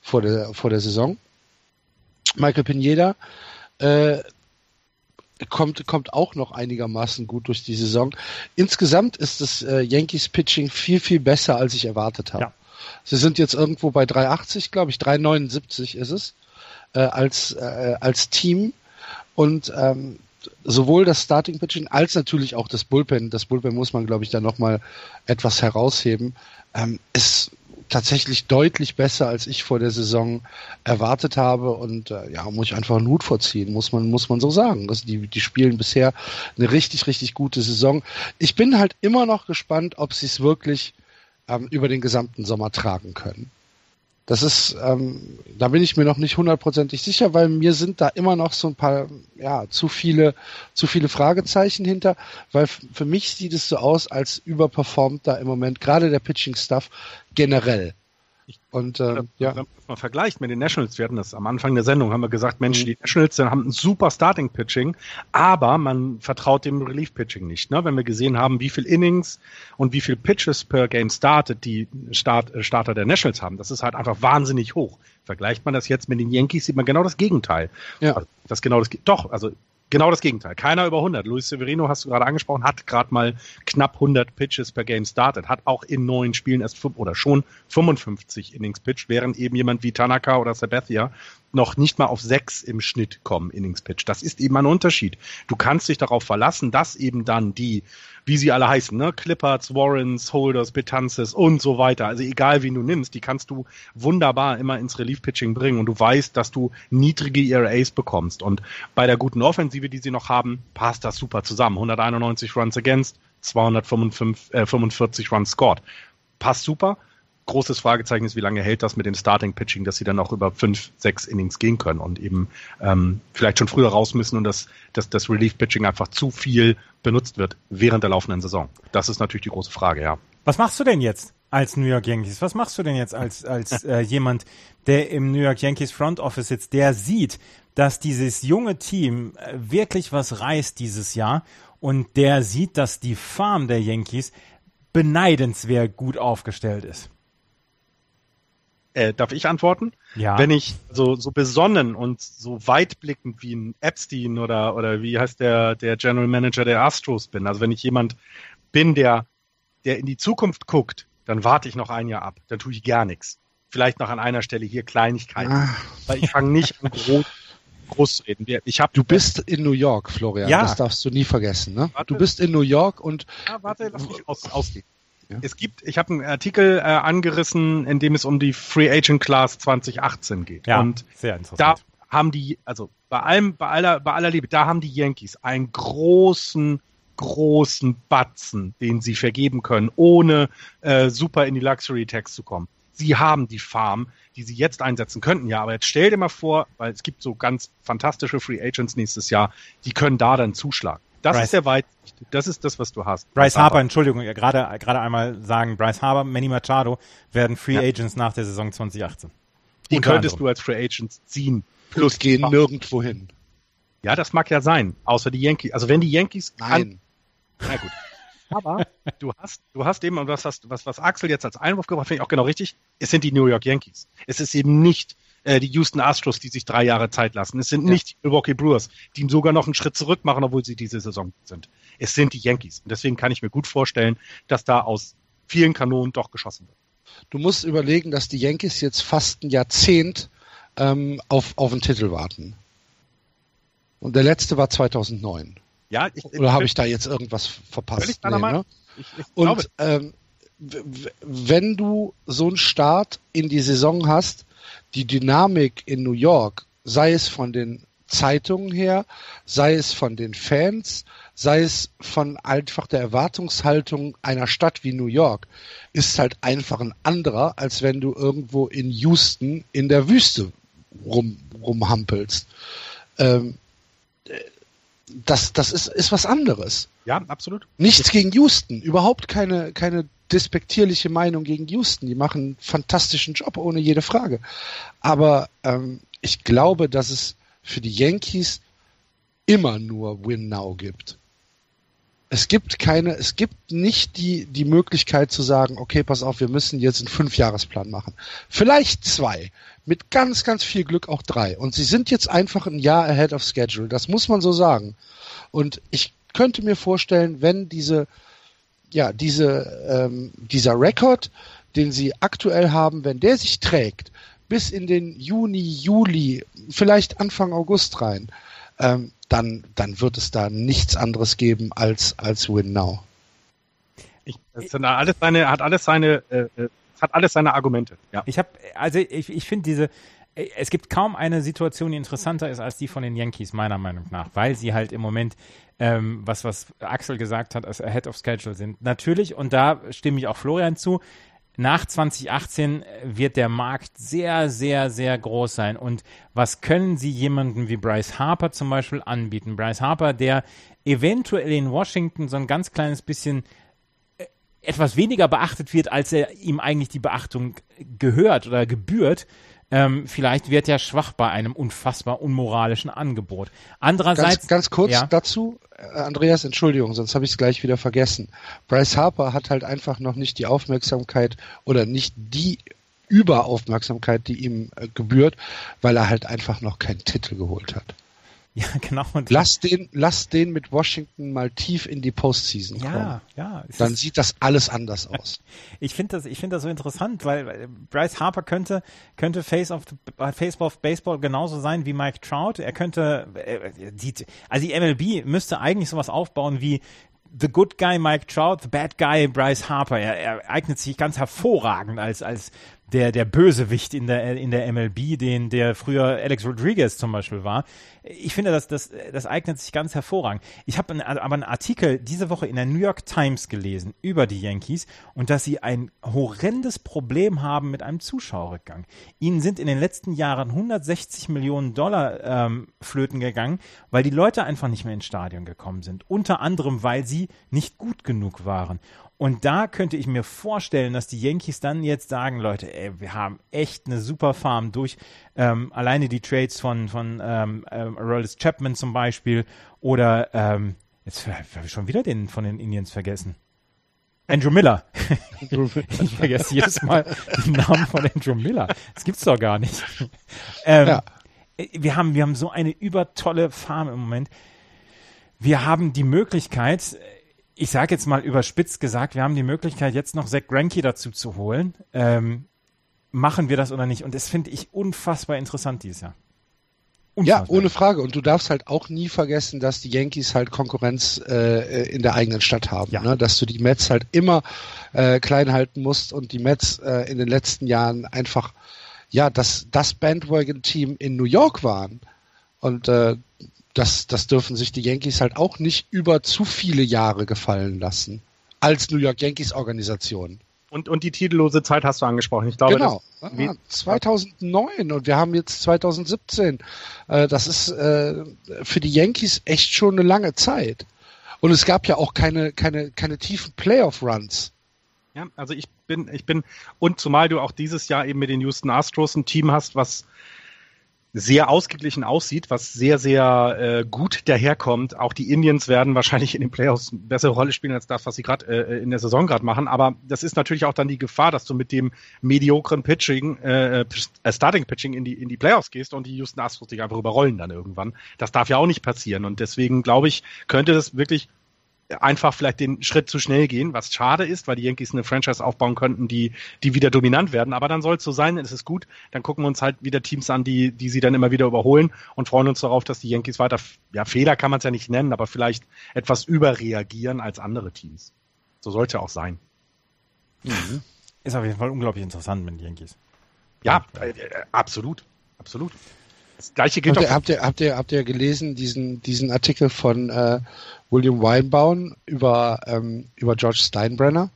vor der vor der Saison. Michael Pineda äh, kommt kommt auch noch einigermaßen gut durch die Saison. Insgesamt ist das äh, Yankees Pitching viel viel besser als ich erwartet habe. Ja. Sie sind jetzt irgendwo bei 380, glaube ich, 379 ist es äh, als, äh, als Team und ähm, sowohl das Starting Pitching als natürlich auch das Bullpen, das Bullpen muss man glaube ich da nochmal etwas herausheben, ähm, ist tatsächlich deutlich besser, als ich vor der Saison erwartet habe und äh, ja, muss ich einfach einen Hut vorziehen, muss man, muss man so sagen. Also die, die spielen bisher eine richtig, richtig gute Saison. Ich bin halt immer noch gespannt, ob sie es wirklich ähm, über den gesamten Sommer tragen können. Das ist, ähm, da bin ich mir noch nicht hundertprozentig sicher, weil mir sind da immer noch so ein paar, ja, zu viele, zu viele Fragezeichen hinter, weil für mich sieht es so aus, als überperformt da im Moment gerade der Pitching Stuff generell. Und äh, ja. Wenn man vergleicht mit den Nationals, wir hatten das am Anfang der Sendung, haben wir gesagt, Mensch, mhm. die Nationals haben ein super Starting-Pitching, aber man vertraut dem Relief-Pitching nicht. Ne? Wenn wir gesehen haben, wie viel Innings und wie viel Pitches per Game startet die Start, äh, Starter der Nationals haben, das ist halt einfach wahnsinnig hoch. Vergleicht man das jetzt mit den Yankees, sieht man genau das Gegenteil. Ja. Also, das genau das, doch, also Genau das Gegenteil. Keiner über 100. Luis Severino, hast du gerade angesprochen, hat gerade mal knapp 100 Pitches per Game startet, hat auch in neun Spielen erst oder schon 55 Innings pitch, während eben jemand wie Tanaka oder Sabathia noch nicht mal auf sechs im Schnitt kommen, Innings Pitch. Das ist eben ein Unterschied. Du kannst dich darauf verlassen, dass eben dann die, wie sie alle heißen, ne, Clippards, Warrens, Holders, Betances und so weiter, also egal wie du nimmst, die kannst du wunderbar immer ins Relief Pitching bringen und du weißt, dass du niedrige ERAs bekommst. Und bei der guten Offensive, die sie noch haben, passt das super zusammen. 191 Runs against, 245 äh, Runs scored. Passt super großes Fragezeichen ist, wie lange hält das mit dem Starting Pitching, dass sie dann auch über fünf, sechs Innings gehen können und eben ähm, vielleicht schon früher raus müssen und dass, das Relief Pitching einfach zu viel benutzt wird während der laufenden Saison. Das ist natürlich die große Frage, ja. Was machst du denn jetzt als New York Yankees? Was machst du denn jetzt als, als (laughs) äh, jemand, der im New York Yankees Front Office sitzt, der sieht, dass dieses junge Team äh, wirklich was reißt dieses Jahr und der sieht, dass die Farm der Yankees beneidenswert gut aufgestellt ist? Äh, darf ich antworten? Ja. Wenn ich so, so besonnen und so weitblickend wie ein Epstein oder, oder wie heißt der, der General Manager der Astros bin, also wenn ich jemand bin, der, der in die Zukunft guckt, dann warte ich noch ein Jahr ab. Dann tue ich gar nichts. Vielleicht noch an einer Stelle hier Kleinigkeiten. Ach. Weil ich fange nicht an groß groß reden. Ich hab, du bist in New York, Florian. Ja. Das darfst du nie vergessen. Ne? Warte. Du bist in New York und. Ja, warte, lass mich aus, ausgehen. Ja. Es gibt, ich habe einen Artikel äh, angerissen, in dem es um die Free Agent Class 2018 geht. Ja, und sehr interessant. Da haben die, also bei allem, bei aller, bei aller Liebe, da haben die Yankees einen großen, großen Batzen, den sie vergeben können, ohne äh, super in die Luxury Tax zu kommen. Sie haben die Farm, die sie jetzt einsetzen könnten, ja, aber jetzt stell dir mal vor, weil es gibt so ganz fantastische Free Agents nächstes Jahr, die können da dann zuschlagen. Das Bryce. ist der Weitsicht. Das ist das, was du hast. Bryce, Bryce Harper, Harper, Entschuldigung, gerade gerade einmal sagen, Bryce Harper, Manny Machado werden Free ja. Agents nach der Saison 2018. Die Unter könntest anderem. du als Free Agents ziehen. Plus gehen nirgendwo hin. Ja, das mag ja sein. Außer die Yankees. Also wenn die Yankees. Nein. na gut. Aber (laughs) du hast, du hast eben, und was, hast, was, was Axel jetzt als Einwurf gebracht, finde ich auch genau richtig, es sind die New York Yankees. Es ist eben nicht äh, die Houston Astros, die sich drei Jahre Zeit lassen. Es sind ja. nicht die Milwaukee Brewers, die ihm sogar noch einen Schritt zurück machen, obwohl sie diese Saison sind. Es sind die Yankees. Und deswegen kann ich mir gut vorstellen, dass da aus vielen Kanonen doch geschossen wird. Du musst überlegen, dass die Yankees jetzt fast ein Jahrzehnt ähm, auf, auf den Titel warten. Und der letzte war 2009. Ja, ich, Oder habe ich da jetzt irgendwas verpasst? Nee, ne? ich, ich Und ähm, wenn du so einen Start in die Saison hast, die Dynamik in New York, sei es von den Zeitungen her, sei es von den Fans, sei es von einfach der Erwartungshaltung einer Stadt wie New York, ist halt einfach ein anderer, als wenn du irgendwo in Houston in der Wüste rum, rumhampelst. Ähm, das, das ist, ist was anderes. Ja, absolut. Nichts gegen Houston, überhaupt keine, keine despektierliche Meinung gegen Houston. Die machen einen fantastischen Job, ohne jede Frage. Aber ähm, ich glaube, dass es für die Yankees immer nur Win Now gibt. Es gibt keine, es gibt nicht die, die Möglichkeit zu sagen, okay, pass auf, wir müssen jetzt einen Fünfjahresplan machen. Vielleicht zwei mit ganz, ganz viel Glück auch drei. Und sie sind jetzt einfach ein Jahr ahead of schedule. Das muss man so sagen. Und ich könnte mir vorstellen, wenn diese, ja, diese, ähm, dieser Rekord, den sie aktuell haben, wenn der sich trägt, bis in den Juni, Juli, vielleicht Anfang August rein, ähm, dann, dann wird es da nichts anderes geben als, als Win Now. Ich, das hat alles seine, hat alles seine äh, äh hat alles seine Argumente. Ja. Ich habe, also ich, ich finde diese, es gibt kaum eine Situation, die interessanter ist als die von den Yankees, meiner Meinung nach, weil sie halt im Moment, ähm, was, was Axel gesagt hat, als ahead of schedule sind. Natürlich, und da stimme ich auch Florian zu, nach 2018 wird der Markt sehr, sehr, sehr groß sein. Und was können Sie jemandem wie Bryce Harper zum Beispiel anbieten? Bryce Harper, der eventuell in Washington so ein ganz kleines bisschen etwas weniger beachtet wird, als er ihm eigentlich die Beachtung gehört oder gebührt, ähm, vielleicht wird er schwach bei einem unfassbar unmoralischen Angebot. Andererseits. Ganz, ganz kurz ja. dazu, äh, Andreas, Entschuldigung, sonst habe ich es gleich wieder vergessen. Bryce Harper hat halt einfach noch nicht die Aufmerksamkeit oder nicht die Überaufmerksamkeit, die ihm äh, gebührt, weil er halt einfach noch keinen Titel geholt hat. (laughs) Ja, genau. Und lass den, lass den mit Washington mal tief in die Postseason kommen. Ja, ja. Dann sieht das alles anders (laughs) aus. ich finde das, ich finde das so interessant, weil Bryce Harper könnte, könnte Face of, Face of Baseball genauso sein wie Mike Trout. Er könnte, äh, die, also die MLB müsste eigentlich sowas aufbauen wie, The Good Guy Mike Trout, The Bad Guy Bryce Harper. Er, er eignet sich ganz hervorragend als, als der, der Bösewicht in der, in der MLB, den, der früher Alex Rodriguez zum Beispiel war. Ich finde, das, das, das eignet sich ganz hervorragend. Ich habe aber einen Artikel diese Woche in der New York Times gelesen über die Yankees und dass sie ein horrendes Problem haben mit einem Zuschauerrückgang. Ihnen sind in den letzten Jahren 160 Millionen Dollar ähm, flöten gegangen, weil die Leute einfach nicht mehr ins Stadion gekommen sind. Unter anderem, weil sie nicht gut genug waren. Und da könnte ich mir vorstellen, dass die Yankees dann jetzt sagen, Leute, ey, wir haben echt eine super Farm durch ähm, alleine die Trades von von ähm, ähm, Aroldis Chapman zum Beispiel oder ähm, jetzt habe ich schon wieder den von den Indians vergessen. Andrew Miller. (laughs) ich vergesse jedes Mal den Namen von Andrew Miller. Das gibt's doch gar nicht. Ähm, ja. Wir haben wir haben so eine übertolle Farm im Moment. Wir haben die Möglichkeit, ich sage jetzt mal überspitzt gesagt, wir haben die Möglichkeit, jetzt noch Zach Greinke dazu zu holen. Ähm, machen wir das oder nicht? Und das finde ich unfassbar interessant dieses Jahr. Ja, ohne Frage. Und du darfst halt auch nie vergessen, dass die Yankees halt Konkurrenz äh, in der eigenen Stadt haben. Ja. Ne? Dass du die Mets halt immer äh, klein halten musst und die Mets äh, in den letzten Jahren einfach ja das, das Bandwagon-Team in New York waren. Und äh, das, das dürfen sich die Yankees halt auch nicht über zu viele Jahre gefallen lassen. Als New York Yankees Organisation. Und, und die titellose Zeit hast du angesprochen. Ich glaube, genau. Das, ah, 2009 und wir haben jetzt 2017. Äh, das ist äh, für die Yankees echt schon eine lange Zeit. Und es gab ja auch keine, keine, keine tiefen Playoff-Runs. Ja, also ich bin, ich bin, und zumal du auch dieses Jahr eben mit den Houston Astros ein Team hast, was sehr ausgeglichen aussieht, was sehr, sehr äh, gut daherkommt. Auch die Indians werden wahrscheinlich in den Playoffs eine bessere Rolle spielen als das, was sie gerade äh, in der Saison gerade machen. Aber das ist natürlich auch dann die Gefahr, dass du mit dem mediokren Pitching, äh, äh, Starting Pitching in die, in die Playoffs gehst und die Houston Astros dich einfach überrollen dann irgendwann. Das darf ja auch nicht passieren. Und deswegen glaube ich, könnte das wirklich einfach vielleicht den Schritt zu schnell gehen, was schade ist, weil die Yankees eine Franchise aufbauen könnten, die, die wieder dominant werden. Aber dann soll es so sein, es ist gut. Dann gucken wir uns halt wieder Teams an, die, die sie dann immer wieder überholen und freuen uns darauf, dass die Yankees weiter, ja, Fehler kann man es ja nicht nennen, aber vielleicht etwas überreagieren als andere Teams. So sollte auch sein. Mhm. Ist auf jeden Fall unglaublich interessant mit den Yankees. Ja, äh, absolut. Absolut. Das gleiche gilt auch. Habt ihr, habt ihr, habt ihr gelesen, diesen, diesen Artikel von äh, William Weinbaum über, ähm, über George Steinbrenner?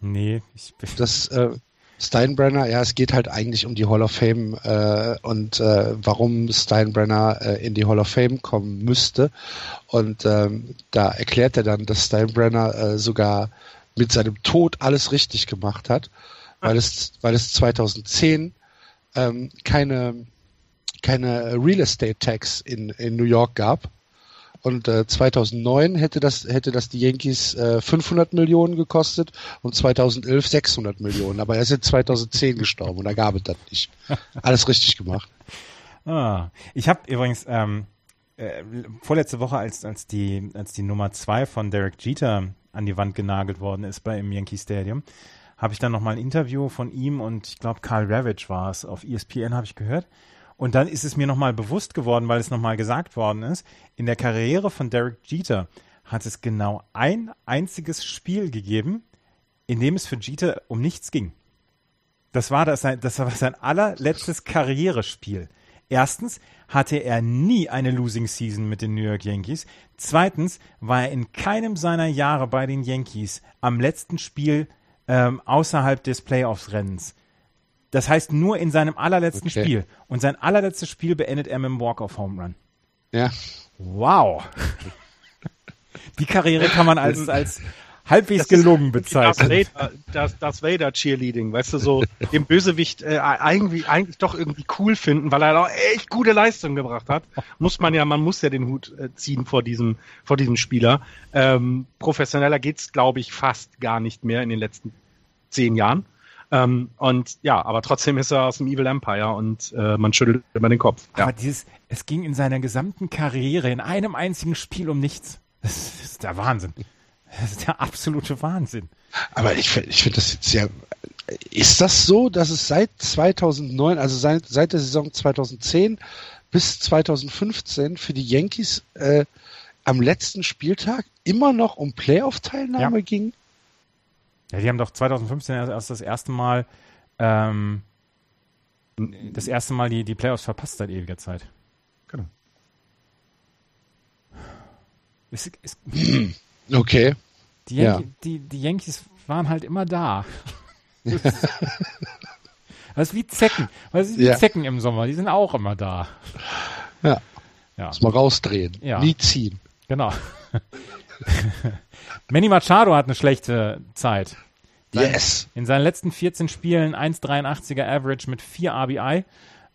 Nee, ich Das äh, Steinbrenner, ja, es geht halt eigentlich um die Hall of Fame äh, und äh, warum Steinbrenner äh, in die Hall of Fame kommen müsste. Und ähm, da erklärt er dann, dass Steinbrenner äh, sogar mit seinem Tod alles richtig gemacht hat, weil es, weil es 2010 ähm, keine keine Real Estate Tax in, in New York gab. Und äh, 2009 hätte das, hätte das die Yankees äh, 500 Millionen gekostet und 2011 600 Millionen. Aber er ist in 2010 gestorben und da gab es das nicht. (laughs) Alles richtig gemacht. Ah, ich habe übrigens ähm, äh, vorletzte Woche, als, als, die, als die Nummer zwei von Derek Jeter an die Wand genagelt worden ist bei im Yankee Stadium, habe ich dann nochmal ein Interview von ihm und ich glaube Carl Ravage war es auf ESPN, habe ich gehört. Und dann ist es mir nochmal bewusst geworden, weil es nochmal gesagt worden ist, in der Karriere von Derek Jeter hat es genau ein einziges Spiel gegeben, in dem es für Jeter um nichts ging. Das war, das, das war sein allerletztes Karrierespiel. Erstens hatte er nie eine Losing Season mit den New York Yankees. Zweitens war er in keinem seiner Jahre bei den Yankees am letzten Spiel ähm, außerhalb des Playoffs-Rennens. Das heißt nur in seinem allerletzten okay. Spiel. Und sein allerletztes Spiel beendet er mit einem Walk-off-Home Run. Ja. Wow. (laughs) Die Karriere kann man als, als halbwegs gelungen bezeichnen. Das Vader, das, das Vader Cheerleading, weißt du, so den Bösewicht äh, eigentlich, eigentlich doch irgendwie cool finden, weil er auch echt gute Leistung gebracht hat. Muss man ja, man muss ja den Hut äh, ziehen vor diesem, vor diesem Spieler. Ähm, professioneller geht's, glaube ich, fast gar nicht mehr in den letzten zehn Jahren. Ähm, und ja, aber trotzdem ist er aus dem Evil Empire und äh, man schüttelt immer den Kopf. Ja. Aber dieses, es ging in seiner gesamten Karriere in einem einzigen Spiel um nichts. Das ist der Wahnsinn. Das ist der absolute Wahnsinn. Aber ich, ich finde das jetzt sehr. Ist das so, dass es seit 2009, also seit, seit der Saison 2010 bis 2015 für die Yankees äh, am letzten Spieltag immer noch um Playoff-Teilnahme ja. ging? Ja, die haben doch 2015 erst das erste Mal ähm, das erste Mal die, die Playoffs verpasst seit ewiger Zeit. Genau. Es, es, (clears throat) okay. Die, Yan ja. die, die Yankees waren halt immer da. (laughs) das ist wie Zecken. Das ist wie ja. Zecken im Sommer. Die sind auch immer da. Ja. ja. Muss mal rausdrehen. Ja. Nie ziehen. Genau. (laughs) (laughs) Manny Machado hat eine schlechte Zeit. Yes. In seinen letzten 14 Spielen 1,83er Average mit 4 RBI.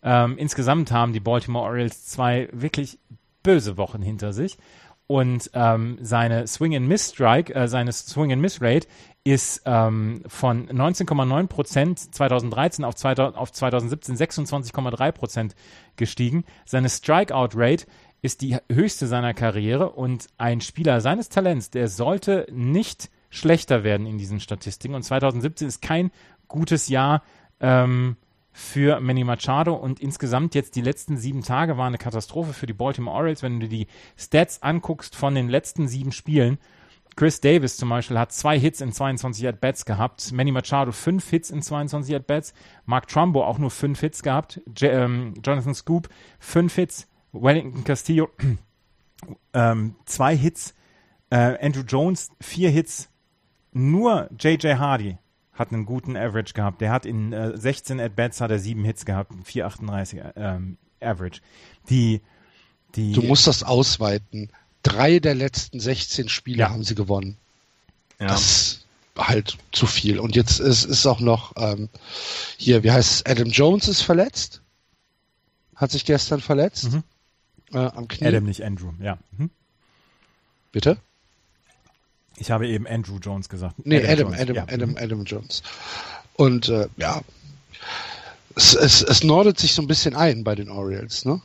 Ähm, insgesamt haben die Baltimore Orioles zwei wirklich böse Wochen hinter sich. Und ähm, seine Swing and Miss Strike, äh, seine Swing and Miss Rate ist ähm, von 19,9% 2013 auf, 2000, auf 2017 26,3% gestiegen. Seine Strikeout Rate ist die höchste seiner Karriere und ein Spieler seines Talents, der sollte nicht schlechter werden in diesen Statistiken. Und 2017 ist kein gutes Jahr ähm, für Manny Machado. Und insgesamt jetzt die letzten sieben Tage waren eine Katastrophe für die Baltimore Orioles. Wenn du dir die Stats anguckst von den letzten sieben Spielen, Chris Davis zum Beispiel hat zwei Hits in 22 At-Bats gehabt, Manny Machado fünf Hits in 22 At-Bats, Mark Trumbo auch nur fünf Hits gehabt, J ähm, Jonathan Scoop fünf Hits, Wellington Castillo (clears throat) ähm, zwei Hits, äh, Andrew Jones vier Hits, nur JJ Hardy hat einen guten Average gehabt. Der hat in äh, 16 At-Bats hat er sieben Hits gehabt, 4,38 ähm, Average. Die, die, du musst das ausweiten. Drei der letzten 16 Spiele ja. haben sie gewonnen. Ja. Das ist halt zu viel. Und jetzt ist, ist auch noch ähm, hier, wie heißt es, Adam Jones ist verletzt. Hat sich gestern verletzt. Mhm. Äh, am Knie. Adam, nicht Andrew, ja. Mhm. Bitte? Ich habe eben Andrew Jones gesagt. Nee, Adam, Adam, Jones. Adam, ja. Adam, Adam Jones. Und äh, ja, es, es, es nordet sich so ein bisschen ein bei den Orioles, ne?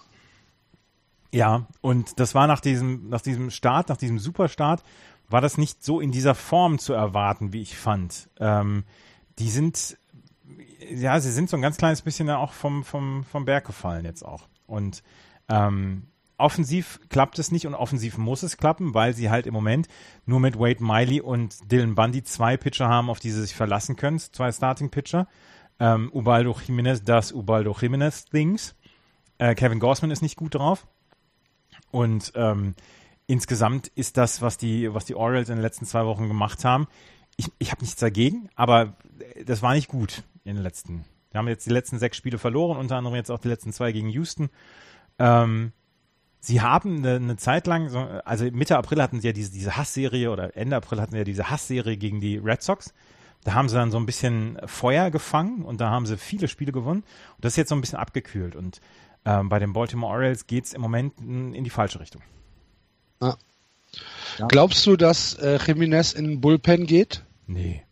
Ja, und das war nach diesem, nach diesem Start, nach diesem Superstart, war das nicht so in dieser Form zu erwarten, wie ich fand. Ähm, die sind, ja, sie sind so ein ganz kleines bisschen auch vom, vom, vom Berg gefallen jetzt auch. Und ähm, offensiv klappt es nicht und offensiv muss es klappen, weil sie halt im Moment nur mit Wade Miley und Dylan Bundy zwei Pitcher haben, auf die sie sich verlassen können, zwei Starting-Pitcher. Ähm, Ubaldo Jimenez, das Ubaldo Jimenez-Dings. Äh, Kevin Gossman ist nicht gut drauf. Und ähm, insgesamt ist das, was die, was die Orioles in den letzten zwei Wochen gemacht haben, ich, ich habe nichts dagegen, aber das war nicht gut in den letzten. Wir haben jetzt die letzten sechs Spiele verloren, unter anderem jetzt auch die letzten zwei gegen Houston. Ähm, sie haben eine, eine Zeit lang, so, also Mitte April hatten sie ja diese, diese Hassserie oder Ende April hatten sie ja diese Hassserie gegen die Red Sox. Da haben sie dann so ein bisschen Feuer gefangen und da haben sie viele Spiele gewonnen. Und das ist jetzt so ein bisschen abgekühlt. Und ähm, bei den Baltimore Orioles geht es im Moment in die falsche Richtung. Ja. Glaubst du, dass äh, Jiménez in den Bullpen geht? Nee.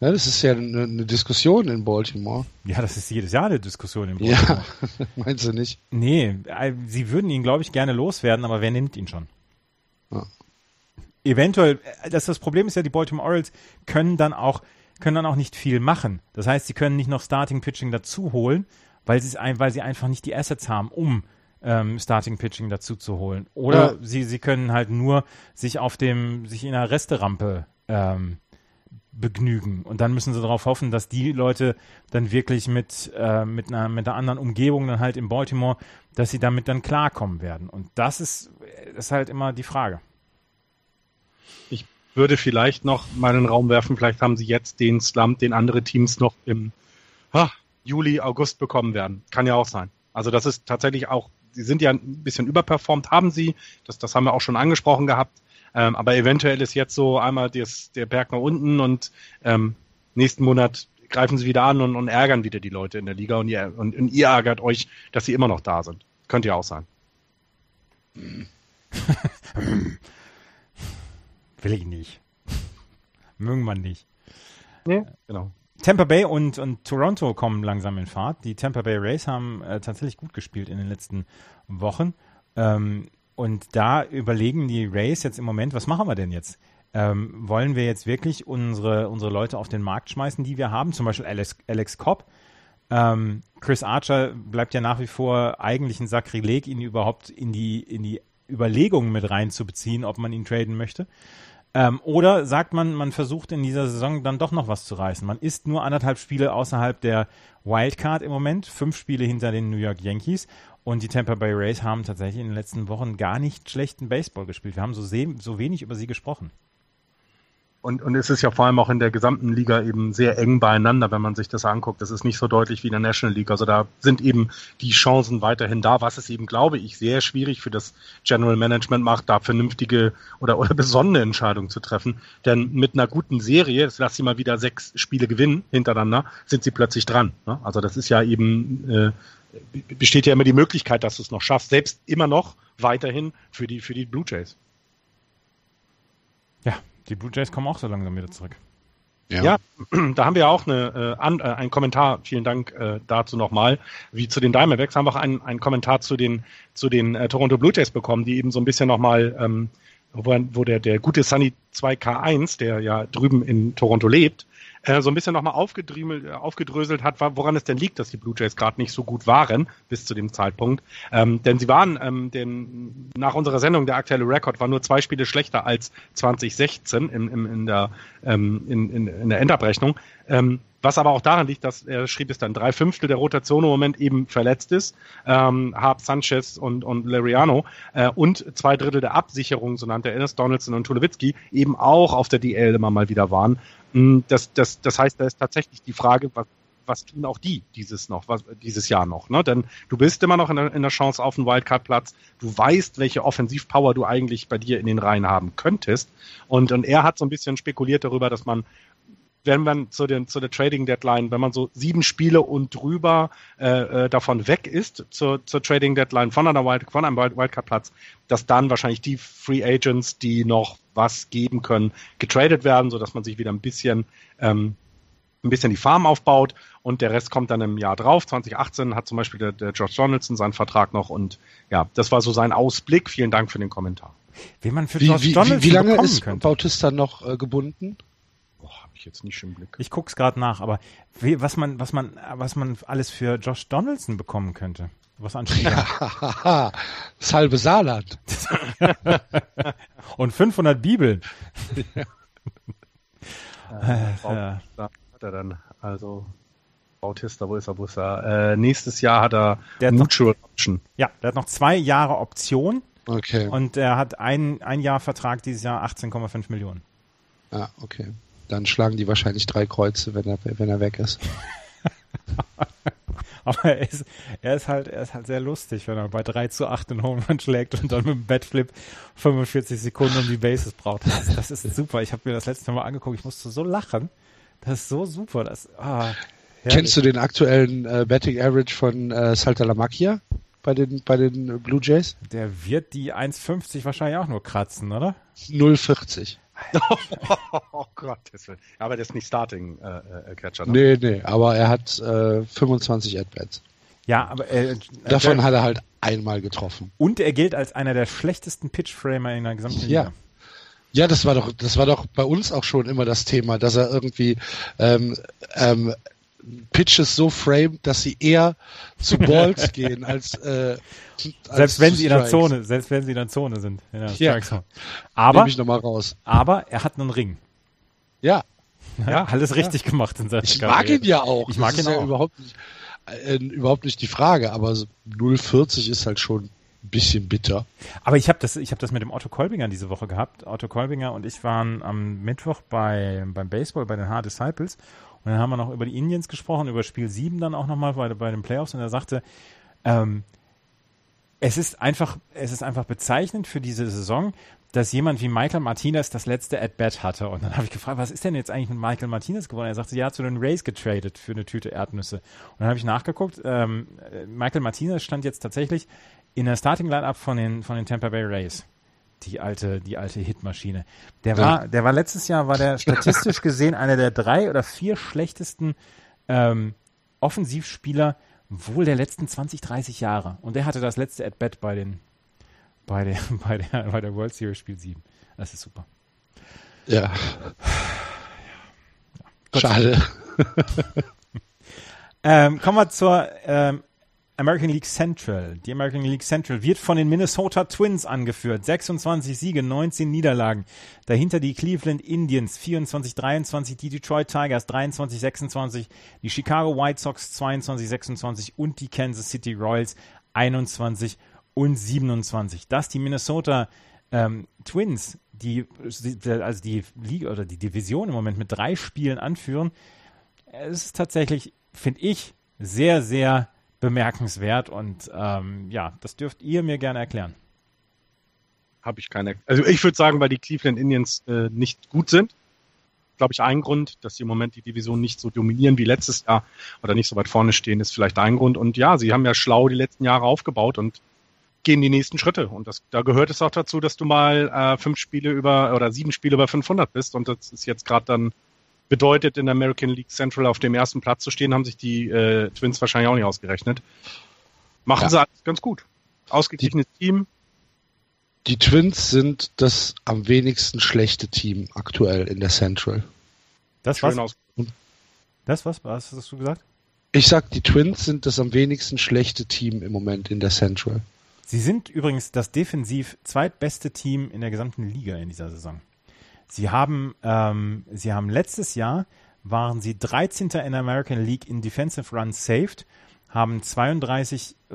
Ja, das ist ja eine, eine, Diskussion in Baltimore. Ja, das ist jedes Jahr eine Diskussion in Baltimore. Ja, (laughs) meinst du nicht? Nee, äh, sie würden ihn, glaube ich, gerne loswerden, aber wer nimmt ihn schon? Ja. Eventuell, äh, das, das Problem ist ja, die Baltimore Orioles können dann auch, können dann auch nicht viel machen. Das heißt, sie können nicht noch Starting Pitching dazu holen, weil, weil sie einfach nicht die Assets haben, um ähm, Starting Pitching dazu zu holen. Oder ja. sie, sie können halt nur sich auf dem, sich in einer Resterampe ähm, begnügen. Und dann müssen sie darauf hoffen, dass die Leute dann wirklich mit, äh, mit, einer, mit einer anderen Umgebung dann halt in Baltimore, dass sie damit dann klarkommen werden. Und das ist, ist halt immer die Frage. Ich würde vielleicht noch mal in den Raum werfen, vielleicht haben sie jetzt den Slump, den andere Teams noch im ha, Juli, August bekommen werden. Kann ja auch sein. Also das ist tatsächlich auch, sie sind ja ein bisschen überperformt, haben sie, das, das haben wir auch schon angesprochen gehabt. Ähm, aber eventuell ist jetzt so einmal des, der Berg nach unten und ähm, nächsten Monat greifen sie wieder an und, und, ärgern wieder die Leute in der Liga und ihr, und, und ihr ärgert euch, dass sie immer noch da sind. Könnte ja auch sein. (laughs) Will ich nicht. Mögen man nicht. Nee, genau. Tampa Bay und, und Toronto kommen langsam in Fahrt. Die Tampa Bay Rays haben äh, tatsächlich gut gespielt in den letzten Wochen. Ähm, und da überlegen die Rays jetzt im Moment, was machen wir denn jetzt? Ähm, wollen wir jetzt wirklich unsere, unsere Leute auf den Markt schmeißen, die wir haben? Zum Beispiel Alex, Alex Cobb. Ähm, Chris Archer bleibt ja nach wie vor eigentlich ein Sakrileg, ihn überhaupt in die, in die Überlegungen mit reinzubeziehen, ob man ihn traden möchte. Ähm, oder sagt man, man versucht in dieser Saison dann doch noch was zu reißen. Man ist nur anderthalb Spiele außerhalb der Wildcard im Moment, fünf Spiele hinter den New York Yankees und die Tampa Bay Rays haben tatsächlich in den letzten Wochen gar nicht schlechten Baseball gespielt. Wir haben so, so wenig über sie gesprochen. Und, und es ist ja vor allem auch in der gesamten Liga eben sehr eng beieinander, wenn man sich das anguckt. Das ist nicht so deutlich wie in der National League. Also da sind eben die Chancen weiterhin da, was es eben, glaube ich, sehr schwierig für das General Management macht, da vernünftige oder, oder besonnene Entscheidungen zu treffen. Denn mit einer guten Serie, jetzt lass sie mal wieder sechs Spiele gewinnen hintereinander, sind sie plötzlich dran. Ne? Also das ist ja eben äh, besteht ja immer die Möglichkeit, dass du es noch schaffst, selbst immer noch weiterhin für die, für die Blue Jays. Ja, die Blue Jays kommen auch so langsam wieder zurück. Ja, ja (clears throat) da haben wir auch eine, äh, an, äh, einen Kommentar, vielen Dank äh, dazu nochmal, wie zu den Diamondbacks, haben wir auch einen, einen Kommentar zu den, zu den äh, Toronto Blue Jays bekommen, die eben so ein bisschen nochmal, ähm, wo, wo der, der gute Sunny 2K1, der ja drüben in Toronto lebt, äh, so ein bisschen nochmal äh, aufgedröselt hat, woran es denn liegt, dass die Blue Jays gerade nicht so gut waren bis zu dem Zeitpunkt. Ähm, denn sie waren, ähm, den, nach unserer Sendung, der aktuelle Rekord war nur zwei Spiele schlechter als 2016 in, in, in, der, ähm, in, in, in der Endabrechnung. Ähm, was aber auch daran liegt, dass er schrieb es dann, drei Fünftel der Rotation im Moment eben verletzt ist, ähm, Harp Sanchez und, und Lariano äh, und zwei Drittel der Absicherung, so nannte er es, Donaldson und Tulowitzki, eben auch auf der DL immer mal wieder waren. Mm, das, das, das heißt, da ist tatsächlich die Frage, was, was tun auch die dieses noch, was, dieses Jahr noch, ne? Denn du bist immer noch in der, in der Chance auf einen Wildcard-Platz. Du weißt, welche Offensivpower du eigentlich bei dir in den Reihen haben könntest. Und, und er hat so ein bisschen spekuliert darüber, dass man wenn man zu, den, zu der Trading Deadline, wenn man so sieben Spiele und drüber äh, äh, davon weg ist zur, zur Trading Deadline von, einer Wild, von einem Wildcard-Platz, dass dann wahrscheinlich die Free Agents, die noch was geben können, getradet werden, sodass man sich wieder ein bisschen ähm, ein bisschen die Farm aufbaut und der Rest kommt dann im Jahr drauf. 2018 hat zum Beispiel der, der George Donaldson seinen Vertrag noch und ja, das war so sein Ausblick. Vielen Dank für den Kommentar. Wie man für wie, George wie, Donaldson wie, wie lange ist könnte. Bautista noch äh, gebunden? Ich jetzt nicht im Blick. Ich guck's gerade nach, aber wie, was man, was man, was man alles für Josh Donaldson bekommen könnte. Was an Das halbe Saarland. (laughs) Und 500 Bibeln. (laughs) äh, ja. hat er dann? Also Bautista, wo ist er, wo ist er? Äh, nächstes Jahr hat er der Mutual noch, Option. Ja, der hat noch zwei Jahre Option. Okay. Und er hat ein, ein Jahr Vertrag dieses Jahr 18,5 Millionen. Ah, okay dann schlagen die wahrscheinlich drei Kreuze, wenn er, wenn er weg ist. (laughs) Aber er ist, er ist halt, er ist halt sehr lustig, wenn er bei 3 zu 8 den Home Run schlägt und dann mit dem Batflip 45 Sekunden um die Bases braucht. Das, das ist super. Ich habe mir das letzte Mal angeguckt. Ich musste so lachen. Das ist so super. Das, ah, Kennst du den aktuellen äh, Betting Average von äh, Saltalamacchia bei den, bei den Blue Jays? Der wird die 1,50 wahrscheinlich auch nur kratzen, oder? 0,40. (laughs) oh Gott, aber der ist nicht Starting-Catcher. Äh, ne? Nee, nee, aber er hat äh, 25 At-Bats. Ja, aber äh, davon äh, hat er halt einmal getroffen. Und er gilt als einer der schlechtesten Pitch-Framer in der gesamten Liga. Ja. Ja, das war doch, das war doch bei uns auch schon immer das Thema, dass er irgendwie ähm, ähm, Pitches so framed, dass sie eher zu Balls (laughs) gehen als, äh, als selbst wenn sie in der Zone, selbst wenn sie in der Zone sind. Ja, aber ich noch mal raus. Aber er hat einen Ring. Ja. Ja, alles richtig ja. gemacht in seiner Ich mag ihn ja auch. Ich mag das ihn auch. Ja überhaupt nicht, äh, überhaupt nicht die Frage, aber 0,40 ist halt schon ein bisschen bitter. Aber ich habe das, ich habe das mit dem Otto Kolbinger diese Woche gehabt. Otto Kolbinger und ich waren am Mittwoch bei, beim Baseball bei den Hard Disciples und dann haben wir noch über die Indians gesprochen, über Spiel 7 dann auch nochmal bei, bei den Playoffs und er sagte, ähm, es ist einfach, es ist einfach bezeichnend für diese Saison, dass jemand wie Michael Martinez das letzte At-Bat hatte. Und dann habe ich gefragt, was ist denn jetzt eigentlich mit Michael Martinez geworden? Er sagte, ja, zu den Rays getradet für eine Tüte Erdnüsse. Und dann habe ich nachgeguckt, ähm, Michael Martinez stand jetzt tatsächlich in der Starting-Line-Up von den, von den Tampa Bay Rays die alte, die alte Hitmaschine. Der war, der war letztes Jahr, war der (laughs) statistisch gesehen einer der drei oder vier schlechtesten ähm, Offensivspieler wohl der letzten 20, 30 Jahre. Und der hatte das letzte At-Bat bei den, bei der, (laughs) bei der, bei der World Series Spiel 7. Das ist super. Ja. ja. Schade. (laughs) ähm, kommen wir zur ähm, American League Central. Die American League Central wird von den Minnesota Twins angeführt. 26 Siege, 19 Niederlagen. Dahinter die Cleveland Indians 24-23, die Detroit Tigers 23-26, die Chicago White Sox 22-26 und die Kansas City Royals 21 und 27. Dass die Minnesota ähm, Twins, die also die Liga oder die Division im Moment mit drei Spielen anführen, ist tatsächlich, finde ich, sehr, sehr bemerkenswert und ähm, ja, das dürft ihr mir gerne erklären. Habe ich keine. Also ich würde sagen, weil die Cleveland Indians äh, nicht gut sind. Glaube ich, ein Grund, dass sie im Moment die Division nicht so dominieren wie letztes Jahr oder nicht so weit vorne stehen, ist vielleicht ein Grund. Und ja, sie haben ja schlau die letzten Jahre aufgebaut und gehen die nächsten Schritte. Und das, da gehört es auch dazu, dass du mal äh, fünf Spiele über oder sieben Spiele über 500 bist. Und das ist jetzt gerade dann bedeutet, in der American League Central auf dem ersten Platz zu stehen, haben sich die äh, Twins wahrscheinlich auch nicht ausgerechnet. Machen ja. sie alles ganz gut. Ausgeglichenes die, Team. Die Twins sind das am wenigsten schlechte Team aktuell in der Central. Das war's. Das, was, was hast du gesagt? Ich sag, die Twins sind das am wenigsten schlechte Team im Moment in der Central. Sie sind übrigens das defensiv zweitbeste Team in der gesamten Liga in dieser Saison. Sie haben, ähm, sie haben letztes Jahr waren sie 13. in der American League in Defensive Runs saved, haben 32 äh,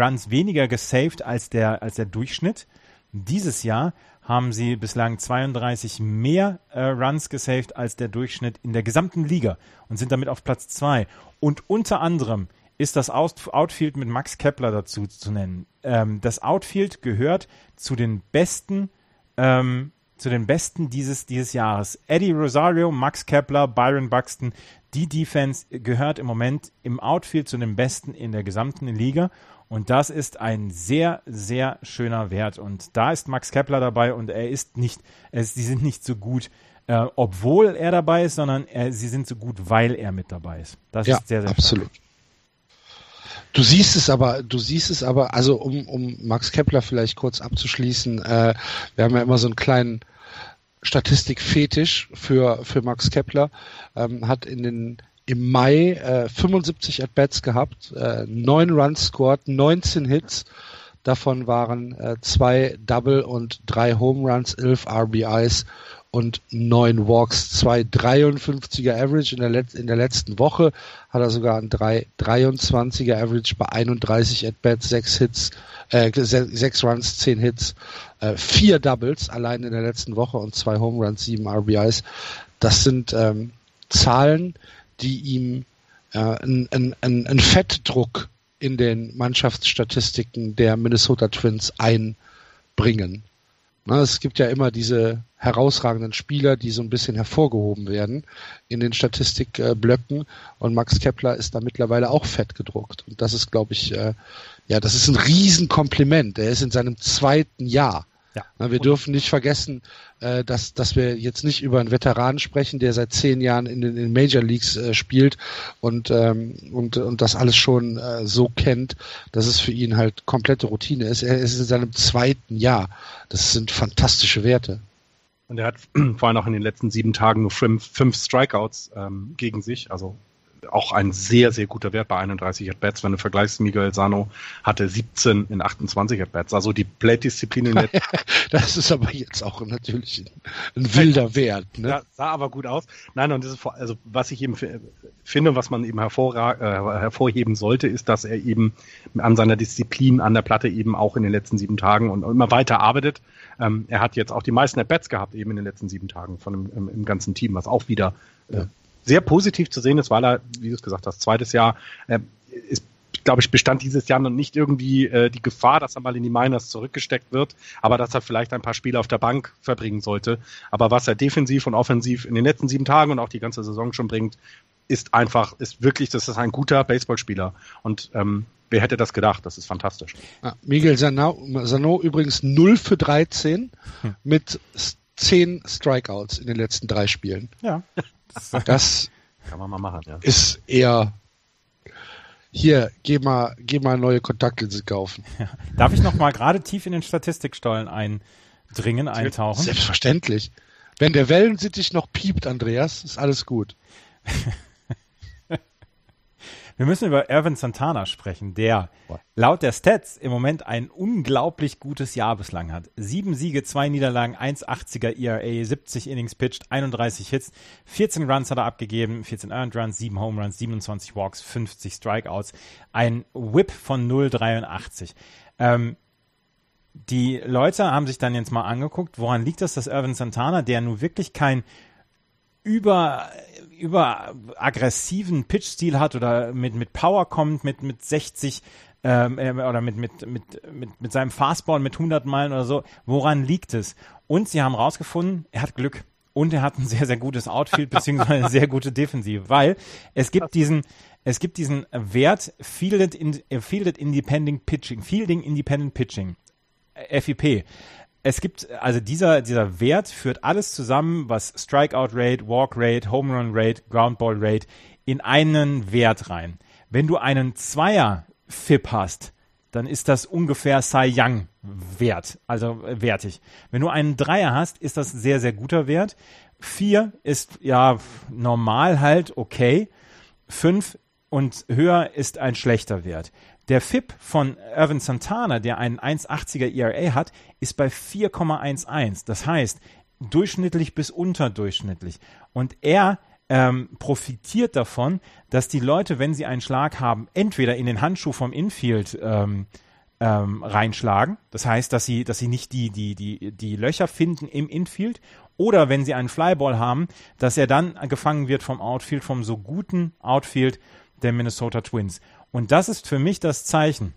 Runs weniger gesaved als der, als der Durchschnitt. Dieses Jahr haben sie bislang 32 mehr äh, Runs gesaved als der Durchschnitt in der gesamten Liga und sind damit auf Platz 2. Und unter anderem ist das Outfield mit Max Kepler dazu zu nennen. Ähm, das Outfield gehört zu den besten, ähm, zu den besten dieses, dieses Jahres. Eddie Rosario, Max Kepler, Byron Buxton, die Defense gehört im Moment im Outfield zu den besten in der gesamten Liga. Und das ist ein sehr, sehr schöner Wert. Und da ist Max Kepler dabei und er ist nicht, er ist, sie sind nicht so gut, äh, obwohl er dabei ist, sondern er, sie sind so gut, weil er mit dabei ist. Das ja, ist sehr, sehr absolut. Stark. Du siehst es aber, du siehst es aber, also um, um Max Kepler vielleicht kurz abzuschließen, äh, wir haben ja immer so einen kleinen Statistikfetisch für, für Max Kepler, ähm, hat in den im Mai äh, 75 At-Bats gehabt, äh, 9 Runs scored, 19 Hits, davon waren äh, zwei Double und drei Home Runs, 11 RBIs und neun Walks, zwei 53er Average in der, in der letzten Woche hat er sogar ein 23er Average bei 31 At-Bats, sechs Hits, äh, sechs Runs, zehn Hits, äh, vier Doubles allein in der letzten Woche und zwei Home Runs, sieben RBIs. Das sind ähm, Zahlen, die ihm äh, einen ein Fettdruck in den Mannschaftsstatistiken der Minnesota Twins einbringen. Na, es gibt ja immer diese herausragenden Spieler, die so ein bisschen hervorgehoben werden in den Statistikblöcken. Und Max Kepler ist da mittlerweile auch fett gedruckt. Und das ist, glaube ich, äh, ja, das ist ein Riesenkompliment. Er ist in seinem zweiten Jahr. Ja. Wir dürfen nicht vergessen, äh, dass, dass wir jetzt nicht über einen Veteranen sprechen, der seit zehn Jahren in den Major Leagues äh, spielt und, ähm, und, und das alles schon so kennt, dass es für ihn halt komplette Routine ist. Er ist in seinem zweiten Jahr. Das sind fantastische Werte. Und er hat (clears throat) vor allem auch in den letzten sieben Tagen nur fünf, fünf Strikeouts ähm, gegen sich, also auch ein sehr, sehr guter Wert bei 31 At-Bats. Wenn du vergleichst, Miguel Sano hatte 17 in 28 At-Bats. Also die Plate-Disziplin in der (laughs) Das ist aber jetzt auch natürlich ein, ein wilder Wert. Ne? Ja, sah aber gut aus. Nein, und das ist, also was ich eben finde, was man eben hervorra äh, hervorheben sollte, ist, dass er eben an seiner Disziplin an der Platte eben auch in den letzten sieben Tagen und immer weiter arbeitet. Ähm, er hat jetzt auch die meisten At-Bats gehabt eben in den letzten sieben Tagen von dem, im, im ganzen Team, was auch wieder äh, sehr positiv zu sehen ist, weil er, wie du es gesagt hast, zweites Jahr äh, ist glaube ich, bestand dieses Jahr noch nicht irgendwie äh, die Gefahr, dass er mal in die Miners zurückgesteckt wird, aber dass er vielleicht ein paar Spiele auf der Bank verbringen sollte. Aber was er defensiv und offensiv in den letzten sieben Tagen und auch die ganze Saison schon bringt, ist einfach, ist wirklich, das ist ein guter Baseballspieler. Und ähm, wer hätte das gedacht? Das ist fantastisch. Ja, Miguel Sano, Sano übrigens 0 für 13 hm. mit 10 Strikeouts in den letzten drei Spielen. Ja. (laughs) Das kann man mal machen, ja. Ist eher hier, geh mal, geh mal neue Kontaktlinsen kaufen. Ja. Darf ich noch mal gerade tief in den Statistikstollen eindringen, eintauchen? Selbstverständlich. Wenn der Wellensittich noch piept, Andreas, ist alles gut. (laughs) Wir müssen über Erwin Santana sprechen, der laut der Stats im Moment ein unglaublich gutes Jahr bislang hat. Sieben Siege, zwei Niederlagen, 1,80er ERA, 70 Innings pitched, 31 Hits, 14 Runs hat er abgegeben, 14 Earned Runs, 7 Home Runs, 27 Walks, 50 Strikeouts, ein Whip von 0,83. Ähm, die Leute haben sich dann jetzt mal angeguckt, woran liegt das, dass Irvin Santana, der nun wirklich kein über über aggressiven Pitch-Stil hat oder mit, mit Power kommt, mit, mit 60 ähm, äh, oder mit, mit, mit, mit, mit seinem Fastball mit 100 Meilen oder so. Woran liegt es? Und sie haben rausgefunden, er hat Glück. Und er hat ein sehr, sehr gutes Outfield beziehungsweise eine sehr gute Defensive, weil es gibt diesen, es gibt diesen Wert Fielded, in, Fielded Independent Pitching, Fielding Independent Pitching, FIP es gibt, also dieser, dieser Wert führt alles zusammen, was Strikeout Rate, Walk Rate, Home Run Rate, Ground Ball Rate in einen Wert rein. Wenn du einen Zweier FIP hast, dann ist das ungefähr Cy Young wert, also wertig. Wenn du einen Dreier hast, ist das sehr, sehr guter Wert. Vier ist ja normal halt okay. Fünf und höher ist ein schlechter Wert. Der FIP von Irvin Santana, der einen 1,80er ERA hat, ist bei 4,11. Das heißt, durchschnittlich bis unterdurchschnittlich. Und er ähm, profitiert davon, dass die Leute, wenn sie einen Schlag haben, entweder in den Handschuh vom Infield ähm, ähm, reinschlagen. Das heißt, dass sie, dass sie nicht die, die, die, die Löcher finden im Infield. Oder wenn sie einen Flyball haben, dass er dann gefangen wird vom Outfield, vom so guten Outfield der Minnesota Twins. Und das ist für mich das Zeichen,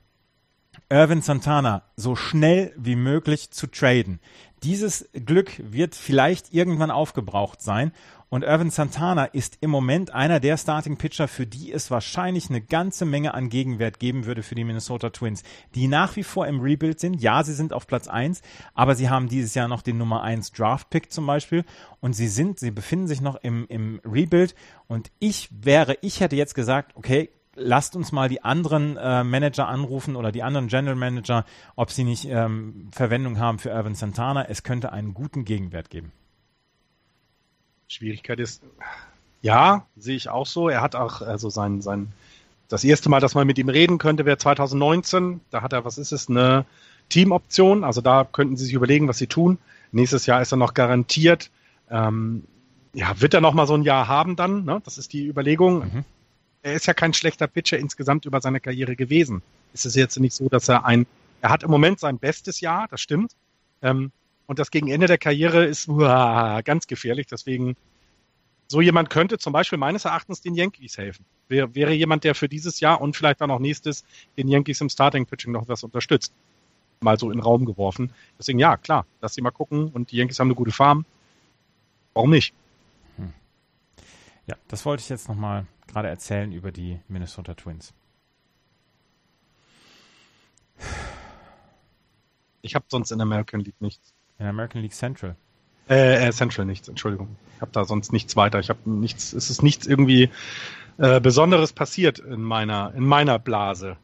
Irvin Santana so schnell wie möglich zu traden. Dieses Glück wird vielleicht irgendwann aufgebraucht sein. Und Irvin Santana ist im Moment einer der Starting Pitcher, für die es wahrscheinlich eine ganze Menge an Gegenwert geben würde für die Minnesota Twins, die nach wie vor im Rebuild sind. Ja, sie sind auf Platz eins, aber sie haben dieses Jahr noch den Nummer eins Draft Pick zum Beispiel und sie sind, sie befinden sich noch im, im Rebuild und ich wäre, ich hätte jetzt gesagt, okay, lasst uns mal die anderen äh, Manager anrufen oder die anderen General Manager, ob sie nicht ähm, Verwendung haben für Irvin Santana. Es könnte einen guten Gegenwert geben. Schwierigkeit ist, ja, sehe ich auch so. Er hat auch also sein, sein, das erste Mal, dass man mit ihm reden könnte, wäre 2019. Da hat er, was ist es, eine Teamoption. Also da könnten sie sich überlegen, was sie tun. Nächstes Jahr ist er noch garantiert. Ähm, ja, wird er noch mal so ein Jahr haben dann? Ne? Das ist die Überlegung. Mhm er ist ja kein schlechter Pitcher insgesamt über seine Karriere gewesen. Es ist jetzt nicht so, dass er ein, er hat im Moment sein bestes Jahr, das stimmt. Ähm, und das gegen Ende der Karriere ist uah, ganz gefährlich. Deswegen, so jemand könnte zum Beispiel meines Erachtens den Yankees helfen. Wäre, wäre jemand, der für dieses Jahr und vielleicht dann auch nächstes den Yankees im Starting Pitching noch was unterstützt. Mal so in den Raum geworfen. Deswegen, ja, klar, lass sie mal gucken. Und die Yankees haben eine gute Farm. Warum nicht? Hm. Ja, das wollte ich jetzt nochmal gerade erzählen über die Minnesota Twins? Ich habe sonst in American League nichts. In American League Central? Äh, äh Central nichts, Entschuldigung. Ich habe da sonst nichts weiter. Ich habe nichts, es ist nichts irgendwie äh, Besonderes passiert in meiner, in meiner Blase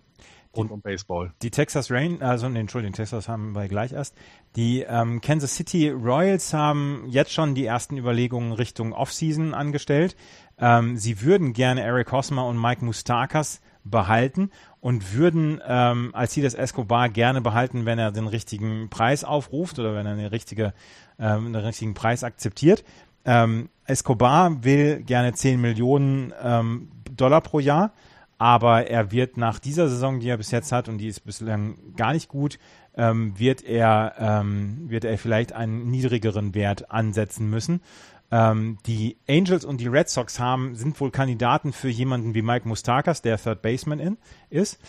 rund um Baseball. Die Texas Rain, also nee, Entschuldigung, Texas haben wir gleich erst. Die ähm, Kansas City Royals haben jetzt schon die ersten Überlegungen Richtung Offseason angestellt. Ähm, sie würden gerne Eric Hosmer und Mike Mustakas behalten und würden ähm, Alcides Escobar gerne behalten, wenn er den richtigen Preis aufruft oder wenn er eine richtige, ähm, einen richtigen Preis akzeptiert. Ähm, Escobar will gerne 10 Millionen ähm, Dollar pro Jahr, aber er wird nach dieser Saison, die er bis jetzt hat und die ist bislang gar nicht gut, ähm, wird er ähm, wird er vielleicht einen niedrigeren Wert ansetzen müssen. Ähm, die Angels und die Red Sox haben, sind wohl Kandidaten für jemanden wie Mike Mustakas, der Third Baseman in, ist.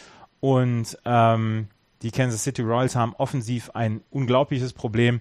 Und ähm, die Kansas City Royals haben offensiv ein unglaubliches Problem.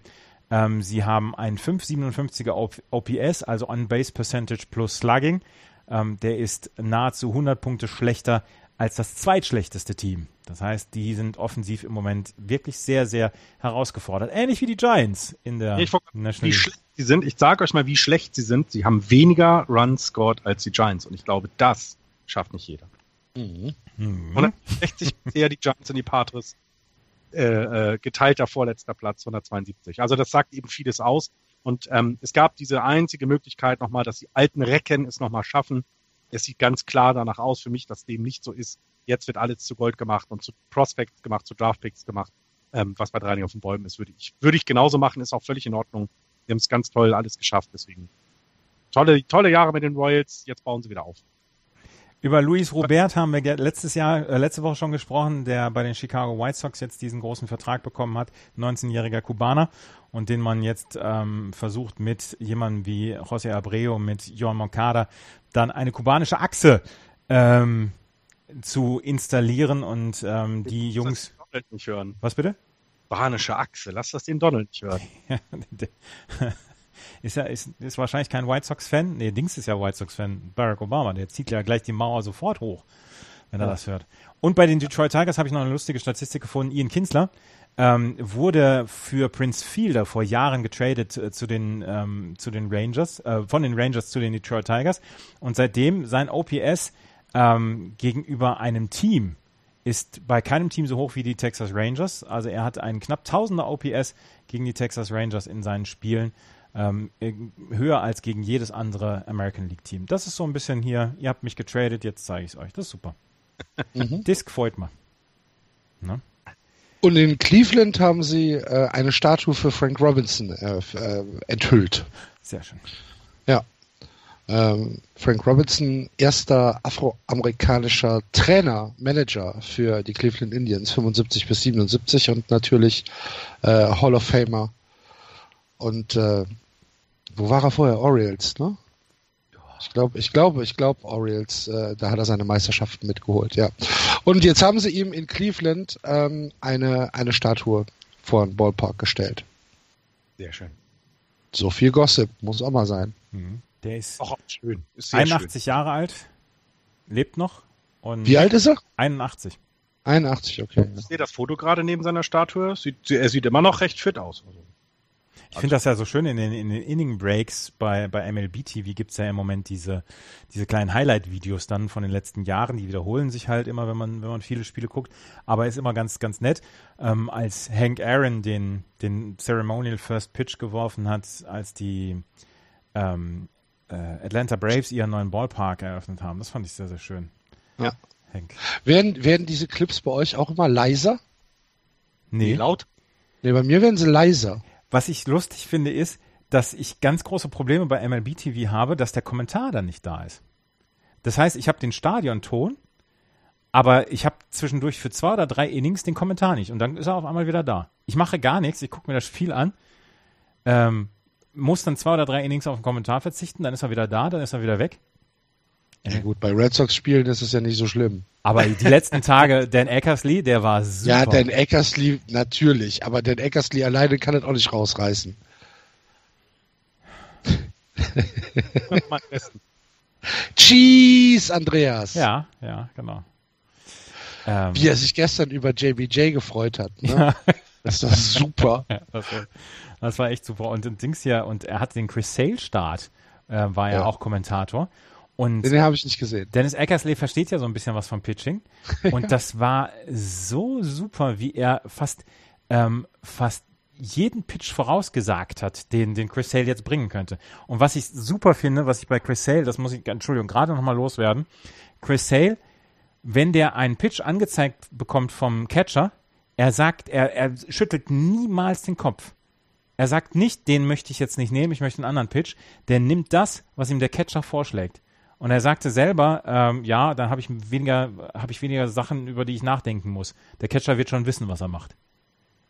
Ähm, sie haben einen 5,57er OPS, also On-Base Percentage plus Slugging. Ähm, der ist nahezu 100 Punkte schlechter als das zweitschlechteste Team. Das heißt, die sind offensiv im Moment wirklich sehr, sehr herausgefordert. Ähnlich wie die Giants in der ich National League sie sind. Ich sage euch mal, wie schlecht sie sind. Sie haben weniger Runs scored als die Giants. Und ich glaube, das schafft nicht jeder. Mhm. 160 eher die Giants und die Patres. Äh, äh, geteilter vorletzter Platz, 172. Also das sagt eben vieles aus. Und ähm, es gab diese einzige Möglichkeit nochmal, dass die alten Recken es nochmal schaffen. Es sieht ganz klar danach aus für mich, dass dem nicht so ist. Jetzt wird alles zu Gold gemacht und zu Prospects gemacht, zu Draftpicks gemacht. Ähm, was bei Drei auf den Bäumen ist, würde ich, würde ich genauso machen, ist auch völlig in Ordnung. Die haben es ganz toll alles geschafft, deswegen tolle, tolle Jahre mit den Royals, jetzt bauen sie wieder auf. Über Luis Robert haben wir letztes Jahr, äh, letzte Woche schon gesprochen, der bei den Chicago White Sox jetzt diesen großen Vertrag bekommen hat, 19-jähriger Kubaner und den man jetzt ähm, versucht mit jemandem wie José Abreu, mit Joan Moncada dann eine kubanische Achse ähm, zu installieren und ähm, die Jungs. Nicht hören. Was bitte? Spanische Achse. Lass das den Donald nicht hören. (laughs) (laughs) ist ja ist, ist wahrscheinlich kein White Sox Fan. Nee, Dings ist ja White Sox Fan. Barack Obama, der zieht ja gleich die Mauer sofort hoch, wenn ja. er das hört. Und bei den Detroit Tigers habe ich noch eine lustige Statistik gefunden. Ian Kinsler ähm, wurde für Prince Fielder vor Jahren getradet äh, zu den ähm, zu den Rangers, äh, von den Rangers zu den Detroit Tigers und seitdem sein OPS ähm, gegenüber einem Team ist bei keinem Team so hoch wie die Texas Rangers. Also er hat einen knapp Tausender OPS gegen die Texas Rangers in seinen Spielen. Ähm, höher als gegen jedes andere American League Team. Das ist so ein bisschen hier, ihr habt mich getradet, jetzt zeige ich es euch. Das ist super. Mhm. Disc freut man. Ne? Und in Cleveland haben sie äh, eine Statue für Frank Robinson äh, äh, enthüllt. Sehr schön. Ja. Ähm, Frank Robinson, erster afroamerikanischer Trainer, Manager für die Cleveland Indians, 75 bis 77 und natürlich äh, Hall of Famer. Und äh, wo war er vorher? Orioles, ne? Ich glaube, ich glaube, ich glaube, Orioles, äh, da hat er seine Meisterschaften mitgeholt, ja. Und jetzt haben sie ihm in Cleveland ähm, eine, eine Statue vor den Ballpark gestellt. Sehr schön. So viel Gossip, muss auch mal sein. Mhm. Der ist, Ach, schön. ist 81 schön. Jahre alt, lebt noch. Und Wie alt ist er? 81. 81, okay. Ich sehe das Foto gerade neben seiner Statue. Sieht, er sieht immer noch recht fit aus. Also. Ich finde das ja so schön in den, in den Inning Breaks bei, bei MLB TV gibt es ja im Moment diese, diese kleinen Highlight-Videos dann von den letzten Jahren, die wiederholen sich halt immer, wenn man, wenn man viele Spiele guckt, aber ist immer ganz, ganz nett. Ähm, als Hank Aaron den, den Ceremonial First Pitch geworfen hat, als die ähm, äh, Atlanta Braves ihren neuen Ballpark eröffnet haben, das fand ich sehr, sehr schön. Ja. Hank. Werden, werden diese Clips bei euch auch immer leiser? Nee. nee laut? Nee, bei mir werden sie leiser. Was ich lustig finde, ist, dass ich ganz große Probleme bei MLB TV habe, dass der Kommentar dann nicht da ist. Das heißt, ich habe den Stadionton, aber ich habe zwischendurch für zwei oder drei Innings den Kommentar nicht und dann ist er auf einmal wieder da. Ich mache gar nichts, ich gucke mir das Spiel an, ähm, muss dann zwei oder drei Innings auf den Kommentar verzichten, dann ist er wieder da, dann ist er wieder weg. Ja gut, bei Red Sox Spielen ist es ja nicht so schlimm. Aber die letzten Tage, Dan Eckersley, der war super. Ja, Dan Eckersley natürlich, aber Dan Eckersley alleine kann das auch nicht rausreißen. Cheese, Andreas. Ja, ja, genau. Ähm, Wie er sich gestern über JBJ gefreut hat. Ne? Ja. (laughs) Das war super. Ja, das, war, das, war, echt super. Und Dings ja, und er hat den Chris Sale Start, äh, war ja, ja auch Kommentator. Und Den habe ich nicht gesehen. Dennis Eckersley versteht ja so ein bisschen was vom Pitching. (laughs) Und das war so super, wie er fast, ähm, fast jeden Pitch vorausgesagt hat, den, den Chris Sale jetzt bringen könnte. Und was ich super finde, was ich bei Chris Sale, das muss ich, Entschuldigung, gerade nochmal loswerden. Chris Sale, wenn der einen Pitch angezeigt bekommt vom Catcher, er sagt, er, er schüttelt niemals den Kopf. Er sagt nicht, den möchte ich jetzt nicht nehmen, ich möchte einen anderen Pitch. Der nimmt das, was ihm der Catcher vorschlägt. Und er sagte selber, ähm, ja, dann habe ich weniger, habe ich weniger Sachen, über die ich nachdenken muss. Der Catcher wird schon wissen, was er macht.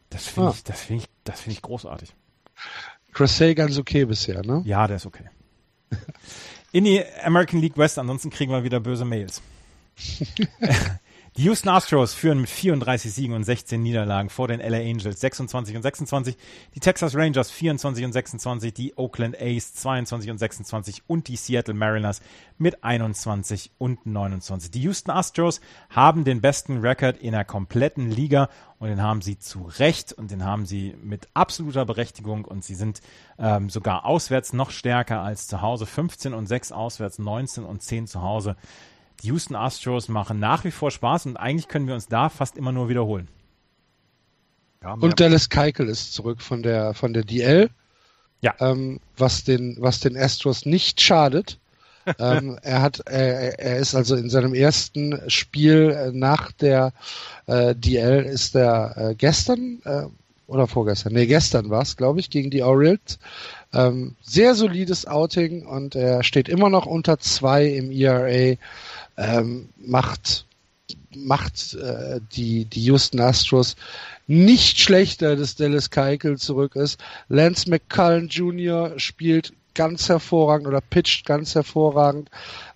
Das finde ah. ich, das finde ich, das finde ich großartig. Chris Say ganz okay bisher, ne? Ja, der ist okay. In die American League West, ansonsten kriegen wir wieder böse Mails. (laughs) Die Houston Astros führen mit 34 Siegen und 16 Niederlagen vor den LA Angels. 26 und 26, die Texas Rangers 24 und 26, die Oakland A's 22 und 26 und die Seattle Mariners mit 21 und 29. Die Houston Astros haben den besten Rekord in der kompletten Liga und den haben sie zu Recht und den haben sie mit absoluter Berechtigung und sie sind ähm, sogar auswärts noch stärker als zu Hause. 15 und 6 auswärts, 19 und 10 zu Hause die Houston Astros machen nach wie vor Spaß und eigentlich können wir uns da fast immer nur wiederholen. Ja, und Dallas Keuchel ist zurück von der von der DL. Ja. Ähm, was den was den Astros nicht schadet. (laughs) ähm, er hat er, er ist also in seinem ersten Spiel äh, nach der äh, DL ist er äh, gestern äh, oder vorgestern, nee, gestern war es, glaube ich, gegen die Orioles. Ähm, sehr solides Outing und er steht immer noch unter zwei im ERA ähm, macht macht äh, die die Houston Astros nicht schlechter, dass Dallas Keuchel zurück ist. Lance McCullen Jr. spielt ganz hervorragend oder pitcht ganz hervorragend.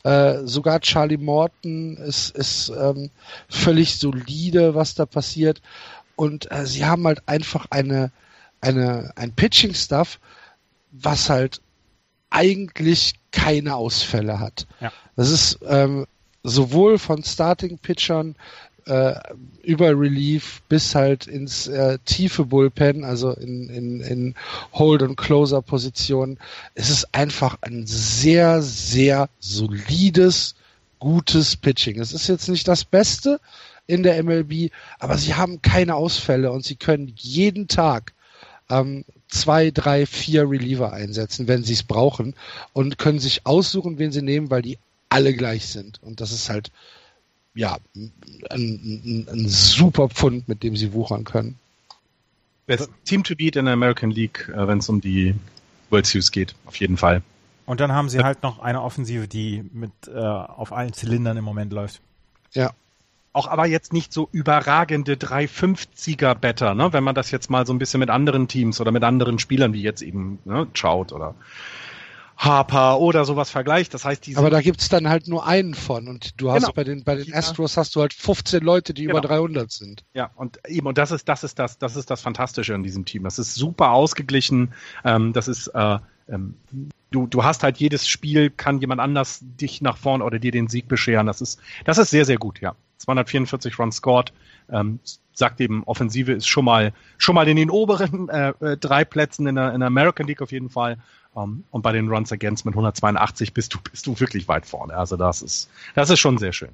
Äh, sogar Charlie Morton ist, ist ähm, völlig solide, was da passiert. Und äh, sie haben halt einfach eine, eine, ein Pitching-Stuff, was halt eigentlich keine Ausfälle hat. Ja. Das ist ähm, sowohl von Starting-Pitchern äh, über Relief bis halt ins äh, tiefe Bullpen, also in, in, in Hold- und Closer-Positionen. Es ist einfach ein sehr, sehr solides, gutes Pitching. Es ist jetzt nicht das Beste, in der MLB, aber sie haben keine Ausfälle und sie können jeden Tag ähm, zwei, drei, vier Reliever einsetzen, wenn sie es brauchen und können sich aussuchen, wen sie nehmen, weil die alle gleich sind. Und das ist halt ja ein, ein, ein super Pfund, mit dem sie wuchern können. Best Team to beat in der American League, äh, wenn es um die World Series geht, auf jeden Fall. Und dann haben sie halt noch eine Offensive, die mit äh, auf allen Zylindern im Moment läuft. Ja. Auch aber jetzt nicht so überragende 350er Better, ne? wenn man das jetzt mal so ein bisschen mit anderen Teams oder mit anderen Spielern wie jetzt eben ne, Trout oder Harper oder sowas vergleicht. Das heißt, diese Aber da gibt's dann halt nur einen von und du hast genau. bei den bei den Astros hast du halt 15 Leute, die genau. über 300 sind. Ja, und eben und das ist das ist das das ist das fantastische an diesem Team. Das ist super ausgeglichen. Ähm, das ist äh, ähm, du, du hast halt jedes Spiel, kann jemand anders dich nach vorn oder dir den Sieg bescheren. Das ist, das ist sehr, sehr gut, ja. 244 Runs scored, ähm, sagt eben, Offensive ist schon mal, schon mal in den oberen äh, äh, drei Plätzen in der, in der American League auf jeden Fall. Um, ähm, und bei den Runs Against mit 182 bist du, bist du wirklich weit vorne. Also das ist, das ist schon sehr schön.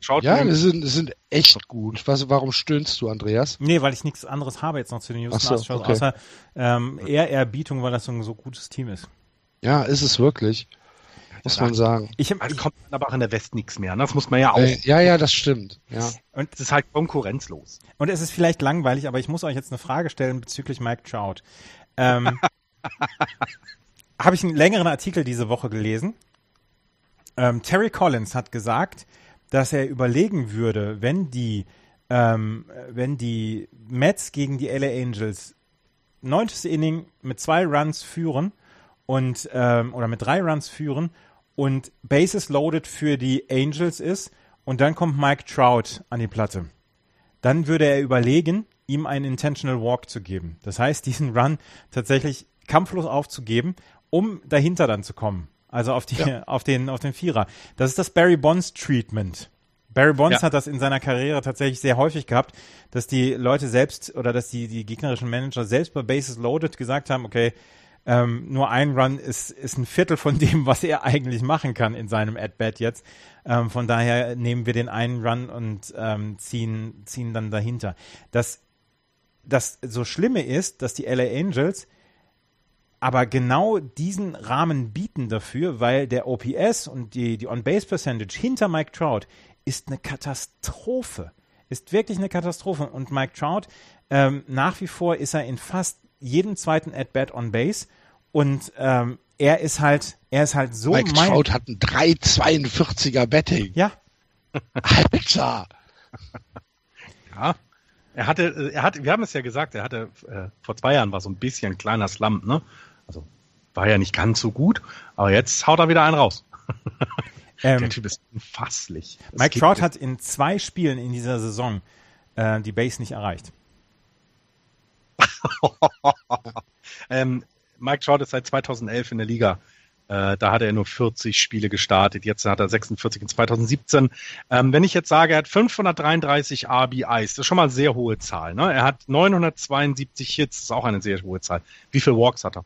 Schaut ja, die sind, sind echt gut. Was, warum stöhnst du, Andreas? Nee, weil ich nichts anderes habe jetzt noch zu den Houston so, Astros, okay. außer ähm, Ehrerbietung, weil das so ein so gutes Team ist. Ja, ist es wirklich. Muss man sagen. Ich, hab, also kommt aber auch in der West nichts mehr. Ne? Das muss man ja auch. Äh, ja, ja, das stimmt. Ja. Und es ist halt konkurrenzlos. Und es ist vielleicht langweilig, aber ich muss euch jetzt eine Frage stellen bezüglich Mike Trout. Ähm, (laughs) habe ich einen längeren Artikel diese Woche gelesen. Ähm, Terry Collins hat gesagt, dass er überlegen würde, wenn die, ähm, wenn die Mets gegen die LA Angels neuntes Inning mit zwei Runs führen und ähm, oder mit drei Runs führen und Bases loaded für die Angels ist und dann kommt Mike Trout an die Platte, dann würde er überlegen, ihm einen intentional Walk zu geben. Das heißt, diesen Run tatsächlich kampflos aufzugeben, um dahinter dann zu kommen. Also auf, die, ja. (laughs) auf, den, auf den Vierer. Das ist das Barry Bonds Treatment. Barry Bonds ja. hat das in seiner Karriere tatsächlich sehr häufig gehabt, dass die Leute selbst oder dass die, die gegnerischen Manager selbst bei Bases Loaded gesagt haben, okay, ähm, nur ein Run ist, ist ein Viertel von dem, was er eigentlich machen kann in seinem At-Bat jetzt. Ähm, von daher nehmen wir den einen Run und ähm, ziehen, ziehen dann dahinter. Das, das so Schlimme ist, dass die LA Angels aber genau diesen Rahmen bieten dafür, weil der OPS und die, die On-Base-Percentage hinter Mike Trout ist eine Katastrophe. Ist wirklich eine Katastrophe. Und Mike Trout, ähm, nach wie vor ist er in fast jedem zweiten At-Bat on Base. Und ähm, er ist halt, er ist halt so. Mike Trout hat ein 3,42er Betting. Ja. Alter! (laughs) ja. Er hatte, er hatte, wir haben es ja gesagt, er hatte äh, vor zwei Jahren war so ein bisschen ein kleiner Slump, ne? Also war ja nicht ganz so gut, aber jetzt haut er wieder einen raus. (laughs) Ähm, Der Typ ist unfasslich. Mike Trout hat in zwei Spielen in dieser Saison äh, die Base nicht erreicht. (laughs) ähm, Mike Trout ist seit 2011 in der Liga. Äh, da hat er nur 40 Spiele gestartet. Jetzt hat er 46 in 2017. Ähm, wenn ich jetzt sage, er hat 533 RBIs, das ist schon mal eine sehr hohe Zahl. Ne? Er hat 972 Hits, das ist auch eine sehr hohe Zahl. Wie viele Walks hat er?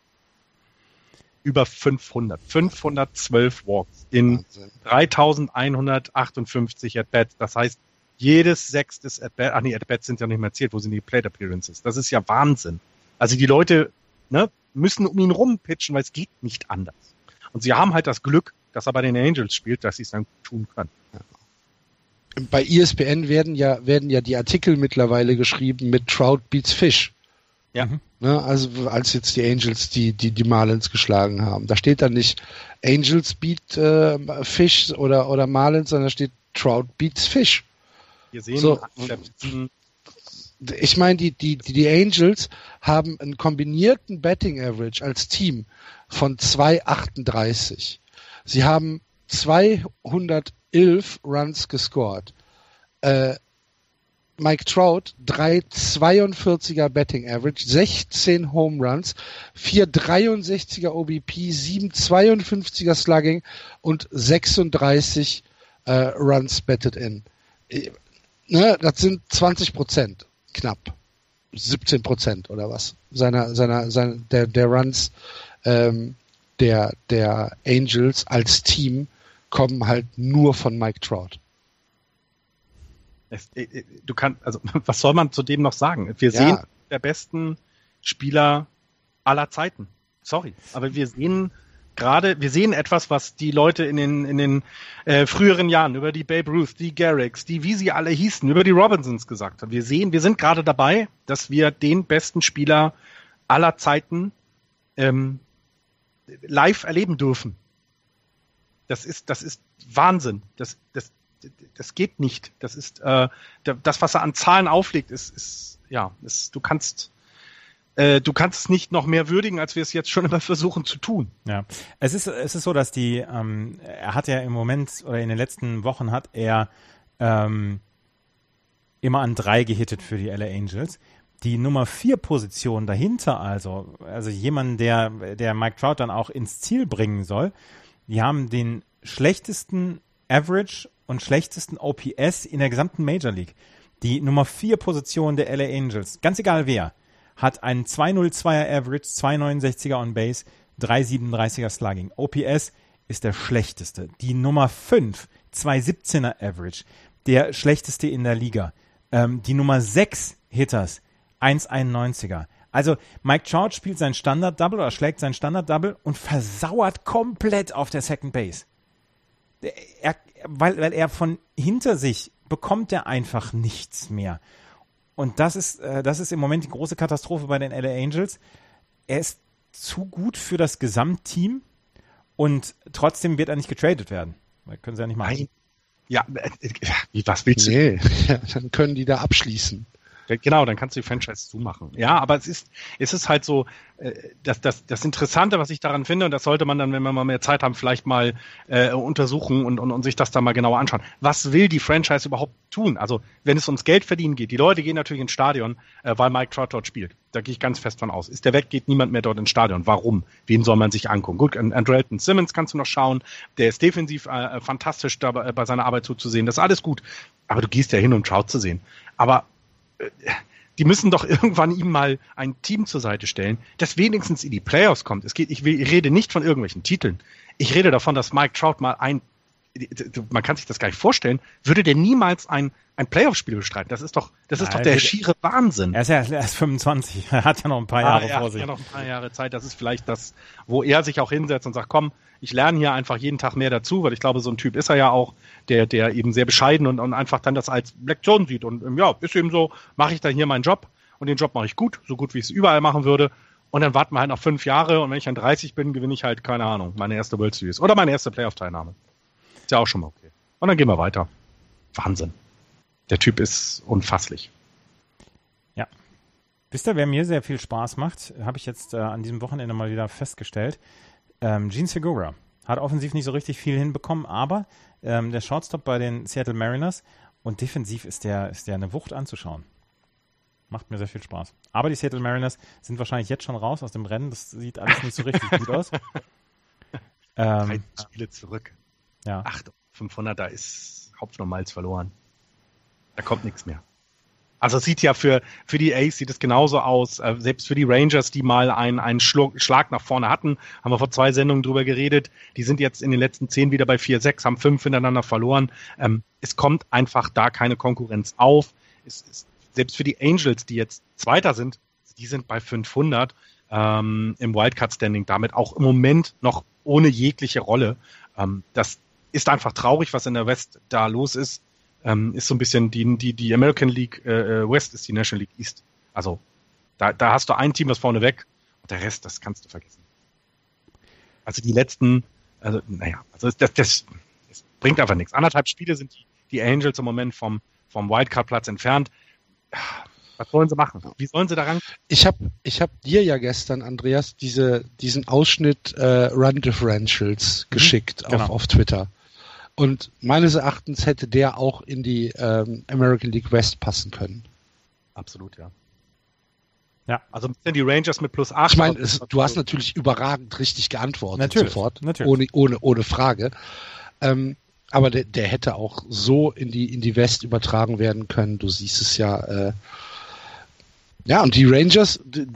über 500. 512 Walks in Wahnsinn. 3158 At-Bats. Das heißt, jedes sechstes At-Bat, ach nee, At-Bats sind ja nicht mehr zählt, wo sind die Plate Appearances? Das ist ja Wahnsinn. Also die Leute ne, müssen um ihn rumpitchen, weil es geht nicht anders. Und sie haben halt das Glück, dass er bei den Angels spielt, dass sie es dann tun können. Bei ESPN werden ja, werden ja die Artikel mittlerweile geschrieben mit Trout beats Fish. Ja. Mhm. Ne, also als jetzt die Angels die, die, die Marlins geschlagen haben. Da steht dann nicht Angels beat äh, Fish oder, oder Marlins, sondern da steht Trout beats Fish. Sehen so, ich meine, die, die, die Angels haben einen kombinierten Betting Average als Team von 2,38. Sie haben 211 Runs gescored. Äh, Mike Trout 3,42er Betting Average, 16 Home Runs, 4,63er OBP, 7,52er Slugging und 36 äh, Runs betted in. Ne, das sind 20 Prozent, knapp. 17 Prozent oder was seiner, seiner, seiner der, der Runs ähm, der, der Angels als Team kommen halt nur von Mike Trout. Es, äh, äh, du kannst, also (laughs) was soll man zu dem noch sagen? Wir ja. sehen der besten Spieler aller Zeiten. Sorry, aber wir sehen gerade, wir sehen etwas, was die Leute in den, in den äh, früheren Jahren über die Babe Ruth, die Garricks, die wie sie alle hießen, über die Robinsons gesagt haben. Wir sehen, wir sind gerade dabei, dass wir den besten Spieler aller Zeiten ähm, live erleben dürfen. Das ist, das ist Wahnsinn. Das, das, das geht nicht. Das ist äh, das, was er an Zahlen auflegt, ist, ist ja, ist, du kannst äh, du kannst es nicht noch mehr würdigen, als wir es jetzt schon immer versuchen zu tun. Ja, es ist es ist so, dass die ähm, er hat ja im Moment oder in den letzten Wochen hat er ähm, immer an drei gehittet für die LA Angels. Die Nummer vier Position dahinter, also also jemand, der der Mike Trout dann auch ins Ziel bringen soll, die haben den schlechtesten Average und schlechtesten OPS in der gesamten Major League. Die Nummer 4 Position der LA Angels, ganz egal wer, hat einen 202er Average, 269er on Base, 337er Slugging. OPS ist der schlechteste. Die Nummer 5, 217er Average, der schlechteste in der Liga. Ähm, die Nummer 6 Hitters, 191er. Also Mike Trout spielt sein Standard-Double oder schlägt sein Standard-Double und versauert komplett auf der Second Base. Er, weil, weil er von hinter sich bekommt er einfach nichts mehr. Und das ist, äh, das ist im Moment die große Katastrophe bei den LA Angels. Er ist zu gut für das Gesamtteam und trotzdem wird er nicht getradet werden. Weil können sie ja nicht machen. Nein. Ja, äh, wie, was willst du? Nee, (laughs) dann können die da abschließen. Genau, dann kannst du die Franchise zumachen. Ja, aber es ist, es ist halt so, äh, das, das, das Interessante, was ich daran finde, und das sollte man dann, wenn wir mal mehr Zeit haben, vielleicht mal äh, untersuchen und, und, und sich das dann mal genauer anschauen. Was will die Franchise überhaupt tun? Also, wenn es ums Geld verdienen geht, die Leute gehen natürlich ins Stadion, äh, weil Mike Trout dort spielt. Da gehe ich ganz fest von aus. Ist der weg, geht niemand mehr dort ins Stadion. Warum? Wen soll man sich angucken? Gut, Andrelton Simmons kannst du noch schauen. Der ist defensiv äh, fantastisch dabei, bei seiner Arbeit zuzusehen. Das ist alles gut. Aber du gehst ja hin, um Trout zu sehen. Aber die müssen doch (laughs) irgendwann ihm mal ein Team zur Seite stellen, das wenigstens in die Playoffs kommt. Es geht, ich, will, ich rede nicht von irgendwelchen Titeln. Ich rede davon, dass Mike Trout mal ein, man kann sich das gar nicht vorstellen, würde der niemals ein ein Playoff-Spiel bestreiten. Das ist doch, das ist Nein, doch der schiere Wahnsinn. Er ist ja erst 25. Er (laughs) hat ja noch ein paar Jahre ah, vor sich. Er hat ja noch ein paar Jahre Zeit. Das ist vielleicht das, wo er sich auch hinsetzt und sagt, komm, ich lerne hier einfach jeden Tag mehr dazu, weil ich glaube, so ein Typ ist er ja auch, der, der eben sehr bescheiden und, und einfach dann das als Lektion sieht. Und ähm, ja, ist eben so, mache ich dann hier meinen Job und den Job mache ich gut, so gut wie ich es überall machen würde. Und dann warten wir halt noch fünf Jahre und wenn ich dann 30 bin, gewinne ich halt, keine Ahnung, meine erste World Series oder meine erste Playoff-Teilnahme. Ist ja auch schon mal okay. Und dann gehen wir weiter. Wahnsinn der Typ ist unfasslich. Ja. Wisst ihr, wer mir sehr viel Spaß macht, habe ich jetzt äh, an diesem Wochenende mal wieder festgestellt. Ähm, Gene Segura hat offensiv nicht so richtig viel hinbekommen, aber ähm, der Shortstop bei den Seattle Mariners und defensiv ist der, ist der eine Wucht anzuschauen. Macht mir sehr viel Spaß. Aber die Seattle Mariners sind wahrscheinlich jetzt schon raus aus dem Rennen. Das sieht alles nicht so richtig gut aus. (laughs) Ähm, Drei Spiele zurück. Ja. 8 500, da ist Hopfen und Malz verloren. Da kommt nichts mehr. Also sieht ja für, für die Ace sieht es genauso aus. Äh, selbst für die Rangers, die mal einen, einen Schlag nach vorne hatten, haben wir vor zwei Sendungen drüber geredet. Die sind jetzt in den letzten zehn wieder bei 4-6, haben fünf hintereinander verloren. Ähm, es kommt einfach da keine Konkurrenz auf. Es, es, selbst für die Angels, die jetzt Zweiter sind, die sind bei 500 ähm, im Wildcard-Standing, damit auch im Moment noch ohne jegliche Rolle. Ähm, das ist einfach traurig, was in der West da los ist ähm, ist so ein bisschen die, die, die American League äh, äh, West ist die National League East. Also da, da hast du ein Team, was vorne weg und der Rest, das kannst du vergessen. Also die letzten, also naja, also das, das, das bringt einfach nichts. Anderthalb Spiele sind die, die Angels im Moment vom, vom Wildcard-Platz entfernt. Was wollen sie machen? Wie sollen sie daran? Ich habe ich hab dir ja gestern, Andreas, diese, diesen Ausschnitt äh, Run Differentials mhm, geschickt genau. auf, auf Twitter. Und meines Erachtens hätte der auch in die ähm, American League West passen können. Absolut, ja. Ja. Also sind die Rangers mit plus 8. Ich meine, du hast natürlich überragend richtig geantwortet natürlich, sofort. Natürlich. Ohne, ohne, ohne Frage. Ähm, aber der, der hätte auch so in die, in die West übertragen werden können. Du siehst es ja. Äh, ja, und die Rangers, die,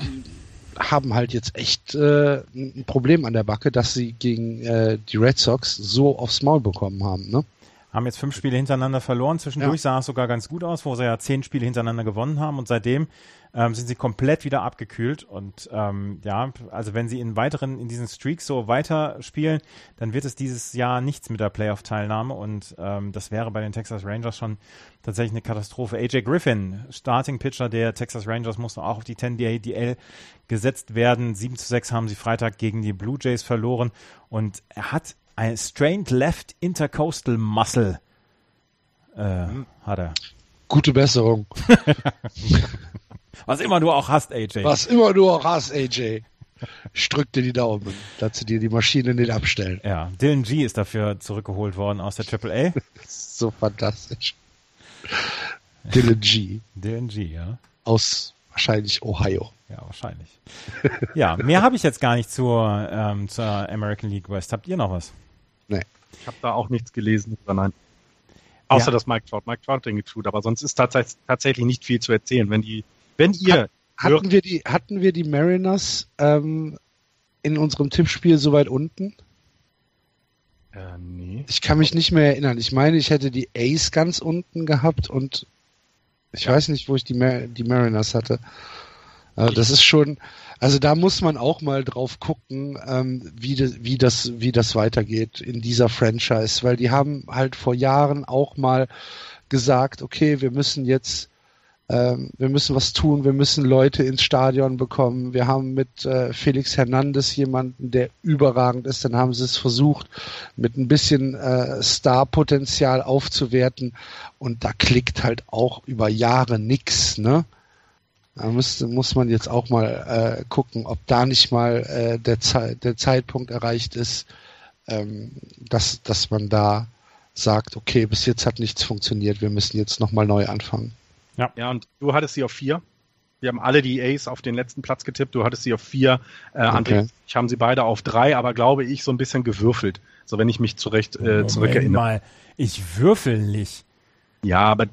haben halt jetzt echt äh, ein Problem an der Backe, dass sie gegen äh, die Red Sox so aufs Maul bekommen haben. Ne? Haben jetzt fünf Spiele hintereinander verloren. Zwischendurch ja. sah es sogar ganz gut aus, wo sie ja zehn Spiele hintereinander gewonnen haben. Und seitdem ähm, sind sie komplett wieder abgekühlt. Und ähm, ja, also wenn sie in weiteren, in diesen Streaks so weiterspielen, dann wird es dieses Jahr nichts mit der Playoff-Teilnahme. Und ähm, das wäre bei den Texas Rangers schon tatsächlich eine Katastrophe. AJ Griffin, Starting Pitcher der Texas Rangers, musste auch auf die 10-DL gesetzt werden. 7 zu 6 haben sie Freitag gegen die Blue Jays verloren. Und er hat ein Strained Left Intercoastal Muscle äh, hat er. Gute Besserung. (laughs) Was immer du auch hast, AJ. Was immer du auch hast, AJ. Ich drück dir die Daumen, dass sie dir die Maschine nicht abstellen. Ja, Dylan G ist dafür zurückgeholt worden aus der AAA. (laughs) so fantastisch. Dylan G. Dylan G, ja. Aus wahrscheinlich Ohio. Ja, wahrscheinlich. ja, mehr habe ich jetzt gar nicht zur, ähm, zur American League West. Habt ihr noch was? Nee. Ich habe da auch nichts gelesen, nein. Außer ja. dass Mike Trout, Mike Trout Dinge tut. Aber sonst ist tatsächlich, tatsächlich nicht viel zu erzählen. Wenn die, wenn ihr. Hat, hatten wir die, hatten wir die Mariners ähm, in unserem Tippspiel so weit unten? Äh, nee. Ich kann mich nicht mehr erinnern. Ich meine, ich hätte die Ace ganz unten gehabt und ich ja. weiß nicht, wo ich die, Mar die Mariners hatte. Also das ist schon, also da muss man auch mal drauf gucken, ähm, wie, de, wie, das, wie das weitergeht in dieser Franchise, weil die haben halt vor Jahren auch mal gesagt, okay, wir müssen jetzt, ähm, wir müssen was tun, wir müssen Leute ins Stadion bekommen. Wir haben mit äh, Felix Hernandez jemanden, der überragend ist. Dann haben sie es versucht, mit ein bisschen äh, Starpotenzial aufzuwerten und da klickt halt auch über Jahre nix, ne? Da muss, muss man jetzt auch mal äh, gucken, ob da nicht mal äh, der, Ze der Zeitpunkt erreicht ist, ähm, dass, dass man da sagt, okay, bis jetzt hat nichts funktioniert, wir müssen jetzt nochmal neu anfangen. Ja. ja, und du hattest sie auf vier. Wir haben alle die Ace auf den letzten Platz getippt. Du hattest sie auf vier. Äh, okay. André, ich haben sie beide auf drei, aber glaube ich so ein bisschen gewürfelt. So wenn ich mich zurecht äh, zurückerinnere. Mal, ich würfel nicht. Ja, aber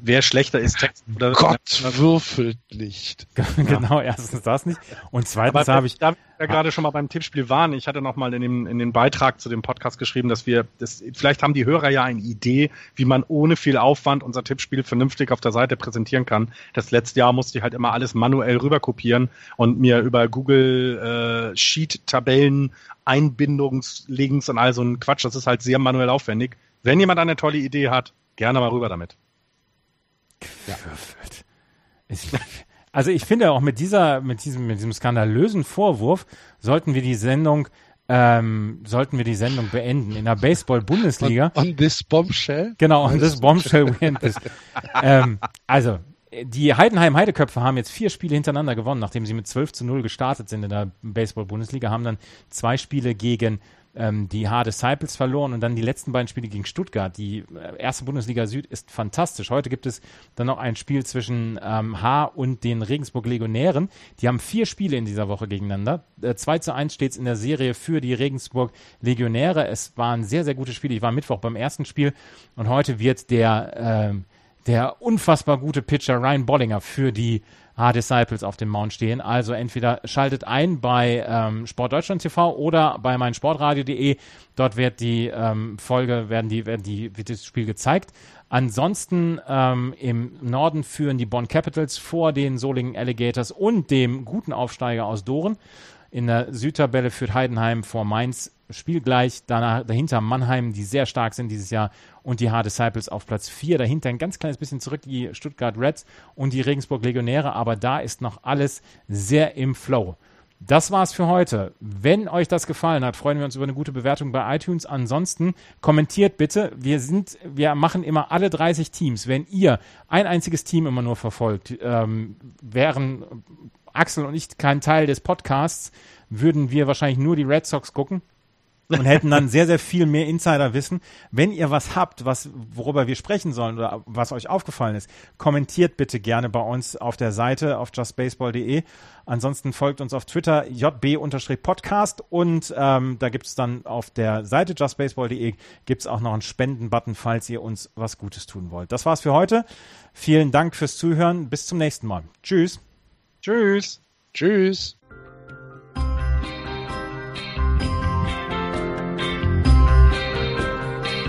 wer schlechter ist, Text oder Gott würfelt nicht. (laughs) genau, erstens das nicht. Und zweitens habe ich. Da wir ja gerade schon mal beim Tippspiel waren, ich hatte noch mal in, dem, in den Beitrag zu dem Podcast geschrieben, dass wir, das, vielleicht haben die Hörer ja eine Idee, wie man ohne viel Aufwand unser Tippspiel vernünftig auf der Seite präsentieren kann. Das letzte Jahr musste ich halt immer alles manuell rüberkopieren und mir über Google äh, Sheet Tabellen Einbindungslinks und all so ein Quatsch. Das ist halt sehr manuell aufwendig. Wenn jemand eine tolle Idee hat, Gerne mal rüber damit. Ja. also ich finde auch mit dieser, mit diesem, mit diesem skandalösen Vorwurf sollten wir die Sendung ähm, sollten wir die Sendung beenden in der Baseball-Bundesliga. On, on, this bombshell? Genau, on this bombshell we end this. ähm, also, die Heidenheim Heideköpfe haben jetzt vier Spiele hintereinander gewonnen, nachdem sie mit 12 zu 0 gestartet sind in der Baseball-Bundesliga, haben dann zwei Spiele gegen ähm, die H Disciples verloren und dann die letzten beiden Spiele gegen Stuttgart. Die äh, erste Bundesliga Süd ist fantastisch. Heute gibt es dann noch ein Spiel zwischen ähm, H und den Regensburg Legionären. Die haben vier Spiele in dieser Woche gegeneinander. Äh, 2 zu 1 steht es in der Serie für die Regensburg Legionäre. Es waren sehr, sehr gute Spiele. Ich war Mittwoch beim ersten Spiel und heute wird der, äh, der unfassbar gute Pitcher Ryan Bollinger für die H-Disciples auf dem Mount stehen. Also entweder schaltet ein bei ähm, Sportdeutschland TV oder bei meinsportradio.de. Dort wird die ähm, Folge, werden die, werden die, wird das Spiel gezeigt. Ansonsten ähm, im Norden führen die Bonn Capitals vor den Solingen Alligators und dem guten Aufsteiger aus Doren. In der Südtabelle führt Heidenheim vor Mainz spielgleich. Danach, dahinter Mannheim, die sehr stark sind dieses Jahr. Und die H-Disciples auf Platz 4. Dahinter ein ganz kleines bisschen zurück die Stuttgart Reds und die Regensburg Legionäre. Aber da ist noch alles sehr im Flow. Das war's für heute. Wenn euch das gefallen hat, freuen wir uns über eine gute Bewertung bei iTunes. Ansonsten kommentiert bitte. Wir sind, wir machen immer alle 30 Teams. Wenn ihr ein einziges Team immer nur verfolgt, ähm, wären Axel und ich kein Teil des Podcasts, würden wir wahrscheinlich nur die Red Sox gucken und hätten dann sehr, sehr viel mehr Insiderwissen. Wenn ihr was habt, was, worüber wir sprechen sollen oder was euch aufgefallen ist, kommentiert bitte gerne bei uns auf der Seite auf justbaseball.de. Ansonsten folgt uns auf Twitter jb-podcast und ähm, da gibt es dann auf der Seite justbaseball.de gibt es auch noch einen Spendenbutton, falls ihr uns was Gutes tun wollt. Das war's für heute. Vielen Dank fürs Zuhören. Bis zum nächsten Mal. Tschüss. Tschüss. Tschüss.